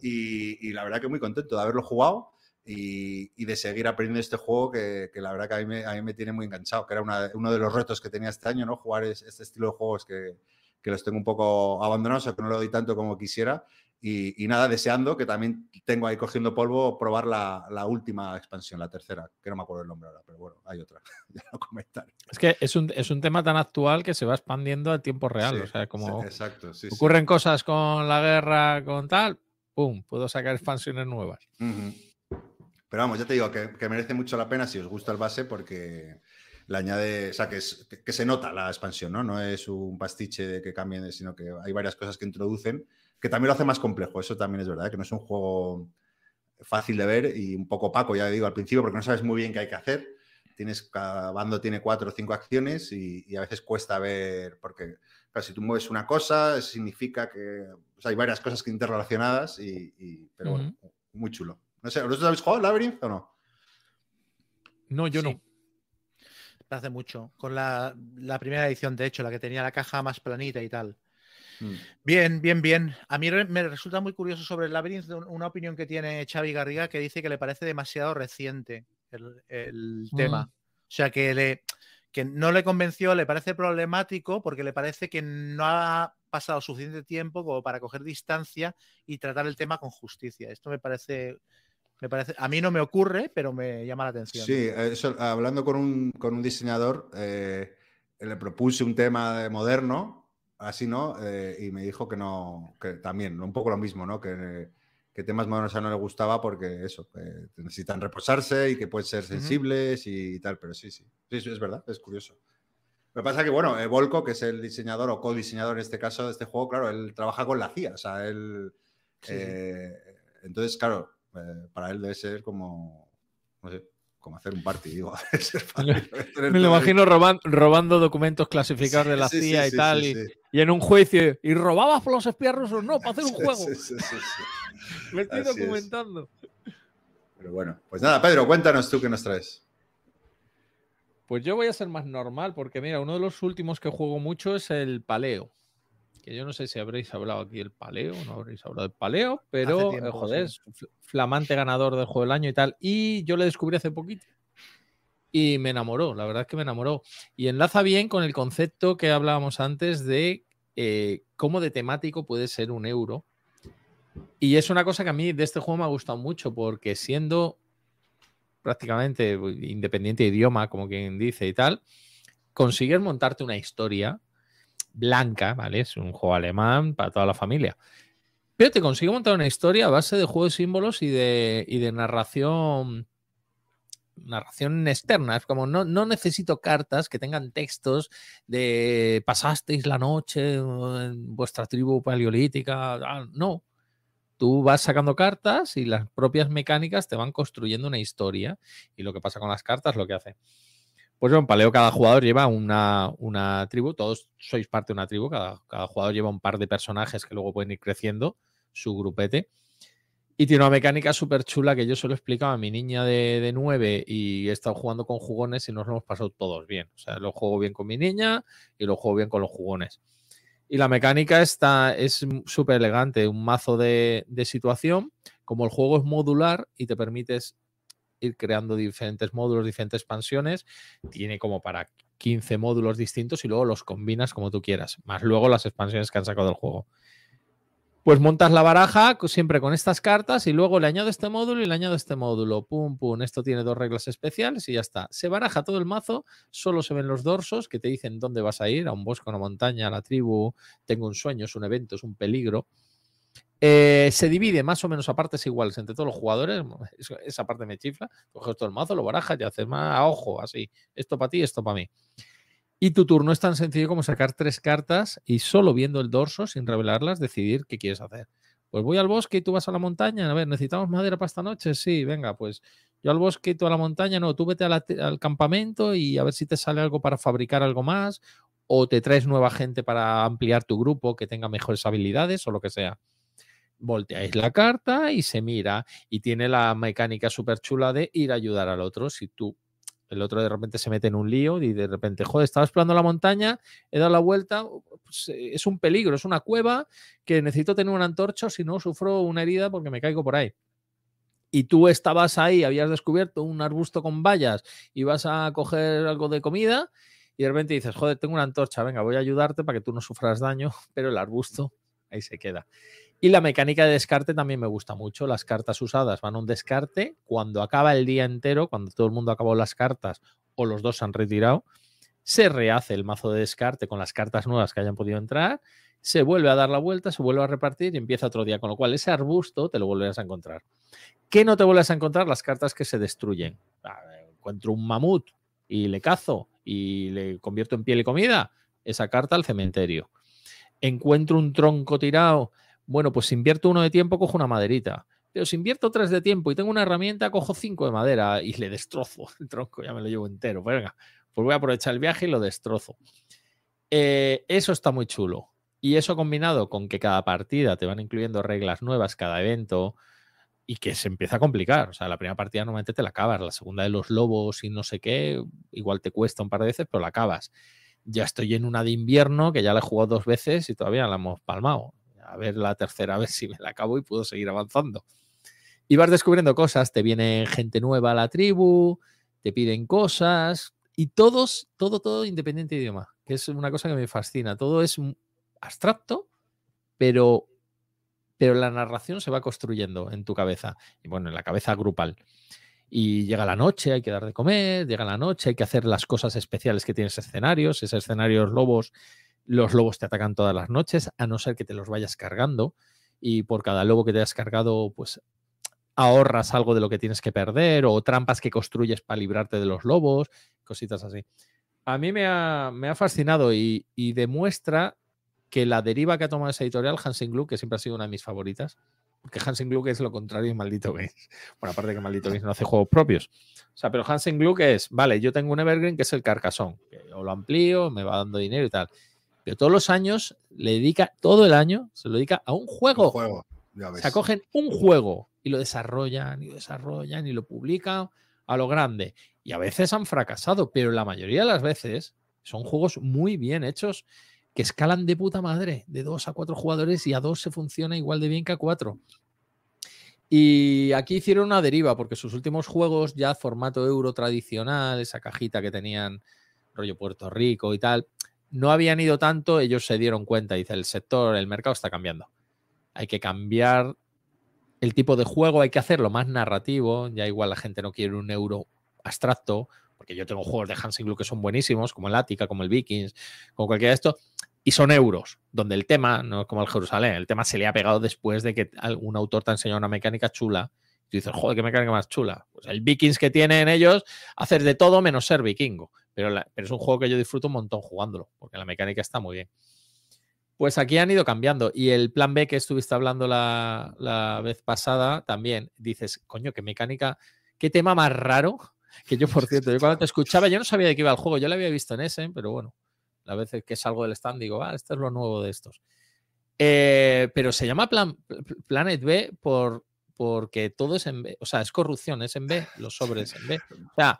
Y, y la verdad que muy contento de haberlo jugado y, y de seguir aprendiendo este juego que, que la verdad que a mí, me, a mí me tiene muy enganchado, que era una- uno de los retos que tenía este año, ¿no? Jugar es- este estilo de juegos que, que los tengo un poco abandonados o que no lo doy tanto como quisiera. Y, y nada, deseando que también tengo ahí cogiendo polvo probar la, la última expansión, la tercera, que no me acuerdo el nombre ahora, pero bueno, hay otra. ya lo comentaré. Es que es un, es un tema tan actual que se va expandiendo a tiempo real. Sí, o sea, como sí, exacto, sí, ocurren cosas con la guerra, con tal, ¡pum! Puedo sacar expansiones nuevas. Ujú. Pero vamos, ya te digo que, que merece mucho la pena si os gusta el base porque le añade, o sea, que, es- que- que se nota la expansión, ¿no? No es un pastiche de que cambien, sino que hay varias cosas que introducen que también lo hace más complejo. Eso también es verdad, que no es un juego fácil de ver y un poco opaco, ya digo, al principio, porque no sabes muy bien qué hay que hacer. Tienes, cada bando tiene cuatro o cinco acciones y, y a veces cuesta ver, porque claro, si tú mueves una cosa, significa que o sea, hay varias cosas interrelacionadas, y, y- pero bueno, muy chulo. No sé, ¿vosotros habéis jugado Labyrinth o no? No, yo Sí. no. Hace mucho. Con la, la primera edición, de hecho, la que tenía la caja más planita y tal. Mm. Bien, bien, bien. A mí re- me resulta muy curioso sobre el Labyrinth un- una opinión que tiene Xavi Garriga que dice que le parece demasiado reciente el, el Mm. tema. O sea, que, le, que no le convenció, le parece problemático porque le parece que no ha pasado suficiente tiempo como para coger distancia y tratar el tema con justicia. Esto me parece, me parece, a mí no me ocurre, pero me llama la atención. Sí, eh, eso, hablando con un, con un diseñador, eh, le propuse un tema de moderno, así, ¿no? Eh, y me dijo que no, que también, un poco lo mismo, ¿no? Que, que temas modernos a no le gustaba porque eso, que necesitan reposarse y que pueden ser sensibles y tal, pero sí, sí, sí, sí, es verdad, es curioso. Lo que pasa es que, bueno, eh, Volko, que es el diseñador o co-diseñador en este caso de este juego, claro, él trabaja con la CIA, o sea, él... Sí. eh, entonces, claro, eh, para él debe ser como, no sé, como hacer un party, digo. Me lo imagino roban- robando documentos clasificados de la Sí, CIA sí, y tal, y, en un juicio, y robabas por los espías rusos, no, para hacer un juego. Me estoy Así es. documentando. Pero bueno, pues nada, Pedro, cuéntanos tú qué nos traes. Pues yo voy a ser más normal, porque mira, uno de los últimos que juego mucho es el paleo. Que yo no sé si habréis hablado aquí del paleo, no habréis hablado del paleo, pero tiempo, eh, joder, sí. es fl- flamante ganador del juego del año y tal. Y yo le descubrí hace poquito. Y me enamoró, la verdad es que me enamoró. Y enlaza bien con el concepto que hablábamos antes de eh, cómo de temático puede ser un euro. Y es una cosa que a mí de este juego me ha gustado mucho, porque siendo prácticamente independiente de idioma, como quien dice y tal, consigues montarte una historia blanca, ¿vale? Es un juego alemán para toda la familia. Pero te consigue montar una historia a base de juegos de símbolos y de, y de narración narración externa. Es como no, no necesito cartas que tengan textos de pasasteis la noche en vuestra tribu paleolítica. No. Tú vas sacando cartas y las propias mecánicas te van construyendo una historia. Y lo que pasa con las cartas, lo que hace. Pues en Paleo cada jugador lleva una, una tribu, todos sois parte de una tribu, cada, jugador lleva un par de personajes que luego pueden ir creciendo, su grupete. Y tiene una mecánica súper chula que yo se lo explicaba a mi niña de, de 9 y he estado jugando con jugones y nos lo hemos pasado todos bien. O sea, lo juego bien con mi niña y lo juego bien con los jugones. Y la mecánica está, es súper elegante, un mazo de, de situación. Como el juego es modular y te permites ir creando diferentes módulos, diferentes expansiones, tiene como para 15 módulos distintos y luego los combinas como tú quieras, más luego las expansiones que han sacado del juego. Pues montas la baraja siempre con estas cartas y luego le añado este módulo y le añado este módulo. Pum, pum. Esto tiene dos reglas especiales y ya está. Se baraja todo el mazo, solo se ven los dorsos que te dicen dónde vas a ir, a un bosque, a una montaña, a la tribu. Tengo un sueño, es un evento, es un peligro. Eh, se divide más o menos a partes iguales entre todos los jugadores. Esa parte me chifla. Coges todo el mazo, lo barajas y haces más a ojo, así. Esto para ti, esto para mí. Y tu turno es tan sencillo como sacar tres cartas y solo viendo el dorso, sin revelarlas, decidir qué quieres hacer. Pues voy al bosque y tú vas a la montaña. A ver, ¿necesitamos madera para esta noche? Sí, venga, pues yo al bosque y tú a la montaña. No, tú vete al campamento y a ver si te sale algo para fabricar algo más o te traes nueva gente para ampliar tu grupo que tenga mejores habilidades o lo que sea. Volteáis la carta y se mira y tiene la mecánica súper chula de ir a ayudar al otro. Si tú el otro de repente se mete en un lío y de repente, joder, estaba explorando la montaña, he dado la vuelta, pues, eh, es un peligro, es una cueva que necesito tener una antorcha, si no sufro una herida porque me caigo por ahí. Y tú estabas ahí, habías descubierto un arbusto con vallas y vas a coger algo de comida y de repente dices, joder, tengo una antorcha, venga, voy a ayudarte para que tú no sufras daño, pero el arbusto ahí se queda. Y la mecánica de descarte también me gusta mucho. Las cartas usadas van a un descarte. Cuando acaba el día entero, cuando todo el mundo acabó las cartas o los dos se han retirado, se rehace el mazo de descarte con las cartas nuevas que hayan podido entrar, se vuelve a dar la vuelta, se vuelve a repartir y empieza otro día. Con lo cual, ese arbusto te lo volverás a encontrar. ¿Qué no te vuelves a encontrar? Las cartas que se destruyen. Ah, Encuentro un mamut y le cazo y le convierto en piel y comida. Esa carta al cementerio. Encuentro un tronco tirado bueno, pues si invierto uno de tiempo, cojo una maderita. Pero si invierto tres de tiempo y tengo una herramienta, cojo cinco de madera y le destrozo el tronco, ya me lo llevo entero. Pues venga, pues voy a aprovechar el viaje y lo destrozo. Eh, eso está muy chulo. Y eso combinado con que cada partida te van incluyendo reglas nuevas, cada evento, y que se empieza a complicar. O sea, la primera partida normalmente te la acabas, la segunda de los lobos y no sé qué, igual te cuesta un par de veces, pero la acabas. Ya estoy en una de invierno que ya la he jugado dos veces y todavía la hemos palmado a ver la tercera, a ver si me la acabo y puedo seguir avanzando. Y vas descubriendo cosas, te viene gente nueva a la tribu, te piden cosas y todos, todo, todo independiente de idioma, que es una cosa que me fascina. Todo es abstracto, pero, pero la narración se va construyendo en tu cabeza y bueno, en la cabeza grupal. Y llega la noche, hay que dar de comer, llega la noche, hay que hacer las cosas especiales que tienes escenarios, esos escenarios lobos los lobos te atacan todas las noches, a no ser que te los vayas cargando. Y por cada lobo que te hayas cargado, pues ahorras algo de lo que tienes que perder o trampas que construyes para librarte de los lobos, cositas así. A mí me ha, me ha fascinado y, y, demuestra que la deriva que ha tomado esa editorial, Hansen Gluck, que siempre ha sido una de mis favoritas, porque Hansen Gluck es lo contrario de Maldito Games. Bueno, aparte que Maldito Games no hace juegos propios. O sea, pero Hansen Gluck es, vale, yo tengo un Evergreen que es el Carcasón, que yo lo amplío, me va dando dinero y tal pero todos los años le dedica, todo el año, se lo dedica a un juego. Un juego ya ves. Un juego y lo desarrollan y lo desarrollan y lo publican a lo grande. Y a veces han fracasado, pero la mayoría de las veces son juegos muy bien hechos que escalan de puta madre, de dos a cuatro jugadores y a dos se funciona igual de bien que a cuatro. Y aquí hicieron una deriva porque sus últimos juegos ya formato euro tradicional, esa cajita que tenían rollo Puerto Rico y tal, no habían ido tanto, ellos se dieron cuenta, dice, el sector, el mercado está cambiando. Hay que cambiar el tipo de juego, hay que hacerlo más narrativo, ya igual la gente no quiere un euro abstracto, porque yo tengo juegos de Hansen Gluck que son buenísimos, como el Attica, como el Vikings, como cualquiera de estos, Y son euros, donde el tema, no es como el Jerusalén, el tema se le ha pegado después de que algún autor te ha enseñado una mecánica chula. Y tú dices, joder, qué mecánica más chula. Pues el Vikings que tienen ellos, hacer de todo menos ser vikingo. Pero, la- pero es un juego que yo disfruto un montón jugándolo, porque la mecánica está muy bien. Pues aquí han ido cambiando. Y el plan B que estuviste hablando la, la vez pasada, también dices, coño, qué mecánica, qué tema más raro. Que yo, por cierto, yo cuando te escuchaba, yo no sabía de qué iba el juego. Yo lo había visto en ese, pero bueno, a veces que salgo del stand digo, ah, esto es lo nuevo de estos. Eh, pero se llama Plan- Planet B por, porque todo es en B. O sea, es corrupción, es en B, los sobres en B. O sea,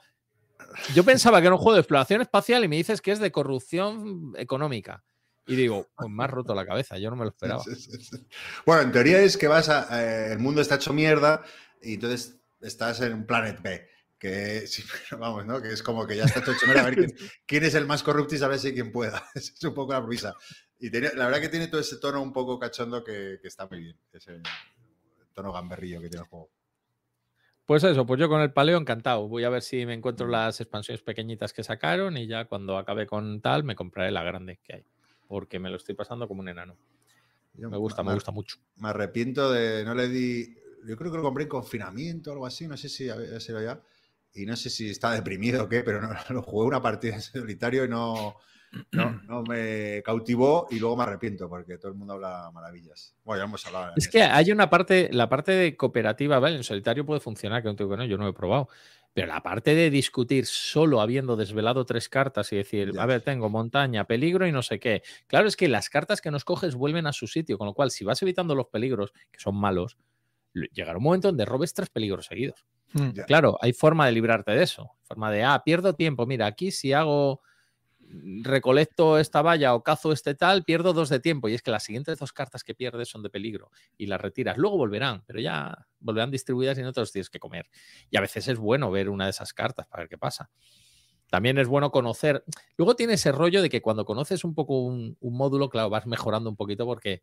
yo pensaba que era un juego de exploración espacial y me dices que es de corrupción económica. Y digo, pues me has roto la cabeza, yo no me lo esperaba. Sí, sí, sí. Bueno, en teoría es que vas a. eh, el mundo está hecho mierda y entonces estás en un Planet B. Que vamos, ¿no? Que es como que ya está todo hecho mierda. A ver quién, quién es el más corrupto y saber si quien pueda. Es un poco la prisa. Y tiene- la verdad que tiene todo ese tono un poco cachondo que, que está muy bien. Ese tono gamberrillo que tiene el juego. Pues eso, pues yo con el paleo encantado. Voy a ver si me encuentro las expansiones pequeñitas que sacaron y ya cuando acabe con tal me compraré la grande que hay. Porque me lo estoy pasando como un enano. Yo Me gusta, me gusta mucho. Me arrepiento de. No le di. Yo creo que lo compré en confinamiento o algo así. No sé si había sido ya. Y no sé si está deprimido o qué, pero no, lo jugué una partida en solitario y no, no, no me cautivó. Y luego me arrepiento porque todo el mundo habla maravillas. Bueno, ya hemos hablado. Es que hay una parte, la parte de cooperativa, ¿vale? En solitario puede funcionar, que no tengo que no, yo no lo he probado. Pero la parte de discutir solo habiendo desvelado tres cartas y decir, Ya. a ver, tengo montaña, peligro y no sé qué. Claro, es que las cartas que nos coges vuelven a su sitio, con lo cual, si vas evitando los peligros, que son malos, llegará un momento donde robes tres peligros seguidos. Mm. Ya. Claro, hay forma de librarte de eso. Forma de, ah, pierdo tiempo. Mira, aquí si hago, recolecto esta valla o cazo este tal, pierdo dos de tiempo. Y es que las siguientes dos cartas que pierdes son de peligro y las retiras. Luego volverán, pero ya volverán distribuidas y no te los tienes que comer. Y a veces es bueno ver una de esas cartas para ver qué pasa. También es bueno conocer. Luego tiene ese rollo de que cuando conoces un poco un, un módulo, claro, vas mejorando un poquito porque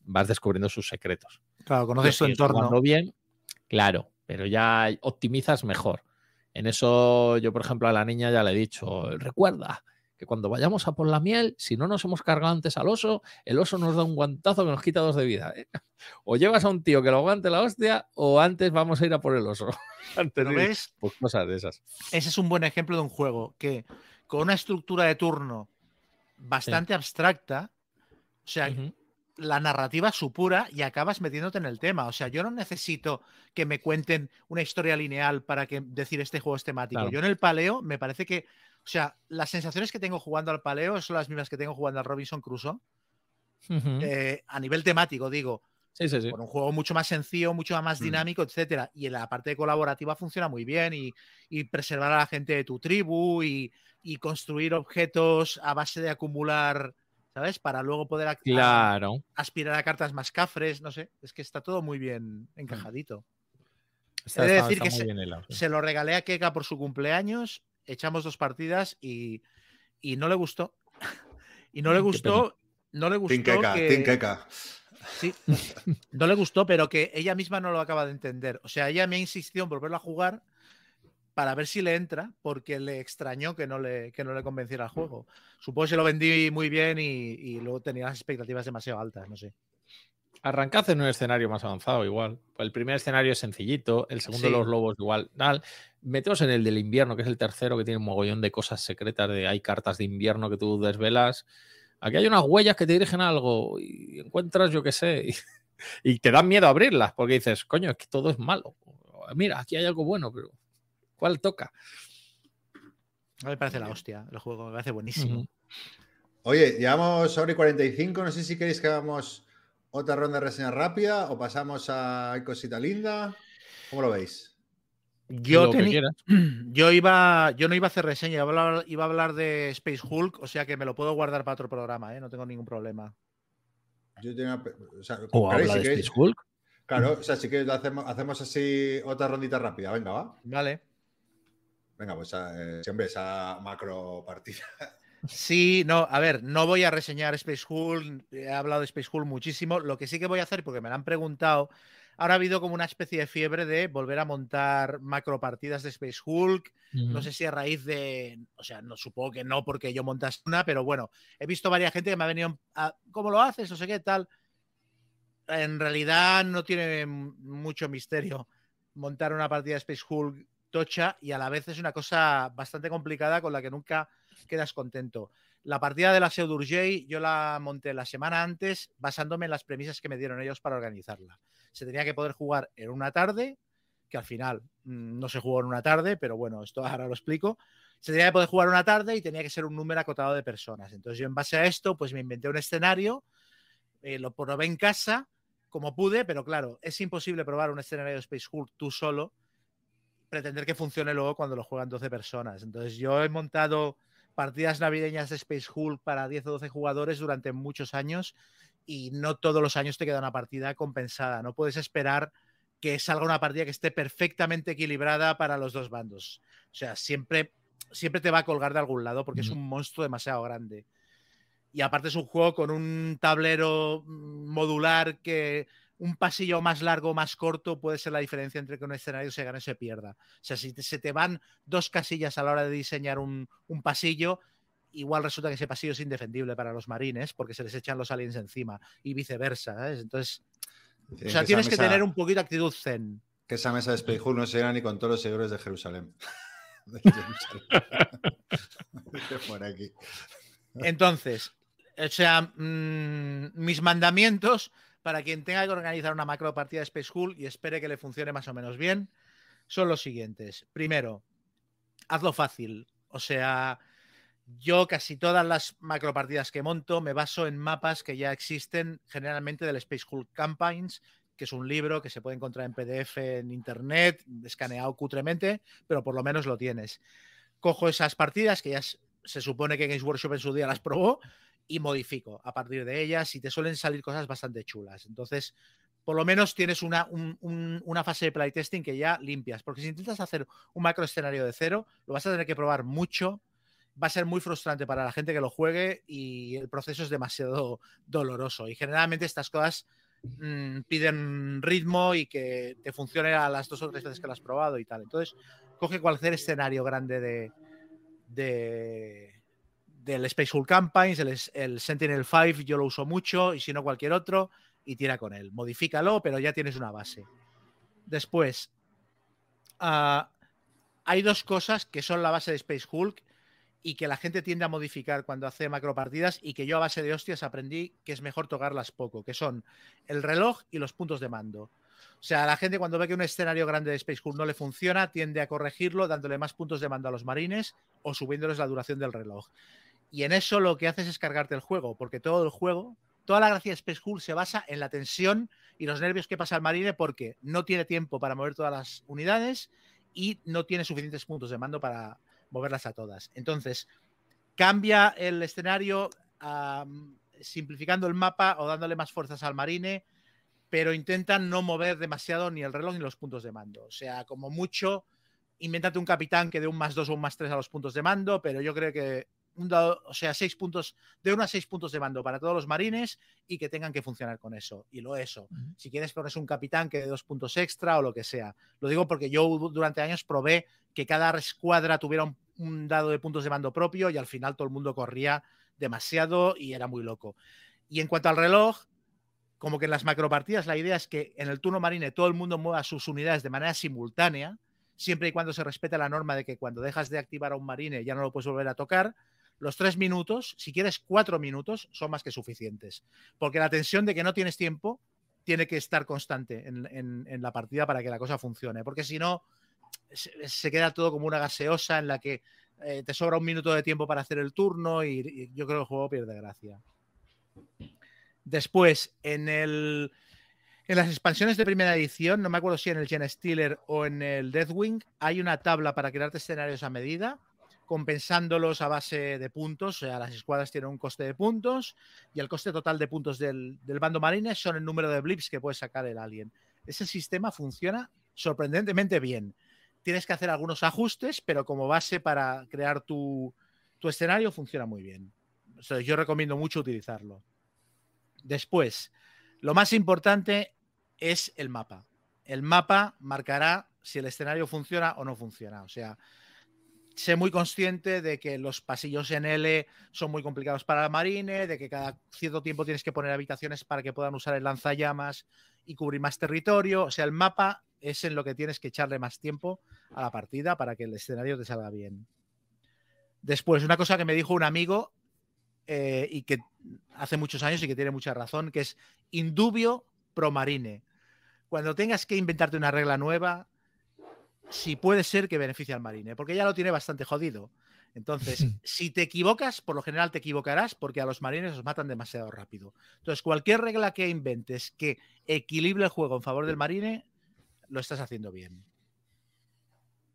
vas descubriendo sus secretos. Claro, conoces jugando entorno. bien, claro, pero ya optimizas mejor. En eso yo, por ejemplo, a la niña ya le he dicho, recuerda que cuando vayamos a por la miel, si no nos hemos cargado antes al oso, el oso nos da un guantazo que nos quita dos de vida. ¿eh? O llevas a un tío que lo aguante la hostia, o antes vamos a ir a por el oso. Antes de- ves, Pues cosas de esas. ese es un buen ejemplo de un juego que con una estructura de turno bastante abstracta, o sea, la narrativa supura y acabas metiéndote en el tema. O sea, yo no necesito que me cuenten una historia lineal para que decir este juego es temático. Claro. Yo en el paleo me parece que, sea, las sensaciones que tengo jugando al paleo son las mismas que tengo jugando al Robinson Crusoe. Eh, a nivel temático, digo, Sí, sí, sí. por un juego mucho más sencillo, mucho más Mm. dinámico, etcétera. Y en la parte colaborativa funciona muy bien y, y preservar a la gente de tu tribu y, y construir objetos a base de acumular, ¿sabes? Para luego poder a- Claro. aspirar a cartas más cafres, no sé. Es que está todo muy bien encajadito. Está, He de decir está que se-. Se lo regalé a Keka por su cumpleaños, echamos dos partidas y, y no le gustó. y no le gustó, no le gustó Tinqueca, que... Tinqueca. Sí, no le gustó, pero que ella misma no lo acaba de entender. O sea, ella me ha insistido en volverlo a jugar para ver si le entra, porque le extrañó que no le, que no le convenciera el juego. Supongo que se lo vendí muy bien y, y luego tenía las expectativas demasiado altas, no sé. Arrancad en un escenario más avanzado, igual. Pues El primer escenario es sencillito, el segundo, Sí. los lobos, igual. Tal. Meteos en el del invierno, que es el tercero, que tiene un mogollón de cosas secretas. De, hay cartas de invierno que tú desvelas. Aquí hay unas huellas que te dirigen a algo y encuentras, yo qué sé, y, y te dan miedo abrirlas porque dices, coño, es que todo es malo. Mira, aquí hay algo bueno, pero ¿cuál toca? A mí me parece la hostia el juego, me parece buenísimo. Oye, llevamos hora y 45. No sé si queréis que hagamos otra ronda de reseña rápida o pasamos a Hay cosita linda. ¿Cómo lo veis? Yo, Lo yo, iba, yo no iba a hacer reseña, iba a, hablar, iba a hablar de Space Hulk, o sea que me lo puedo guardar para otro programa, ¿eh? no tengo ningún problema. Yo tenía. O sea, O ¿queréis? habla Si de queréis- Space Hulk. Claro, o sea, si queréis lo hacemos, hacemos así otra rondita rápida. Venga, va. Vale. Venga, pues eh, siempre esa macro partida. Sí, no, a ver, no voy a reseñar Space Hulk, he hablado de Space Hulk muchísimo. Lo que sí que voy a hacer, porque me lo han preguntado ahora ha habido como una especie de fiebre de volver a montar macro partidas de Space Hulk. No sé si a raíz de, o sea, no supongo que no porque yo montas una, pero bueno, he visto varias gente que me ha venido a, ¿cómo lo haces? No sé qué tal. En realidad no tiene mucho misterio montar una partida de Space Hulk tocha y a la vez es una cosa bastante complicada con la que nunca quedas contento. La partida de la Pseudurjay yo la monté la semana antes basándome en las premisas que me dieron ellos para organizarla. Se tenía que poder jugar en una tarde, que al final mm, no se jugó en una tarde, pero bueno, esto ahora lo explico. Se tenía que poder jugar una tarde y tenía que ser un número acotado de personas. Entonces yo en base a esto, pues me inventé un escenario, eh, lo probé en casa como pude, pero claro, es imposible probar un escenario de Space Hulk tú solo, pretender que funcione luego cuando lo juegan 12 personas. Entonces yo he montado partidas navideñas de Space Hulk para 10 o 12 jugadores durante muchos años y no todos los años te queda una partida compensada. No puedes esperar que salga una partida que esté perfectamente equilibrada para los dos bandos. O sea, siempre, siempre te va a colgar de algún lado porque es un monstruo demasiado grande. Y aparte es un juego con un tablero mm, modular que un pasillo más largo o más corto puede ser la diferencia entre que un escenario se gane o se pierda. O sea, si se te van dos casillas a la hora de diseñar un, pasillo, igual resulta que ese pasillo es indefendible para los marines porque se les echan los aliens encima y viceversa. Entonces, o sea, tienes que tener un poquito de actitud zen. Que esa mesa de Space no se gana ni con todos los seguidores de Jerusalén. Por aquí. Entonces, o sea, mm, mis mandamientos para quien tenga que organizar una macro partida de Space Hulk y espere que le funcione más o menos bien, son los siguientes. Primero, hazlo fácil. O sea, yo casi todas las macro partidas que monto me baso en mapas que ya existen, generalmente del Space Hulk Campaigns, que es un libro que se puede encontrar en PDF en internet, escaneado cutremente, pero por lo menos lo tienes. Cojo esas partidas que ya se supone que Games Workshop en su día las probó y modifico a partir de ellas y te suelen salir cosas bastante chulas. Entonces, por lo menos tienes una, una fase de playtesting que ya limpias, porque si intentas hacer un macro escenario de cero, lo vas a tener que probar mucho, va a ser muy frustrante para la gente que lo juegue y el proceso es demasiado doloroso. Y generalmente estas cosas mm, piden ritmo y que te funcione a las dos o tres veces que lo has probado y tal. Entonces, coge cualquier escenario grande de, de del Space Hulk Campaigns, el, el, Sentinel 5 yo lo uso mucho y si no cualquier otro y tira con él. Modifícalo, pero ya tienes una base. Después, ah, hay dos cosas que son la base de Space Hulk y que la gente tiende a modificar cuando hace macro partidas y que yo a base de hostias aprendí que es mejor tocarlas poco, que son el reloj y los puntos de mando. O sea, la gente cuando ve que un escenario grande de Space Hulk no le funciona, tiende a corregirlo dándole más puntos de mando a los marines o subiéndoles la duración del reloj. Y en eso lo que haces es cargarte el juego, porque todo el juego, toda la gracia de Space Hulk se basa en la tensión y los nervios que pasa el marine porque no tiene tiempo para mover todas las unidades y no tiene suficientes puntos de mando para moverlas a todas. Entonces, cambia el escenario simplificando el mapa o dándole más fuerzas al marine, pero intentan no mover demasiado ni el reloj ni los puntos de mando. O sea, como mucho, invéntate un capitán que dé un más dos o un más tres a los puntos de mando, pero yo creo que o sea, seis puntos, de uno a seis puntos de mando para todos los marines y que tengan que funcionar con eso. Y lo eso. Si quieres pones un capitán que de dos puntos extra o lo que sea. Lo digo porque yo durante años probé que cada escuadra tuviera un, dado de puntos de mando propio y al final todo el mundo corría demasiado y era muy loco. Y en cuanto al reloj, como que en las macropartidas la idea es que en el turno marine todo el mundo mueva sus unidades de manera simultánea, siempre y cuando se respete la norma de que cuando dejas de activar a un marine ya no lo puedes volver a tocar, los tres minutos, si quieres cuatro minutos, son más que suficientes. Porque la tensión de que no tienes tiempo tiene que estar constante en, la partida para que la cosa funcione. Porque si no, se, queda todo como una gaseosa en la que eh, te sobra un minuto de tiempo para hacer el turno y, yo creo que el juego pierde gracia. Después, en las expansiones de primera edición, no me acuerdo si en el Gen Stealer o en el Deathwing, hay una tabla para crearte escenarios a medida compensándolos a base de puntos. O sea, las escuadras tienen un coste de puntos y el coste total de puntos del, bando marine son el número de blips que puede sacar el alien. Ese sistema funciona sorprendentemente bien. Tienes que hacer algunos ajustes, pero como base para crear tu, escenario funciona muy bien. yo recomiendo mucho utilizarlo. Después, lo más importante es el mapa. el mapa marcará si el escenario funciona o no funciona. O sea, sé muy consciente de que los pasillos en L son muy complicados para la marine, de que cada cierto tiempo tienes que poner habitaciones para que puedan usar el lanzallamas y cubrir más territorio. O sea, el mapa es en lo que tienes que echarle más tiempo a la partida para que el escenario te salga bien. Después, una cosa que me dijo un amigo eh, y que hace muchos años y que tiene mucha razón, que es indubio pro marine. Cuando tengas que inventarte una regla nueva, si puede ser que beneficie al marine, porque ya lo tiene bastante jodido. Entonces, si te equivocas, por lo general te equivocarás porque a los marines los matan demasiado rápido. Entonces, cualquier regla que inventes que equilibre el juego en favor del marine, lo estás haciendo bien.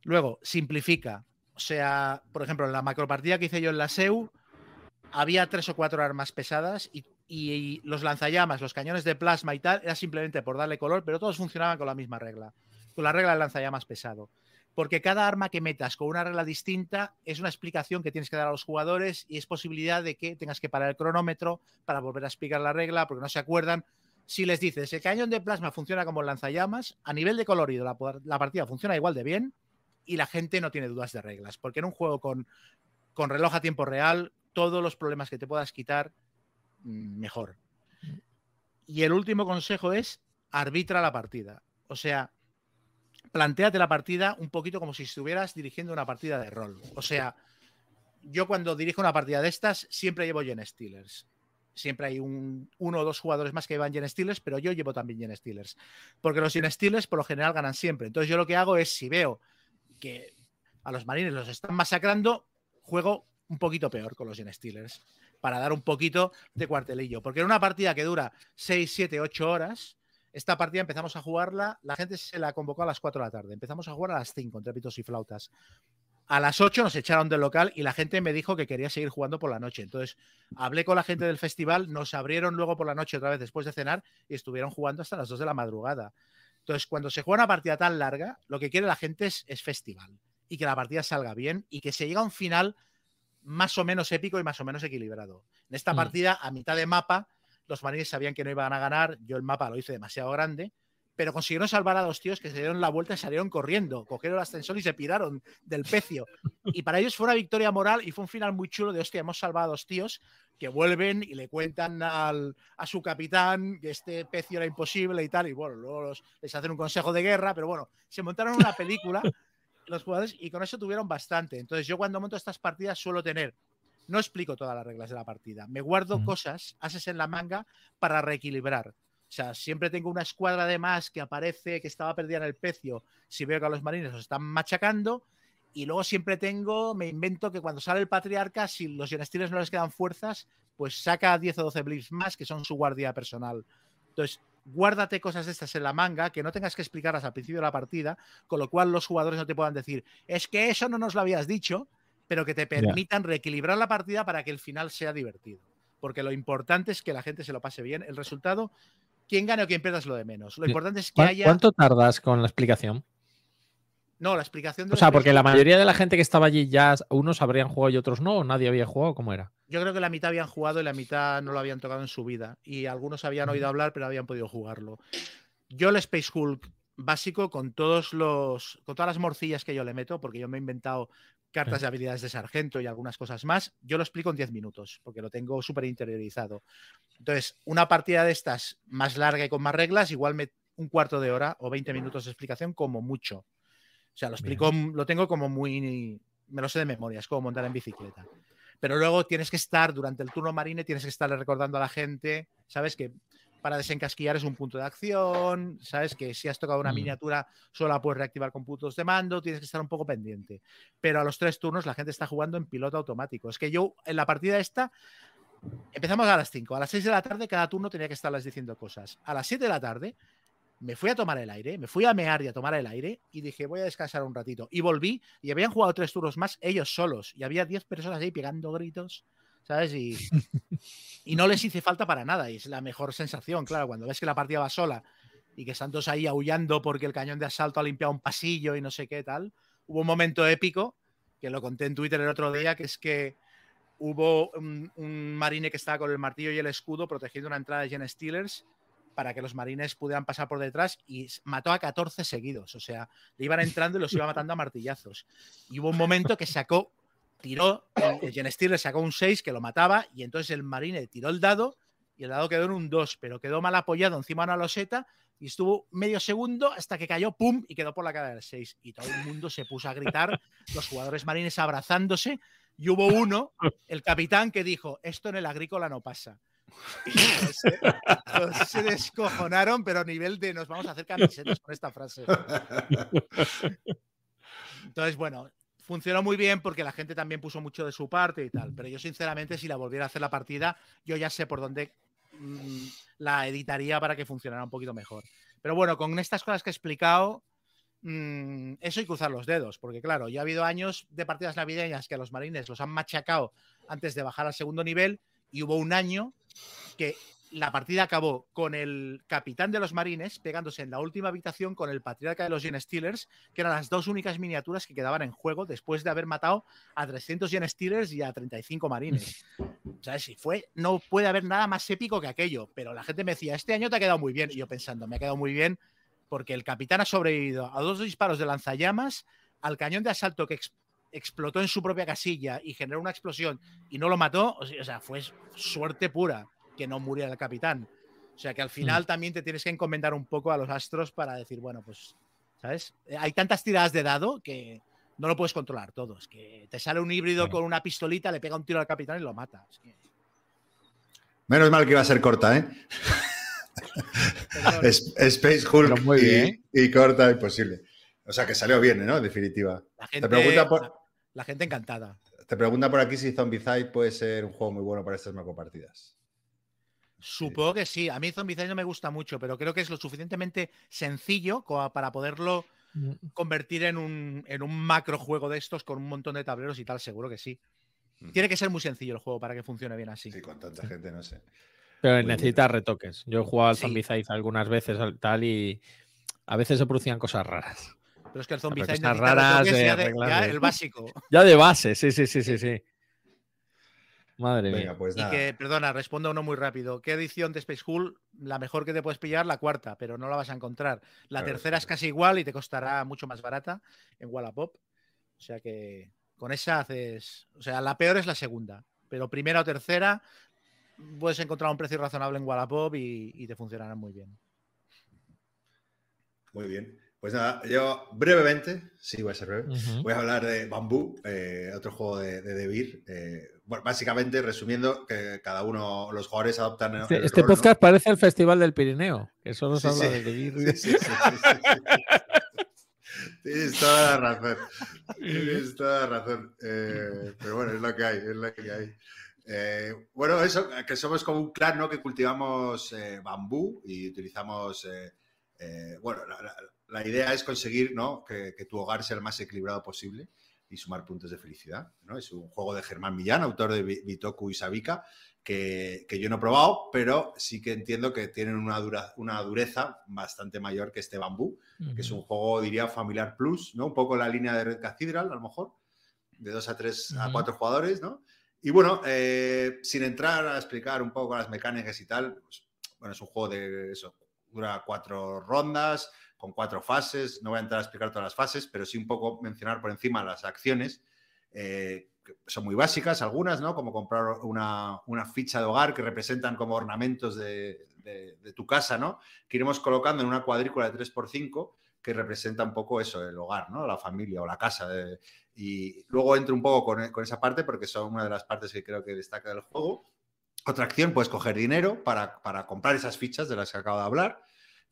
Luego, simplifica. O sea, por ejemplo, en la macropartida que hice yo en la SEU, había tres o cuatro armas pesadas y, y los lanzallamas, los cañones de plasma y tal, era simplemente por darle color, pero todos funcionaban con la misma regla, con la regla del lanzallamas pesado porque cada arma que metas con una regla distinta es una explicación que tienes que dar a los jugadores y es posibilidad de que tengas que parar el cronómetro para volver a explicar la regla porque no se acuerdan. Si les dices el cañón de plasma funciona como lanzallamas, a nivel de colorido la, la partida funciona igual de bien y la gente no tiene dudas de reglas, porque en un juego con, con reloj a tiempo real, todos los problemas que te puedas quitar, mm, mejor. Y el último consejo es arbitra la partida. O sea, planteate la partida un poquito como si estuvieras dirigiendo una partida de rol. O sea, yo cuando dirijo una partida de estas siempre llevo Gen Steelers. Siempre hay un, uno o dos jugadores más que llevan Gen Steelers, pero yo llevo también Gen Steelers. Porque los Gen Steelers por lo general ganan siempre. Entonces yo lo que hago es, si veo que a los marines los están masacrando, juego un poquito peor con los Gen Steelers. Para dar un poquito de cuartelillo. Porque en una partida que dura 6, 7, 8 horas, esta partida empezamos a jugarla, la gente se la convocó a las 4 de la tarde. Empezamos a jugar a las 5, entre pitos y flautas. A las 8 nos echaron del local y la gente me dijo que quería seguir jugando por la noche. Entonces hablé con la gente del festival, nos abrieron luego por la noche otra vez después de cenar y estuvieron jugando hasta las 2 de la madrugada. Entonces, cuando se juega una partida tan larga, lo que quiere la gente es, es festival y que la partida salga bien y que se llegue a un final más o menos épico y más o menos equilibrado. En esta Mm. partida, a mitad de mapa, los marines sabían que no iban a ganar, yo el mapa lo hice demasiado grande, pero consiguieron salvar a dos tíos que se dieron la vuelta y salieron corriendo, cogieron el ascensor y se piraron del pecio. Y para ellos fue una victoria moral y fue un final muy chulo de, hostia, hemos salvado a dos tíos que vuelven y le cuentan al, a su capitán que este pecio era imposible y tal, y bueno, luego los- les hacen un consejo de guerra, pero bueno, se montaron una película los jugadores y con eso tuvieron bastante. Entonces yo cuando monto estas partidas suelo tener no explico todas las reglas de la partida. Me guardo Ujú. cosas, haces en la manga, para reequilibrar. O sea, siempre tengo una escuadra de más que aparece, que estaba perdida en el pecio, si veo que a los marines los están machacando. Y luego siempre tengo, me invento que cuando sale el patriarca, si los Genestiles no les quedan fuerzas, pues saca 10 o 12 blips más, que son su guardia personal. Entonces, guárdate cosas de estas en la manga, que no tengas que explicarlas al principio de la partida, con lo cual los jugadores no te puedan decir, es que eso no nos lo habías dicho, pero que te permitan reequilibrar la partida para que el final sea divertido. Porque lo importante es que la gente se lo pase bien. El resultado, quien gane o quien pierda es lo de menos. Lo importante es que ¿Cuán- haya. ¿Cuánto tardas con la explicación? No, la explicación de O sea, porque la mayoría de la gente que estaba allí ya unos habrían jugado y otros no, o nadie había jugado, ¿cómo era? Yo creo que la mitad habían jugado y la mitad no lo habían tocado en su vida. Y algunos habían oído hablar, pero habían podido jugarlo. Yo el Space Hulk básico con todos los. con todas las morcillas que yo le meto, porque yo me he inventado cartas de habilidades de sargento y algunas cosas más, yo lo explico en 10 minutos, porque lo tengo súper interiorizado. Entonces, una partida de estas más larga y con más reglas, igual me un cuarto de hora o 20 minutos de explicación como mucho. O sea, lo explico, lo tengo como muy. Me lo sé de memoria, es como montar en bicicleta. Pero luego tienes que estar durante el turno marine, tienes que estarle recordando a la gente, ¿sabes? Que para desencasquillar es un punto de acción, ¿sabes? Que si has tocado una Mm. miniatura, solo la puedes reactivar con puntos de mando, tienes que estar un poco pendiente. Pero a los tres turnos la gente está jugando en piloto automático. Es que yo en la partida esta empezamos a las 5, a las 6 de la tarde cada turno tenía que estarles diciendo cosas. A las 7 de la tarde me fui a tomar el aire, me fui a mear y a tomar el aire y dije, voy a descansar un ratito. Y volví y habían jugado tres turnos más ellos solos y había 10 personas ahí pegando gritos, ¿sabes? Y, y no les hice falta para nada y es la mejor sensación, claro, cuando ves que la partida va sola y que están todos ahí aullando porque el cañón de asalto ha limpiado un pasillo y no sé qué tal. Hubo un momento épico, que lo conté en Twitter el otro día, que es que hubo un, un marine que estaba con el martillo y el escudo protegiendo una entrada de Gen Steelers para que los marines pudieran pasar por detrás y mató a 14 seguidos. O sea, le iban entrando y los iba matando a martillazos. Y hubo un momento que sacó, tiró, el, Gen Steel le sacó un 6 que lo mataba y entonces el marine tiró el dado y el dado quedó en un 2, pero quedó mal apoyado encima de una loseta y estuvo medio segundo hasta que cayó, pum, y quedó por la cara del 6. Y todo el mundo se puso a gritar, los jugadores marines abrazándose, y hubo uno, el capitán, que dijo, esto en el agrícola no pasa. Y se descojonaron, pero a nivel de nos vamos a hacer camisetas con esta frase. Entonces, bueno, funcionó muy bien porque la gente también puso mucho de su parte y tal. Pero yo, sinceramente, si la volviera a hacer la partida, yo ya sé por dónde mm, la editaría para que funcionara un poquito mejor. Pero bueno, con estas cosas que he explicado, mm, eso y cruzar los dedos, porque claro, ya ha habido años de partidas navideñas que a los marines los han machacado antes de bajar al segundo nivel y hubo un año que la partida acabó con el capitán de los marines pegándose en la última habitación con el patriarca de los Gen Steelers, que eran las dos únicas miniaturas que quedaban en juego después de haber matado a 300 Gen Steelers y a 35 marines. ¿Sabes? Si fue, no puede haber nada más épico que aquello, pero la gente me decía, este año te ha quedado muy bien. Y yo pensando, me ha quedado muy bien porque el capitán ha sobrevivido a dos disparos de lanzallamas, al cañón de asalto que ex- explotó en su propia casilla y generó una explosión y no lo mató, o sea, o sea, fue suerte pura que no muriera el capitán. O sea que al final también te tienes que encomendar un poco a los astros para decir, bueno, pues, ¿sabes? Eh, Hay tantas tiradas de dado que no lo puedes controlar todo. Es que te sale un híbrido con una pistolita, le pega un tiro al capitán y lo mata. Es que- Menos mal que iba a ser corta, ¿eh? Es- Space Hulk muy y, bien. y corta imposible. O sea que salió bien, ¿no? En definitiva. La Te gente, pregunta por, la, la gente encantada. te pregunta por aquí si Zombicide puede ser un juego muy bueno para estas macropartidas. Supongo que sí. A mí Zombicide no me gusta mucho, pero creo que es lo suficientemente sencillo para poderlo Mm, convertir en un, en un macro juego de estos con un montón de tableros y tal, seguro que sí. Tiene que ser muy sencillo el juego para que funcione bien así. Sí, con tanta gente, no sé. Pero Muy necesita retoques. Yo he jugado al Sí. Zombicide algunas veces al tal y a veces se producían cosas raras. Pero es que el Zombicide necesita raras retoques de ya de- el básico. Ya de base, sí, sí, sí, sí, sí. Madre Venga, mía. pues Y nada. que, perdona, respondo uno muy rápido. ¿Qué edición de Space Hulk? La mejor que te puedes pillar, la cuarta, pero no la vas a encontrar. La Claro, tercera es casi igual y te costará mucho más barata en Wallapop. O sea que con esa haces. O sea, la peor es la segunda, pero primera o tercera puedes encontrar un precio razonable en Wallapop y, y te funcionarán muy bien. Muy bien. Pues nada, yo brevemente, sí, voy a ser breve, voy a hablar de Bamboo, eh, otro juego de, de Devir. Eh, bueno, básicamente, resumiendo, que cada uno, los jugadores adoptan. el Este, este rol, ¿no? podcast parece el Festival del Pirineo, que solo se Sí, habla sí. de birria. Sí. Tienes toda la razón. Tienes toda la razón. Eh, pero bueno, es lo que hay, es lo que hay. Eh, bueno, eso, que somos como un clan, ¿no? Que cultivamos eh, bambú y utilizamos. bueno, la, la- la idea es conseguir, ¿no? Que, que tu hogar sea el más equilibrado posible y sumar puntos de felicidad, ¿no? Es un juego de Germán Millán, autor de Bi- Bitoku y Sabika, que, que yo no he probado, pero sí que entiendo que tienen una, dura- una dureza bastante mayor que este bambú que es un juego, diría, familiar plus, ¿no? Un poco la línea de Red Cathedral, a lo mejor, de dos a tres a cuatro jugadores, ¿no? Y bueno, eh, sin entrar a explicar un poco las mecánicas y tal, pues, bueno, es un juego de eso, dura cuatro rondas, con cuatro fases, no voy a entrar a explicar todas las fases, pero sí un poco mencionar por encima las acciones, eh, son muy básicas algunas, ¿no? Como comprar una, una ficha de hogar que representan como ornamentos de tu casa, ¿no? que iremos colocando en una cuadrícula de 3x5 que representa un poco eso, el hogar, ¿no? La familia o la casa. eh, y luego entro un poco con, con esa parte porque son una de las partes que creo que destaca del juego. Otra acción, puedes coger dinero para, para comprar esas fichas de las que acabo de hablar.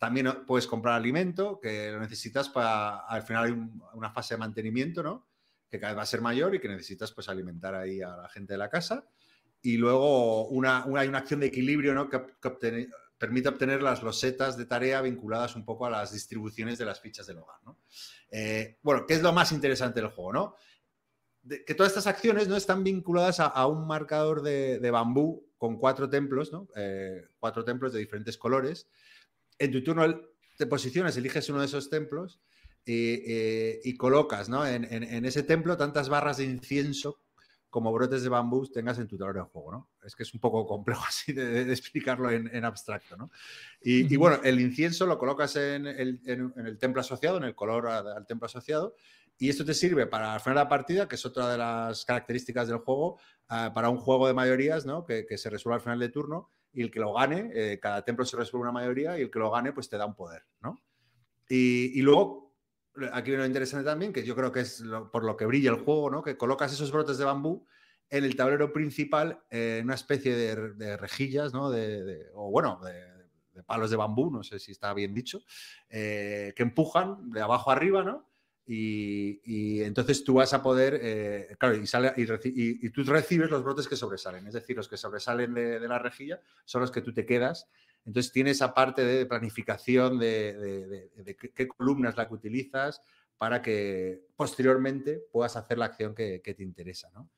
También puedes comprar alimento, que lo necesitas para, al final hay un- una fase de mantenimiento, ¿no? Que cada vez va a ser mayor y que necesitas pues alimentar ahí a la gente de la casa. Y luego una, una- hay una acción de equilibrio, ¿no? Que, que permite obtener las losetas de tarea vinculadas un poco a las distribuciones de las fichas del hogar. ¿no? Eh, bueno, ¿qué es lo más interesante del juego? ¿no? De- que todas estas acciones no están vinculadas a, a un marcador de, de bambú con cuatro templos, ¿no? Eh, cuatro templos de diferentes colores. En tu turno te posicionas, eliges uno de esos templos y, eh, y colocas ¿no? en, en- en ese templo tantas barras de incienso como brotes de bambú tengas en tu tablero de juego, ¿no? Es que es un poco complejo así de, de explicarlo en, en abstracto, ¿no? Y, y, bueno, el incienso lo colocas en el, en, en el templo asociado, en el color al templo asociado, y esto te sirve para al final de la partida, que es otra de las características del juego, uh, para un juego de mayorías, ¿no? Que, que, se resuelve al final de turno, y el que lo gane, eh, cada templo se resuelve una mayoría, y el que lo gane, pues te da un poder, ¿no? Y, y luego aquí viene lo interesante también, que yo creo que es por lo que brilla el juego, ¿no? Que colocas esos brotes de bambú en el tablero principal, eh, una especie de, rejillas, ¿no? De, o bueno, de, palos de bambú, no sé si está bien dicho, eh, que empujan de abajo arriba, ¿no? Y, entonces tú vas a poder, eh, claro, y, tú recibes los brotes que sobresalen, es decir, los que sobresalen de, la rejilla son los que tú te quedas. Entonces tiene esa parte de planificación de, qué columna es la que utilizas para que posteriormente puedas hacer la acción que, te interesa, ¿no?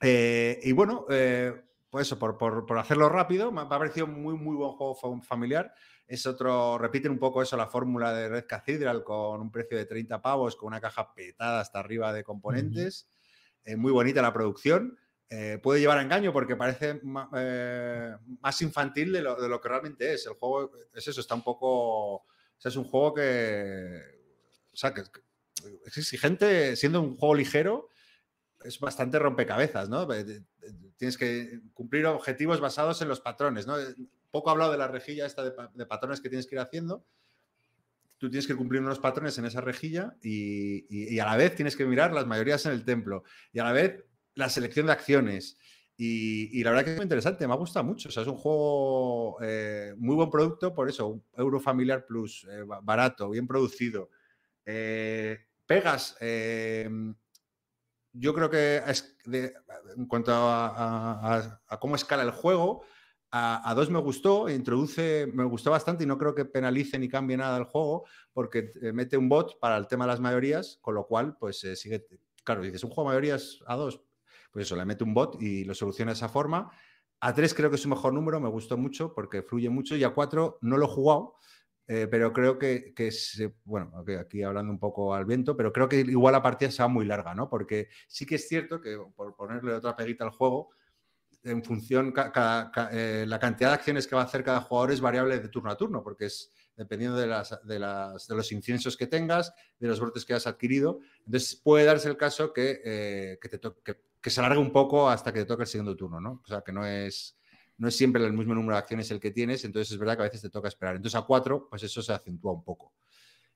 Eh, y bueno, eh, pues eso, por, por, por, hacerlo rápido, me ha parecido muy, muy buen juego familiar. Es otro, repiten un poco eso, la fórmula de Red Cathedral con un precio de 30 pavos, con una caja petada hasta arriba de componentes. Uh -huh. eh, muy bonita la producción. Eh, puede llevar a engaño porque parece eh, más infantil de lo, de lo, que realmente es. El juego es eso, está un poco. O sea, es un juego que. O sea, que es exigente, siendo un juego ligero, es bastante rompecabezas, ¿no? Tienes que cumplir objetivos basados en los patrones, ¿no? Poco hablado de la rejilla esta de, patrones que tienes que ir haciendo. Tú tienes que cumplir unos patrones en esa rejilla y, a la vez tienes que mirar las mayorías en el templo. Y a la vez la selección de acciones. Y, la verdad que es muy interesante, me ha gustado mucho. O sea, es un juego eh, muy buen producto, por eso, un Euro Familiar Plus, eh, barato, bien producido. Eh, pegas yo creo que en cuanto a, cómo escala el juego, a, dos me gustó, introduce, me gustó bastante y no creo que penalice ni cambie nada el juego porque mete un bot para el tema de las mayorías, con lo cual, pues eh, sigue, claro, dices, un juego de mayorías a dos, pues eso, le mete un bot y lo soluciona de esa forma. A tres creo que es su mejor número, me gustó mucho porque fluye mucho y a cuatro no lo he jugado, eh, pero creo que, que se, bueno, aquí hablando un poco al viento, pero creo que igual la partida se va muy larga, ¿no? Porque sí que es cierto que, por ponerle otra peguita al juego, en función, eh, la cantidad de acciones que va a hacer cada jugador es variable de turno a turno, porque es dependiendo de, las, de, los inciensos que tengas, de los brotes que has adquirido. Entonces puede darse el caso que, eh, que, que, se alargue un poco hasta que te toque el segundo turno, ¿no? O sea, que no es no es siempre el mismo número de acciones el que tienes, entonces es verdad que a veces te toca esperar. Entonces a cuatro, pues eso se acentúa un poco.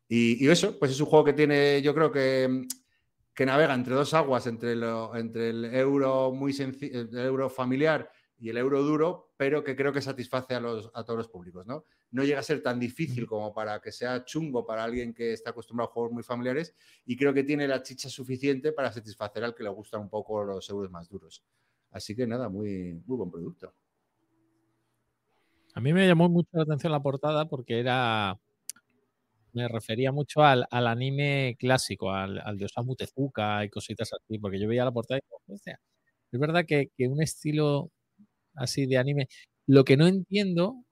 Y eso, pues es un juego que tiene, yo creo que, que navega entre dos aguas, entre, lo, entre el euro muy sencillo, el euro familiar y el euro duro, pero que creo que satisface a, los, a todos los públicos, ¿no? No llega a ser tan difícil como para que sea chungo para alguien que está acostumbrado a juegos muy familiares y creo que tiene la chicha suficiente para satisfacer al que le gustan un poco los euros más duros. Así que nada, muy, muy buen producto. A mí me llamó mucho la atención la portada porque era. Me refería mucho al, al anime clásico, al, al, de Osamu Tezuka y cositas así, porque yo veía la portada y digo, hostia, es verdad que, que, un estilo así de anime. Lo que no entiendo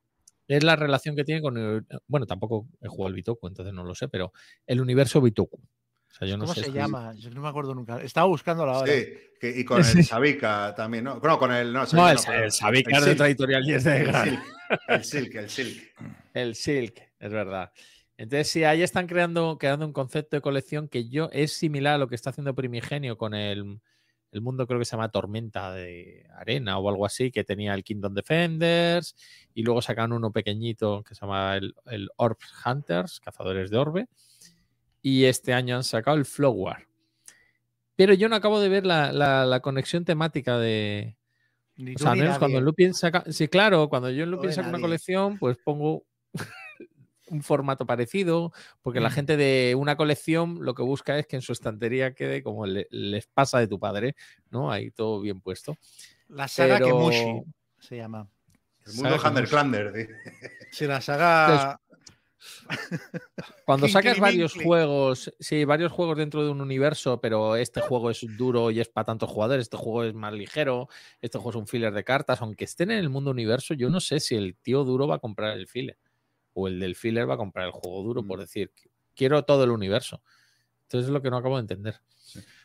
es la relación que tiene con. El, bueno, tampoco he jugado al Bitoku, entonces no lo sé, pero el universo Bitoku. O sea, yo no ¿Cómo sé se si... llama? Yo no me acuerdo nunca. Estaba buscando la hora. Sí, que, y con el Sabika también, ¿no? No, con el. No, no el, el Sabika es de Traditorial y es de el, el Silk, el Silk. El Silk, es verdad. Entonces, sí, ahí están creando, creando un concepto de colección que yo es similar a lo que está haciendo Primigenio con el, el mundo, creo que se llama Tormenta de Arena o algo así, que tenía el Kingdom Defenders y luego sacan uno pequeñito que se llama el, el Orb Hunters, Cazadores de Orbe y este año han sacado el Flowar. Pero yo no acabo de ver la, la, la conexión temática de. Ni o sea, al menos cuando Lupin saca. Sí, claro, cuando yo en Lupin saco una colección, pues pongo un formato parecido, porque mm. la gente de una colección lo que busca es que en su estantería quede como le, les pasa de tu padre, ¿no? Ahí todo bien puesto. La saga Pero... Kemushi se llama. El mundo Hunter Sí, la saga. Cuando sacas varios juegos, sí, varios juegos dentro de un universo, pero este juego es duro y es para tantos jugadores, este juego es más ligero, este juego es un filler de cartas, aunque estén en el mundo universo, yo no sé si el tío duro va a comprar el filler o el del filler va a comprar el juego duro, por decir, quiero todo el universo. Entonces es lo que no acabo de entender.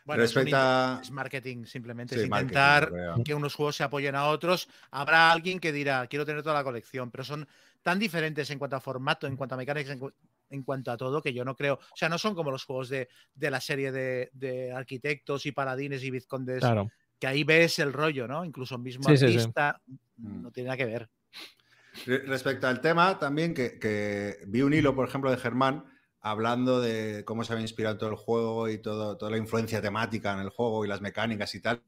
Bueno, es Respecto marketing, simplemente. Sí, es intentar que unos juegos se apoyen a otros. Habrá alguien que dirá, quiero tener toda la colección, pero son tan diferentes en cuanto a formato, en cuanto a mecánicas, en, cu- en cuanto a todo, que yo no creo. O sea, no son como los juegos de, de la serie de, de arquitectos y paladines y vizcondes, Claro. que ahí ves el rollo, ¿no? Incluso mismo Sí, sí, sí. artista Mm. no tiene nada que ver. Re- Respecto al tema, también que, que vi un hilo, por ejemplo, de Germán hablando de cómo se había inspirado todo el juego y todo, toda la influencia temática en el juego y las mecánicas y tal.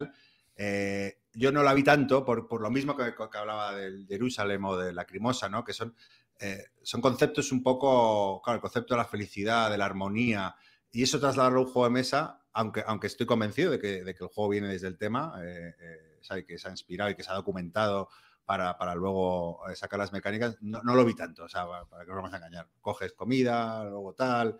Eh, yo no la vi tanto por, por lo mismo que, que hablaba del Jerusalén o de la Crimosa, ¿no? Que son, eh, son conceptos un poco, claro, el concepto de la felicidad, de la armonía, y eso trasladarlo a un juego de mesa, aunque, aunque estoy convencido de que, de que el juego viene desde el tema, eh, eh, que se ha inspirado y que se ha documentado para, para luego eh, sacar las mecánicas, no, no lo vi tanto, o sea, para, que no nos vamos a engañar. Coges comida, luego tal,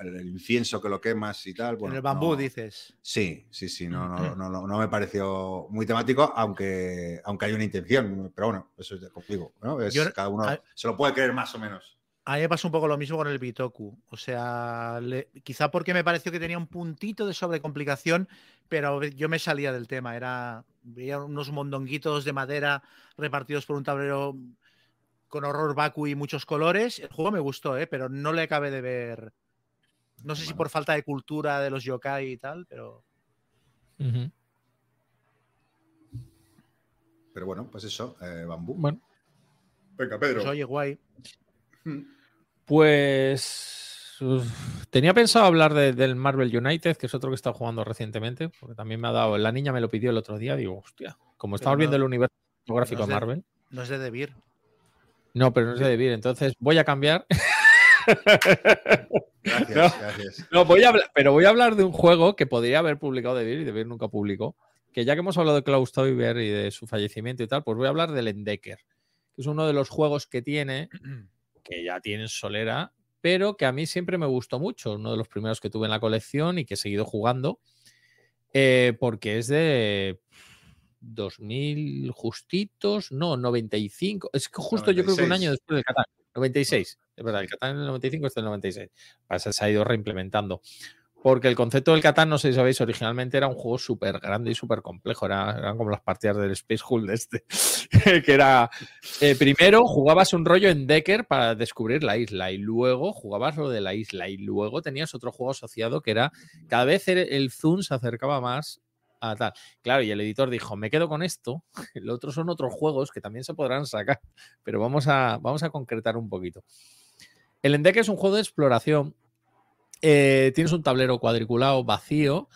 el, el incienso que lo quemas y tal. bueno, en el bambú, no- dices. Sí, sí, sí, no, no, no, no, no me pareció muy temático, aunque, aunque hay una intención, pero bueno, eso es contigo, ¿no? Es, Yo- cada uno a- se lo puede creer más o menos. A mí me pasa un poco lo mismo con el Bitoku. O sea, le- quizá porque me pareció que tenía un puntito de sobrecomplicación, pero yo me salía del tema. Era veía unos mondonguitos de madera repartidos por un tablero con horror vacu y muchos colores. El juego me gustó, ¿eh? pero no le acabé de ver. No sé si por falta de cultura de los yokai y tal, pero. Pero bueno, pues eso, eh, bambú. Bueno, Venga, pues, Pedro. oye, guay. Pues uf, tenía pensado hablar de- del Marvel United, que es otro que he estado jugando recientemente, porque también me ha dado, la niña me lo pidió el otro día, digo, hostia, como estamos no- viendo el universo gráfico no de de- Marvel. No es de Debir. No, pero no es de Debir, entonces voy a cambiar. Gracias, No. gracias. No, voy a hablar, pero voy a hablar de un juego que podría haber publicado Debir y Debir nunca publicó. Que ya que hemos hablado de Klaus Teuber y de su fallecimiento y tal, pues voy a hablar del Endecker, que es uno de los juegos que tiene, que ya tiene en solera, pero que a mí siempre me gustó mucho. Uno de los primeros que tuve en la colección y que he seguido jugando, eh, porque es de 2000 justitos, no, 95. Es que justo yo creo que un 96. año después del Catán. 96, es verdad, el Catán en el 95 está en el 96. Pasa, se ha ido reimplementando. Porque el concepto del Catán, no sé si sabéis, originalmente era un juego súper grande y súper complejo. Era- eran como las partidas del Space Hulk de este. que era. eh, primero jugabas un rollo en Decker para descubrir la isla. Y luego jugabas lo de la isla. Y luego tenías otro juego asociado que era. Cada vez el, el zoom se acercaba más a tal. Claro, y el editor dijo: Me quedo con esto. Lo otro son otros juegos que también se podrán sacar. Pero vamos a, vamos a concretar un poquito. El Endeque es un juego de exploración. Eh, tienes un tablero cuadriculado vacío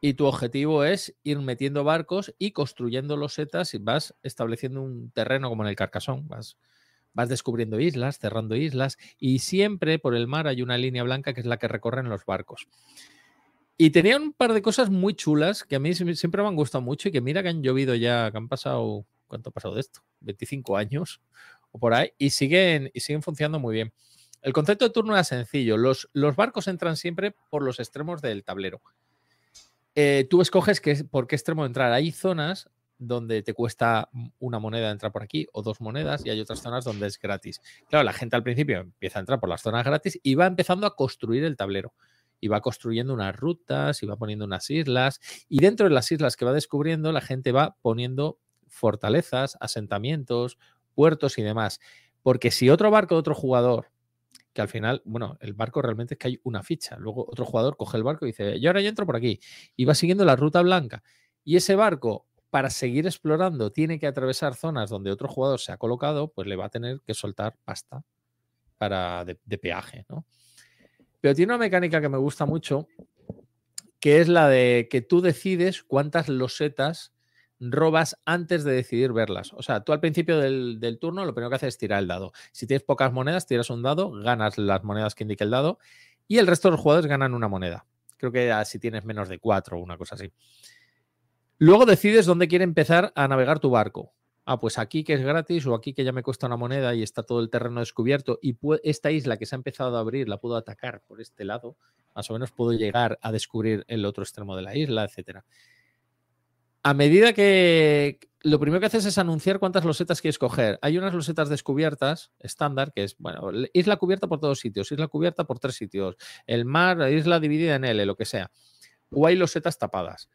y tu objetivo es ir metiendo barcos y construyendo losetas y vas estableciendo un terreno como en el Carcasón. Vas, vas descubriendo islas, cerrando islas y siempre por el mar hay una línea blanca que es la que recorren los barcos. Y tenía un par de cosas muy chulas que a mí sie- siempre me han gustado mucho y que mira que han llovido ya, que han pasado, ¿cuánto ha pasado de esto? 25 años o por ahí y siguen, y siguen funcionando muy bien. El concepto de turno era sencillo. Los, barcos entran siempre por los extremos del tablero. Eh, tú escoges por qué extremo entrar. Hay zonas donde te cuesta una moneda entrar por aquí o dos monedas y hay otras zonas donde es gratis. Claro, la gente al principio empieza a entrar por las zonas gratis y va empezando a construir el tablero. Y va construyendo unas rutas y va poniendo unas islas. Y dentro de las islas que va descubriendo, la gente va poniendo fortalezas, asentamientos, puertos y demás. Porque si otro barco de otro jugador al final, bueno, el barco realmente es que hay una ficha. Luego otro jugador coge el barco y dice, yo ahora yo entro por aquí. Y va siguiendo la ruta blanca. Y ese barco, para seguir explorando, tiene que atravesar zonas donde otro jugador se ha colocado, pues le va a tener que soltar pasta para de, de peaje, ¿no? Pero tiene una mecánica que me gusta mucho, que es la de que tú decides cuántas losetas robas antes de decidir verlas. O sea, tú al principio del, turno lo primero que haces es tirar el dado. Si tienes pocas monedas, tiras un dado, ganas las monedas que indique el dado y el resto de los jugadores ganan una moneda. Creo que si tienes menos de cuatro o una cosa así. Luego decides dónde quiere empezar a navegar tu barco. Ah, pues aquí que es gratis o aquí que ya me cuesta una moneda y está todo el terreno descubierto y esta isla que se ha empezado a abrir la puedo atacar por este lado. Más o menos puedo llegar a descubrir el otro extremo de la isla, etcétera. A medida que lo primero que haces es anunciar cuántas losetas quieres coger. Hay unas losetas descubiertas estándar, que es, bueno, isla cubierta por todos sitios, isla cubierta por tres sitios, el mar, isla dividida en L, lo que sea. O hay losetas tapadas.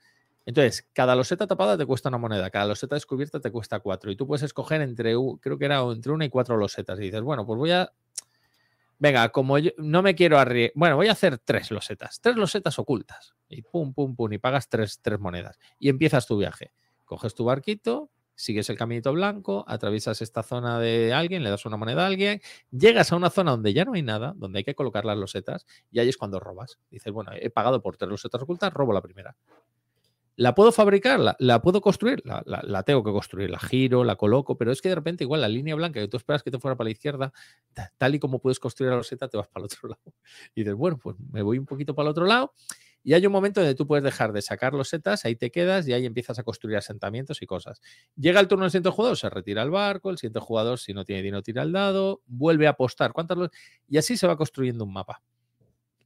Entonces, cada loseta tapada te cuesta una moneda, cada loseta descubierta te cuesta cuatro. Y tú puedes escoger entre, creo que era entre una y cuatro losetas. Y dices, bueno, pues voy a. Venga, como yo no me quiero arriesgar. Bueno, voy a hacer tres losetas, tres losetas ocultas. Y pum, pum, pum, y pagas tres, tres monedas. Y empiezas tu viaje. Coges tu barquito, sigues el caminito blanco, atraviesas esta zona de alguien, le das una moneda a alguien, llegas a una zona donde ya no hay nada, donde hay que colocar las losetas, y ahí es cuando robas. Dices, bueno, he pagado por tres losetas ocultas, robo la primera. ¿La puedo fabricar? ¿La, puedo construir? La, la, tengo que construir, la giro, la coloco, pero es que de repente igual la línea blanca que tú esperas que te fuera para la izquierda, tal y como puedes construir la loseta, te vas para el otro lado. Y dices, bueno, pues me voy un poquito para el otro lado y hay un momento donde tú puedes dejar de sacar los setas, ahí te quedas y ahí empiezas a construir asentamientos y cosas. Llega el turno del siguiente jugador, se retira el barco, el siguiente jugador, si no tiene dinero, tira el dado, vuelve a apostar. ¿Cuántas Y así se va construyendo un mapa.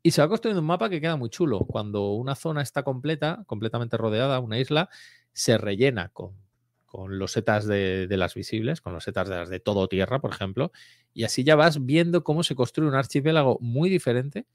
Y se va construyendo un mapa que queda muy chulo. Cuando una zona está completa, completamente rodeada, una isla, se rellena con, con los setas de, de, las visibles, con los setas de las de todo tierra, por ejemplo. Y así ya vas viendo cómo se construye un archipiélago muy diferente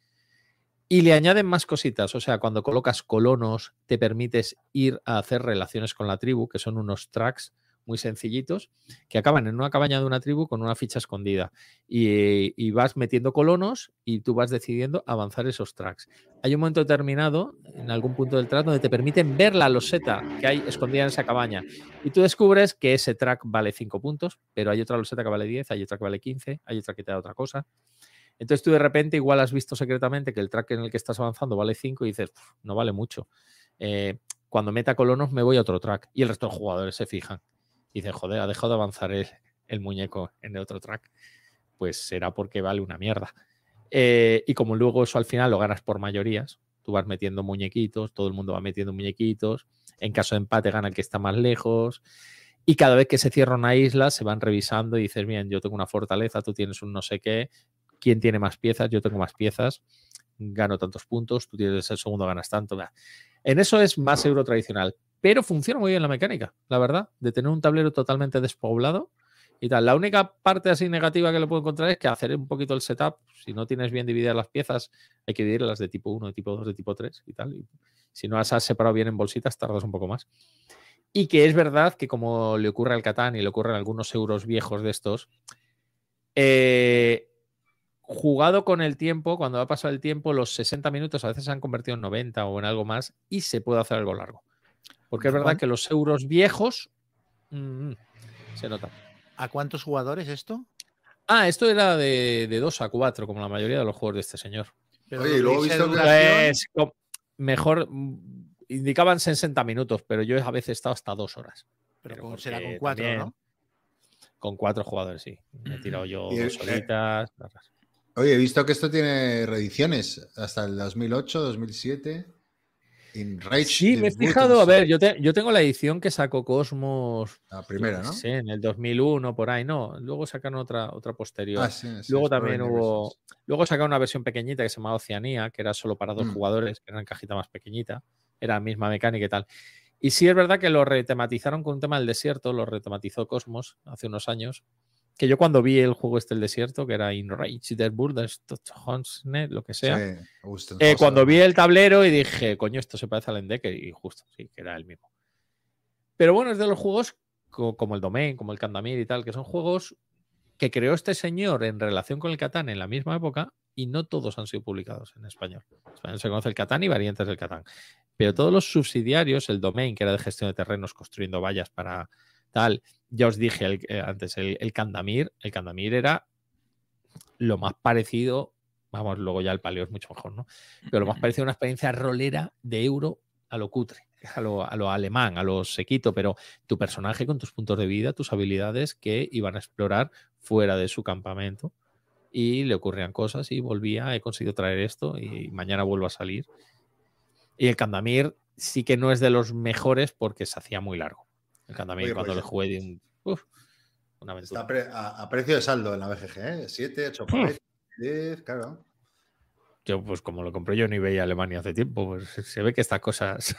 y le añaden más cositas, o sea, cuando colocas colonos, te permites ir a hacer relaciones con la tribu, que son unos tracks muy sencillitos, que acaban en una cabaña de una tribu con una ficha escondida. Y, vas metiendo colonos y tú vas decidiendo avanzar esos tracks. Hay un momento determinado, en algún punto del track, donde te permiten ver la loseta que hay escondida en esa cabaña. Y tú descubres que ese track vale 5 puntos, pero hay otra loseta que vale 10, hay otra que vale 15, hay otra que te da otra cosa. Entonces tú de repente igual has visto secretamente que el track en el que estás avanzando vale 5 y dices, no vale mucho. Eh, cuando meta colonos me voy a otro track y el resto de jugadores se fijan. Y dicen, joder, ha dejado de avanzar el, muñeco en el otro track. Pues será porque vale una mierda. Eh, y como luego eso al final lo ganas por mayorías, tú vas metiendo muñequitos, todo el mundo va metiendo muñequitos. En caso de empate gana el que está más lejos. Y cada vez que se cierra una isla, se van revisando y dices, bien, yo tengo una fortaleza, tú tienes un no sé qué, quién tiene más piezas, yo tengo más piezas, gano tantos puntos, tú tienes el segundo, ganas tanto. En eso es más euro tradicional, pero funciona muy bien la mecánica, la verdad, de tener un tablero totalmente despoblado y tal. La única parte así negativa que le puedo encontrar es que hacer un poquito el setup, si no tienes bien divididas las piezas, hay que dividirlas de tipo 1, de tipo 2, de tipo 3 y tal. Si no las has separado bien en bolsitas, tardas un poco más. Y que es verdad que como le ocurre al Catán y le ocurren algunos euros viejos de estos, eh, jugado con el tiempo, cuando ha pasado el tiempo, los 60 minutos a veces se han convertido en 90 o en algo más y se puede hacer algo largo. Porque es verdad que los euros viejos mm, se nota. ¿A cuántos jugadores esto? Ah, esto era de, de 2 a 4, como la mayoría de los juegos de este señor. Oye, y luego he visto que... Pues, mejor, mm, indicaban 60 minutos, pero yo a veces he estado hasta dos horas. Pero, será con 4, ¿no? Con cuatro jugadores, sí. Me he tirado yo dos horitas. Oye, he visto que esto tiene reediciones hasta el 2008, 2007. In Rage sí, me he fijado. A ver, yo, yo tengo la edición que sacó Cosmos. La primera, ¿no? Sí, en el 2001, por ahí, no. Luego sacaron otra, otra posterior. Ah, luego también hubo. Luego sacaron una versión pequeñita que se llamaba Oceanía, que era solo para dos mm. jugadores, que era en cajita más pequeñita. Era la misma mecánica y tal. Y sí es verdad que lo retematizaron con un tema del desierto, lo retematizó Cosmos hace unos años que yo cuando vi el juego este el desierto, que era In Rage der lo que sea, eh, cuando vi el tablero y dije, coño, esto se parece al Endecker, y justo, sí, que era el mismo. Pero bueno, es de los juegos como el Domain, como el Candamir y tal, que son juegos que creó este señor en relación con el Catán en la misma época y no todos han sido publicados en español. En español se conoce el Catán y variantes del Catán. Pero todos los subsidiarios, el Domain, que era de gestión de terrenos, construyendo vallas para tal, ya os dije eh, antes, el, el, Candamir, el Candamir era lo más parecido, vamos, luego ya el paleo es mucho mejor, ¿no? Pero lo más parecido a una experiencia rolera de euro a lo cutre, a lo, a lo alemán, a lo sequito, pero tu personaje con tus puntos de vida, tus habilidades que iban a explorar fuera de su campamento y le ocurrían cosas y volvía, he conseguido traer esto y mañana vuelvo a salir. Y el Candamir sí que no es de los mejores porque se hacía muy largo. El Candamir cuando pues le jugué de un, una Está a, precio de saldo en la BGG, ¿eh? 7, 8, 10, claro. Yo, pues como lo compré yo ni veía Alemania hace tiempo, pues se ve que estas cosas.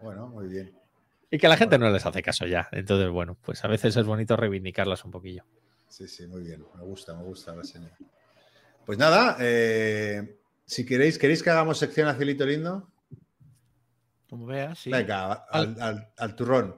Bueno, muy bien. Y que la gente no les hace caso ya. Entonces, bueno, pues a veces es bonito reivindicarlas un poquillo. Sí, sí, muy bien. Me gusta, me gusta la señal. Pues nada, eh, si queréis, ¿queréis que hagamos sección a Cielito Lindo? Como veas, sí. Venga, al, al- al turrón.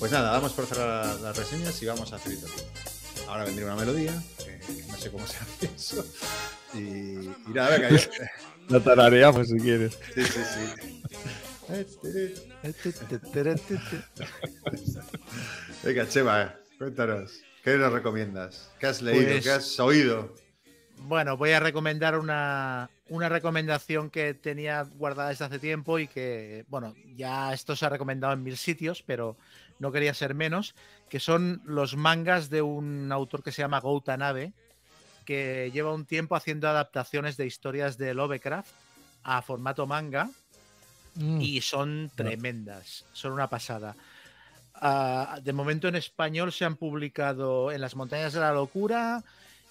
Pues nada, vamos por cerrar las reseñas y vamos a Lindo. Ahora vendría una melodía, que no sé cómo se hace eso. Y, y nada, venga, yo. Lo tarareamos si quieres. Sí, sí, sí. Venga, Chema, cuéntanos. ¿Qué nos recomiendas? ¿Qué has leído? Pues- ¿Qué has oído? Bueno, voy a recomendar una, una recomendación que tenía guardada desde hace tiempo y que, bueno, ya esto se ha recomendado en mil sitios, pero no quería ser menos, que son los mangas de un autor que se llama Gouta Nabe, que lleva un tiempo haciendo adaptaciones de historias de Lovecraft a formato manga Mm. y son tremendas, son una pasada. Ah, de momento en español se han publicado En las montañas de la locura,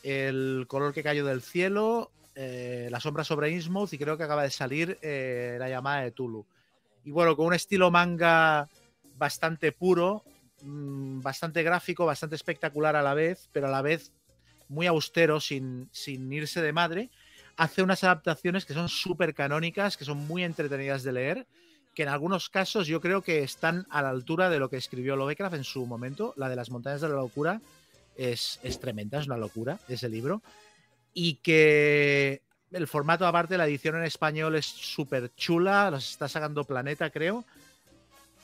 El color que cayó del cielo, eh, La sombra sobre Innsmouth y creo que acaba de salir eh, La llamada de Tulu. Y bueno, con un estilo manga bastante puro, mm, bastante gráfico, bastante espectacular a la vez, pero a la vez muy austero, sin, sin irse de madre hace unas adaptaciones que son súper canónicas, que son muy entretenidas de leer, que en algunos casos yo creo que están a la altura de lo que escribió Lovecraft en su momento. La de las montañas de la locura es, es tremenda, es una locura ese libro. Y que el formato, aparte, la edición en español es súper chula, los está sacando Planeta, creo.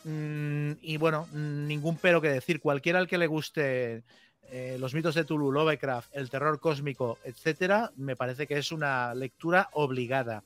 Mm, y bueno, ningún pero que decir. Cualquiera al que le guste eh, los mitos de Tulu, Lovecraft, el terror cósmico, etcétera, me parece que es una lectura obligada.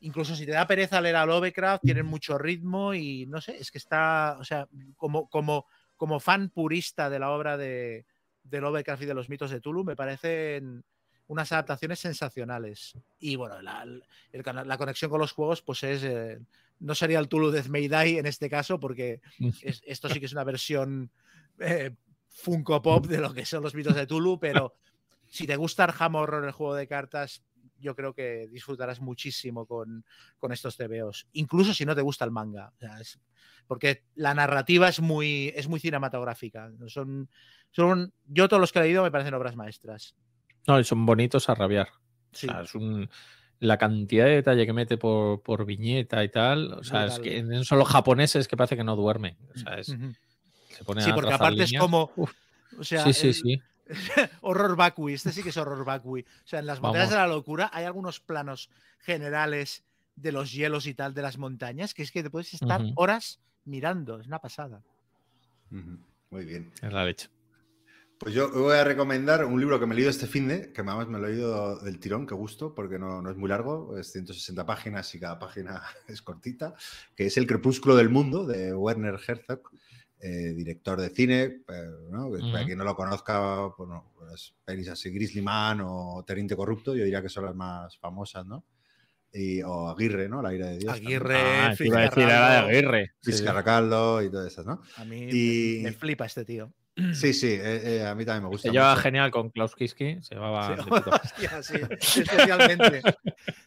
Incluso si te da pereza leer a Lovecraft, tienen mucho ritmo y no sé, es que está, o sea, como, como, como fan purista de la obra de, de Lovecraft y de los mitos de Tulu, me parecen unas adaptaciones sensacionales. Y bueno, la, conexión con los juegos, pues es. eh, no sería el Tulu Death May Die en este caso, porque es- esto sí que es una versión eh, Funko Pop de lo que son los mitos de Tulu, pero si te gusta Arkham Horror, el juego de cartas, yo creo que disfrutarás muchísimo con, con estos TVOs. Incluso si no te gusta el manga. O sea, es- porque la narrativa es muy, es muy cinematográfica. Son, son, yo todos los que he leído me parecen obras maestras. No, y son bonitos a rabiar. Sí. O sea, es un- la cantidad de detalle que mete por, por viñeta y tal. O sea, es que en- son los japoneses que parece que no duermen. O sea, es- Ujú. se ponen Sí, a porque aparte es como. Uf, O sea, sí, sí, el- sí. horror vacui. Este sí que es horror vacui. O sea, en las montañas Vamos. de la locura hay algunos planos generales de los hielos y tal de las montañas que es que te puedes estar horas mirando. Es una pasada. Muy bien. Es la leche. Pues yo voy a recomendar un libro que me he leído este fin de, que además me lo he leído del tirón, que gusto, porque no, no es muy largo, es 160 páginas y cada página es cortita, que es El crepúsculo del mundo de Werner Herzog, eh, director de cine, pero, ¿no? Que para quien no lo conozca, bueno, pues pelis así, Grizzly Man o Teniente Corrupto, yo diría que son las más famosas, ¿no? Y, o Aguirre, ¿no? La ira de Dios. Aguirre, Ah, iba a decir Fitzcarraldo. era de Aguirre. Y todas esas, ¿no? A mí Y- me flipa este tío. Sí, sí, eh, eh, a mí también me gusta. Se llevaba mucho. genial con Klaus Kinski. Se llevaba. Sí, hostia, sí, especialmente.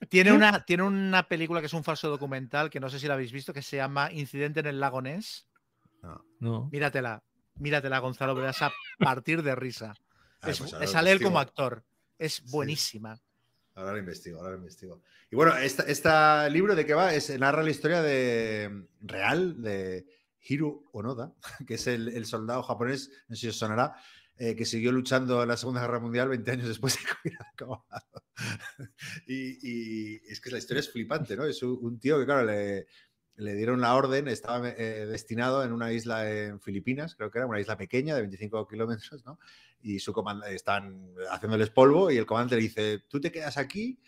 Tiene una, tiene una película que es un falso documental que no sé si la habéis visto, que se llama Incidente en el lago Ness. No. No. Míratela, míratela, Gonzalo, pero vas a partir de risa. Ah, es, pues es lo a leer como actor. Es buenísima. Ahora lo investigo, ahora lo investigo. Y bueno, este, este libro de qué va es narra la historia de real de Hiro Onoda, que es el, soldado japonés, no sé si os sonará, eh, que siguió luchando en la Segunda Guerra Mundial 20 años después de que hubiera acabado. y, es que la historia es flipante, ¿no? Es un, tío que, claro, le, le dieron la orden, estaba eh, destinado en una isla en Filipinas, creo que era una isla pequeña de 25 kilómetros, ¿no? Y su comandante están haciéndoles polvo y el comandante le dice, tú te quedas aquí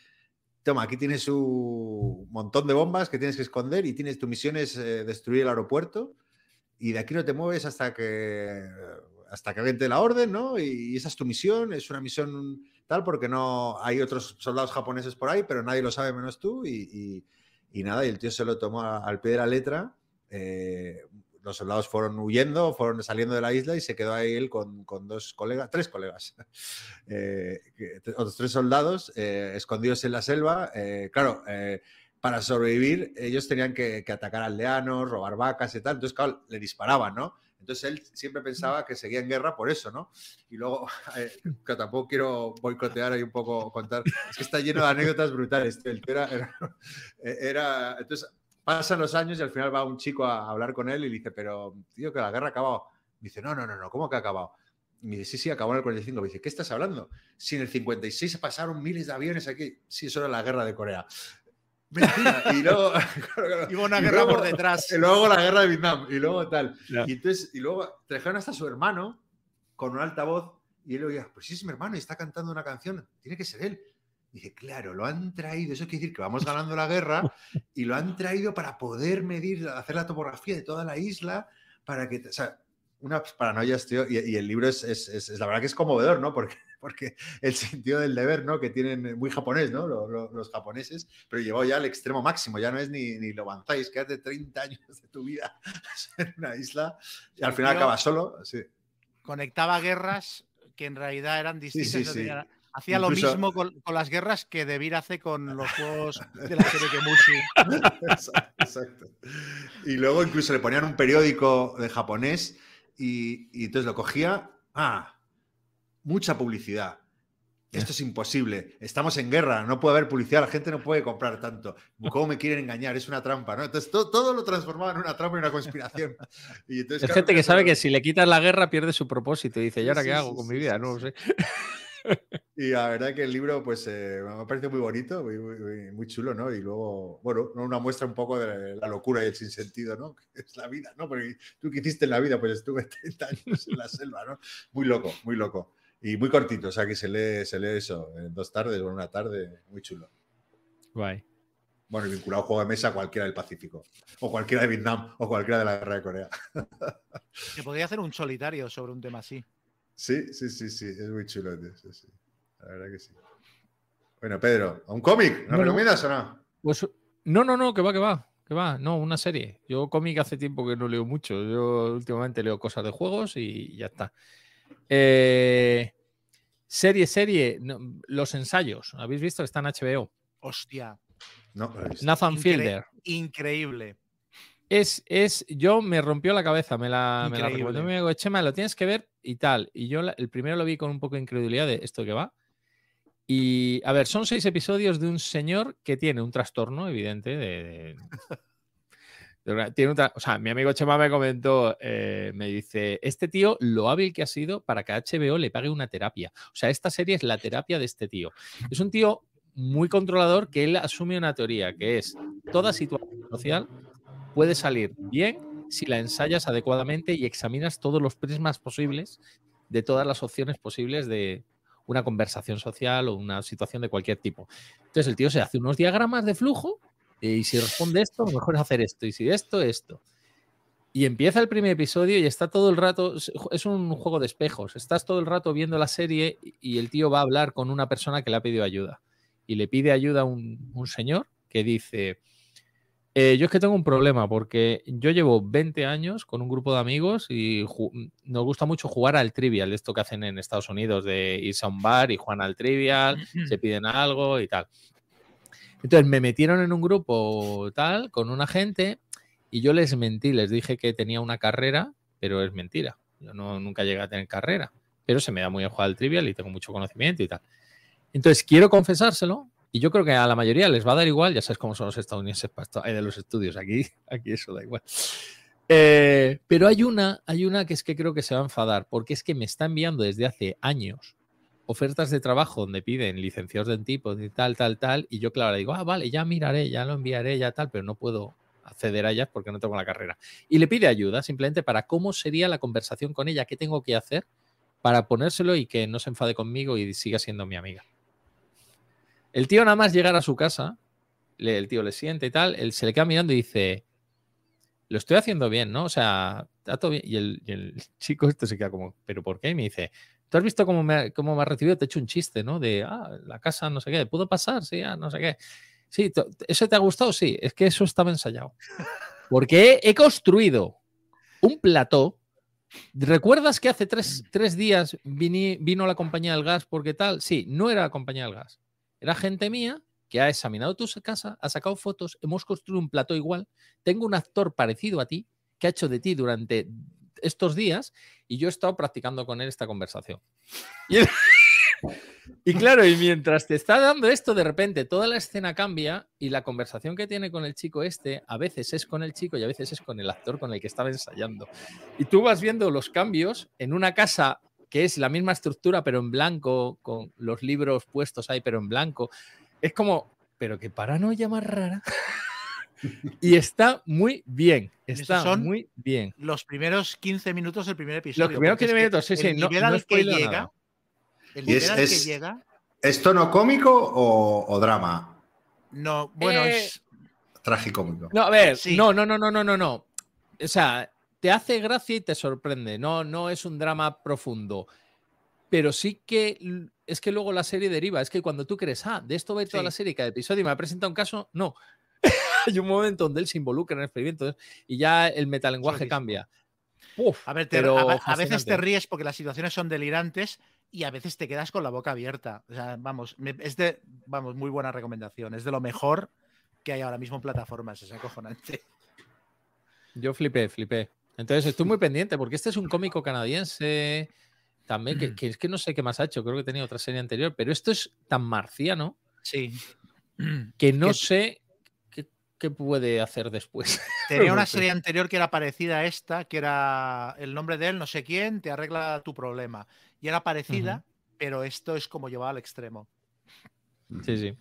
toma, aquí tienes un montón de bombas que tienes que esconder y tienes tu misión es eh, destruir el aeropuerto y de aquí no te mueves hasta que hasta que vente la orden, ¿no? Y, esa es tu misión, es una misión tal porque no hay otros soldados japoneses por ahí, pero nadie lo sabe menos tú y, y- y nada, y el tío se lo tomó al pie de la letra. eh, los soldados fueron huyendo, fueron saliendo de la isla y se quedó ahí él con, con dos colegas, tres colegas, eh, otros tres soldados eh, escondidos en la selva. eh, claro, eh, para sobrevivir ellos tenían que, que atacar aldeanos, robar vacas y tal. Entonces, claro, le disparaban, ¿no? Entonces él siempre pensaba que seguía en guerra por eso, ¿no? Y luego, eh, que tampoco quiero boicotear ahí un poco, contar, es que está lleno de anécdotas brutales. El tío era, era- era- entonces, pasan los años y al final va un chico a hablar con él y le dice, pero tío, que la guerra ha acabado. Dice, no, no, no, no, ¿cómo que ha acabado? Me dice, sí, sí, acabó en el 45. Me dice, ¿qué estás hablando? Si en el 56 pasaron miles de aviones aquí. Sí, eso era la guerra de Corea. Mentira. Y luego. Iba una Y guerra luego- por detrás. y luego la guerra de Vietnam. Y luego tal. Ya. Y entonces, y luego trajeron hasta a su hermano con un altavoz y él oía, pues sí es mi hermano y está cantando una canción, tiene que ser él. Y dice, claro, lo han traído, eso quiere decir que vamos ganando la guerra y lo han traído para poder medir, hacer la topografía de toda la isla, para que, o sea, unas paranoias, tío, y, y el libro es, es- es- es- la verdad que es conmovedor, ¿no? Porque, porque el sentido del deber, ¿no? Que tienen muy japonés, ¿no? Lo- lo- Los, japoneses, pero llevado ya al extremo máximo, ya no es ni, ni lo avanzáis, quédate 30 años de tu vida en una isla y al final acabas solo, sí. Conectaba guerras que en realidad eran sí, distintas. sí. Hacía- lo mismo con, con las guerras que De Beer hace con los juegos de la serie Kemushi. Exacto, exacto. Y luego incluso le ponían un periódico de japonés y, y entonces lo cogía. Ah, mucha publicidad. Esto es imposible. Estamos en guerra, no puede haber publicidad, la gente no puede comprar tanto. ¿Cómo me quieren engañar? Es una trampa, ¿no? Entonces to- todo, lo transformaba en una trampa y una conspiración. Y entonces, Es claro, gente que sabe que si le quitas la guerra pierde su propósito y dice, ¿y ahora sí, qué sí, hago con sí, mi vida? No lo sé. Y la verdad que el libro, pues, eh, me parece muy bonito, muy, muy- muy- muy chulo, ¿no? Y luego, bueno, ¿no? una muestra un poco de la locura y el sinsentido, ¿no? Que es la vida, ¿no? Porque tú qué hiciste en la vida, pues estuve 30 años en la selva, ¿no? Muy loco, muy loco. Y muy cortito, o sea que se lee, se lee eso en dos tardes o en una tarde, muy chulo. Guay. Bueno, y vinculado a un juego de mesa cualquiera del Pacífico, o cualquiera de Vietnam, o cualquiera de la guerra de Corea. Se podría hacer un solitario sobre un tema así. Sí, sí, sí, sí, es muy chulo, tío, sí, sí. La verdad que sí. Bueno, Pedro, ¿a un cómic? ¿Nos Bueno. recomiendas o no? Pues no, no, no, que va, que va, que va. No, una serie. Yo cómic hace tiempo que no leo mucho. Yo últimamente leo cosas de juegos y ya está. Eh, serie, serie, no, los ensayos. ¿Habéis visto? Está en HBO. Hostia, No. Nathan Incre- Fielder. increíble. Es, es, yo me rompió la cabeza, me la, me la Increíble. recomendó mi amigo Chema, lo tienes que ver y tal. Y yo la- el primero lo vi con un poco de incredulidad de esto que va. Y a ver, son seis episodios de un señor que tiene un trastorno evidente de. tiene un tra- o sea, mi amigo Chema me comentó, eh, me dice, este tío, lo hábil que ha sido para que HBO le pague una terapia. O sea, esta serie es la terapia de este tío. Es un tío muy controlador que él asume una teoría, que es toda situación social puede salir bien si la ensayas adecuadamente y examinas todos los prismas posibles de todas las opciones posibles de una conversación social o una situación de cualquier tipo. Entonces el tío se hace unos diagramas de flujo y si responde esto, lo mejor es hacer esto y si esto, esto. Y empieza el primer episodio y está todo el rato, es un juego de espejos, estás todo el rato viendo la serie y el tío va a hablar con una persona que le ha pedido ayuda. Y le pide ayuda a un, un señor que dice, eh, yo es que tengo un problema porque yo llevo 20 años con un grupo de amigos y nos gusta mucho jugar al trivial, esto que hacen en Estados Unidos, de irse a un bar y juegan al trivial, se piden algo y tal. Entonces me metieron en un grupo tal con una gente y yo les mentí, les dije que tenía una carrera, pero es mentira. Yo no, nunca llegué a tener carrera, pero se me da muy bien jugar al trivial y tengo mucho conocimiento y tal. Entonces quiero confesárselo y yo creo que a la mayoría les va a dar igual, ya sabes cómo son los estadounidenses hay de los estudios aquí, aquí eso da igual. Eh, pero hay una, hay una que es que creo que se va a enfadar, porque es que me está enviando desde hace años ofertas de trabajo donde piden licenciados de tipo y tal, tal, tal, y yo claro, le digo, ah, vale, ya miraré, ya lo enviaré, ya tal, pero no puedo acceder a ellas porque no tengo la carrera. Y le pide ayuda simplemente para cómo sería la conversación con ella, qué tengo que hacer para ponérselo y que no se enfade conmigo y siga siendo mi amiga. El tío nada más llegar a su casa, el tío le siente y tal, él se le queda mirando y dice, lo estoy haciendo bien, ¿no? O sea, está todo bien. Y el, y el chico este se queda como, ¿pero por qué? Y me dice, ¿tú has visto cómo me, cómo me ha recibido? Te he hecho un chiste, ¿no? De, ah, la casa, no sé qué, ¿puedo pasar? Sí, ah, no sé qué. Sí, ¿eso te ha gustado? Sí, es que eso estaba ensayado. Porque he, construido un plató. ¿Recuerdas que hace tres, tres días vino la compañía del gas porque tal? Sí, no era la compañía del gas. Era gente mía que ha examinado tu casa, ha sacado fotos, hemos construido un plató igual. Tengo un actor parecido a ti que ha hecho de ti durante estos días y yo he estado practicando con él esta conversación. Y, él- y claro, y mientras te está dando esto, de repente toda la escena cambia y la conversación que tiene con el chico este a veces es con el chico y a veces es con el actor con el que estaba ensayando. Y tú vas viendo los cambios en una casa que es la misma estructura pero en blanco, con los libros puestos ahí pero en blanco. Es como, pero qué paranoia más rara. y está muy bien, está son muy bien. Los primeros 15 minutos del primer episodio. Los primeros porque 15 es que minutos, sí, sí, el no, nivel no al que llega, nada. el es- que es- llega, ¿Es tono cómico o, o drama? no, bueno, Eh, es, Tragicómico. No, a ver, Sí. no, no, no, no, no, no, no. O sea, te hace gracia y te sorprende. No, no es un drama profundo. Pero sí que es que luego la serie deriva. Es que cuando tú crees, ah, de esto va a ir toda Sí. la serie, cada episodio y me ha presentado un caso, no. Hay un momento donde él se involucra en el experimento y ya el metalenguaje cambia. Uf, a ver, te- pero a, a veces te ríes porque las situaciones son delirantes y a veces te quedas con la boca abierta. O sea, vamos, es de, vamos, muy buena recomendación. Es de lo mejor que hay ahora mismo en plataformas. Es acojonante. Yo flipé, flipé. Entonces estoy muy pendiente porque este es un cómico canadiense también, que, que es que no sé qué más ha hecho, creo que tenía otra serie anterior, pero esto es tan marciano Sí. que no sé qué, puede hacer después. Tenía una No serie anterior que era parecida a esta, que era el nombre de él, no sé quién, te arregla tu problema. Y era parecida, pero esto es como llevado al extremo. Sí, sí.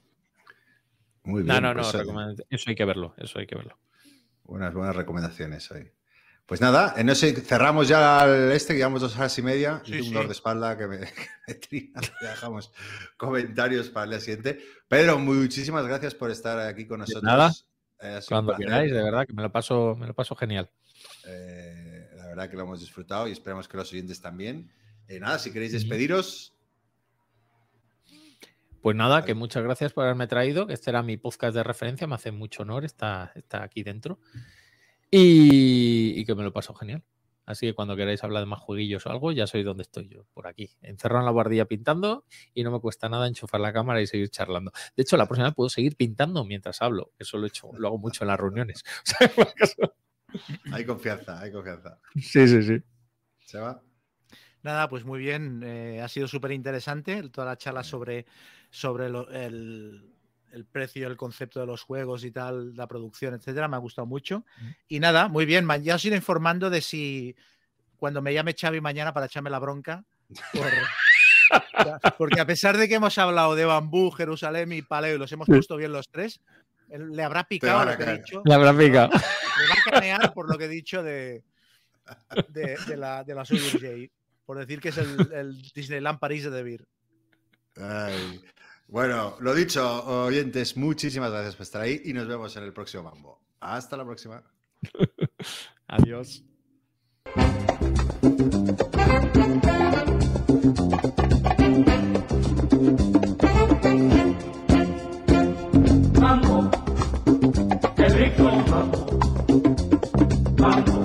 Muy No, bien. no, no, pues, eh, recomend- eso hay que verlo, eso hay que verlo. Buenas, buenas recomendaciones ahí. Pues nada, no sé, cerramos ya el este, llevamos dos horas y media. Sí, Yo tengo un sí. dolor de espalda que me, me trina. Dejamos comentarios para el día siguiente. Pedro, muchísimas gracias por estar aquí con nosotros. nada. Eh, Cuando queráis, de verdad, que me lo paso, me lo paso genial. Eh, la verdad que lo hemos disfrutado y esperamos que los oyentes también. Eh, nada, si queréis despediros, Pues nada, que muchas gracias por haberme traído, que este era mi podcast de referencia, me hace mucho honor estar, estar aquí dentro. Y, y que me lo paso genial. Así que cuando queráis hablar de más jueguillos o algo, ya sois donde estoy yo, por aquí, encerrado en la guardilla pintando y no me cuesta nada enchufar la cámara y seguir charlando. De hecho, la próxima vez puedo seguir pintando mientras hablo, eso lo, he hecho, lo hago mucho en las reuniones. Hay confianza, hay confianza. sí, sí, sí. ¿Se va? Nada, pues muy bien. eh, ha sido súper interesante toda la charla sobre, sobre lo- el, el precio, el concepto de los juegos y tal, la producción, etcétera. Me ha gustado mucho. Y nada, muy bien. Ya os iré informando de si cuando me llame Xavi mañana para echarme la bronca. por- porque a pesar de que hemos hablado de Bambú, Jerusalén y Paleo y los hemos puesto bien los tres, él- le habrá picado lo que he dicho. La gráfica. Me va a canear por lo que he dicho de, de, de la, de la Soyuz J. Por decir que es el, el Disneyland París de De Beer. Ay. Bueno, lo dicho, oyentes, muchísimas gracias por estar ahí y nos vemos en el próximo Mambo. Hasta la próxima. Adiós. Mambo, qué rico mambo. Mambo,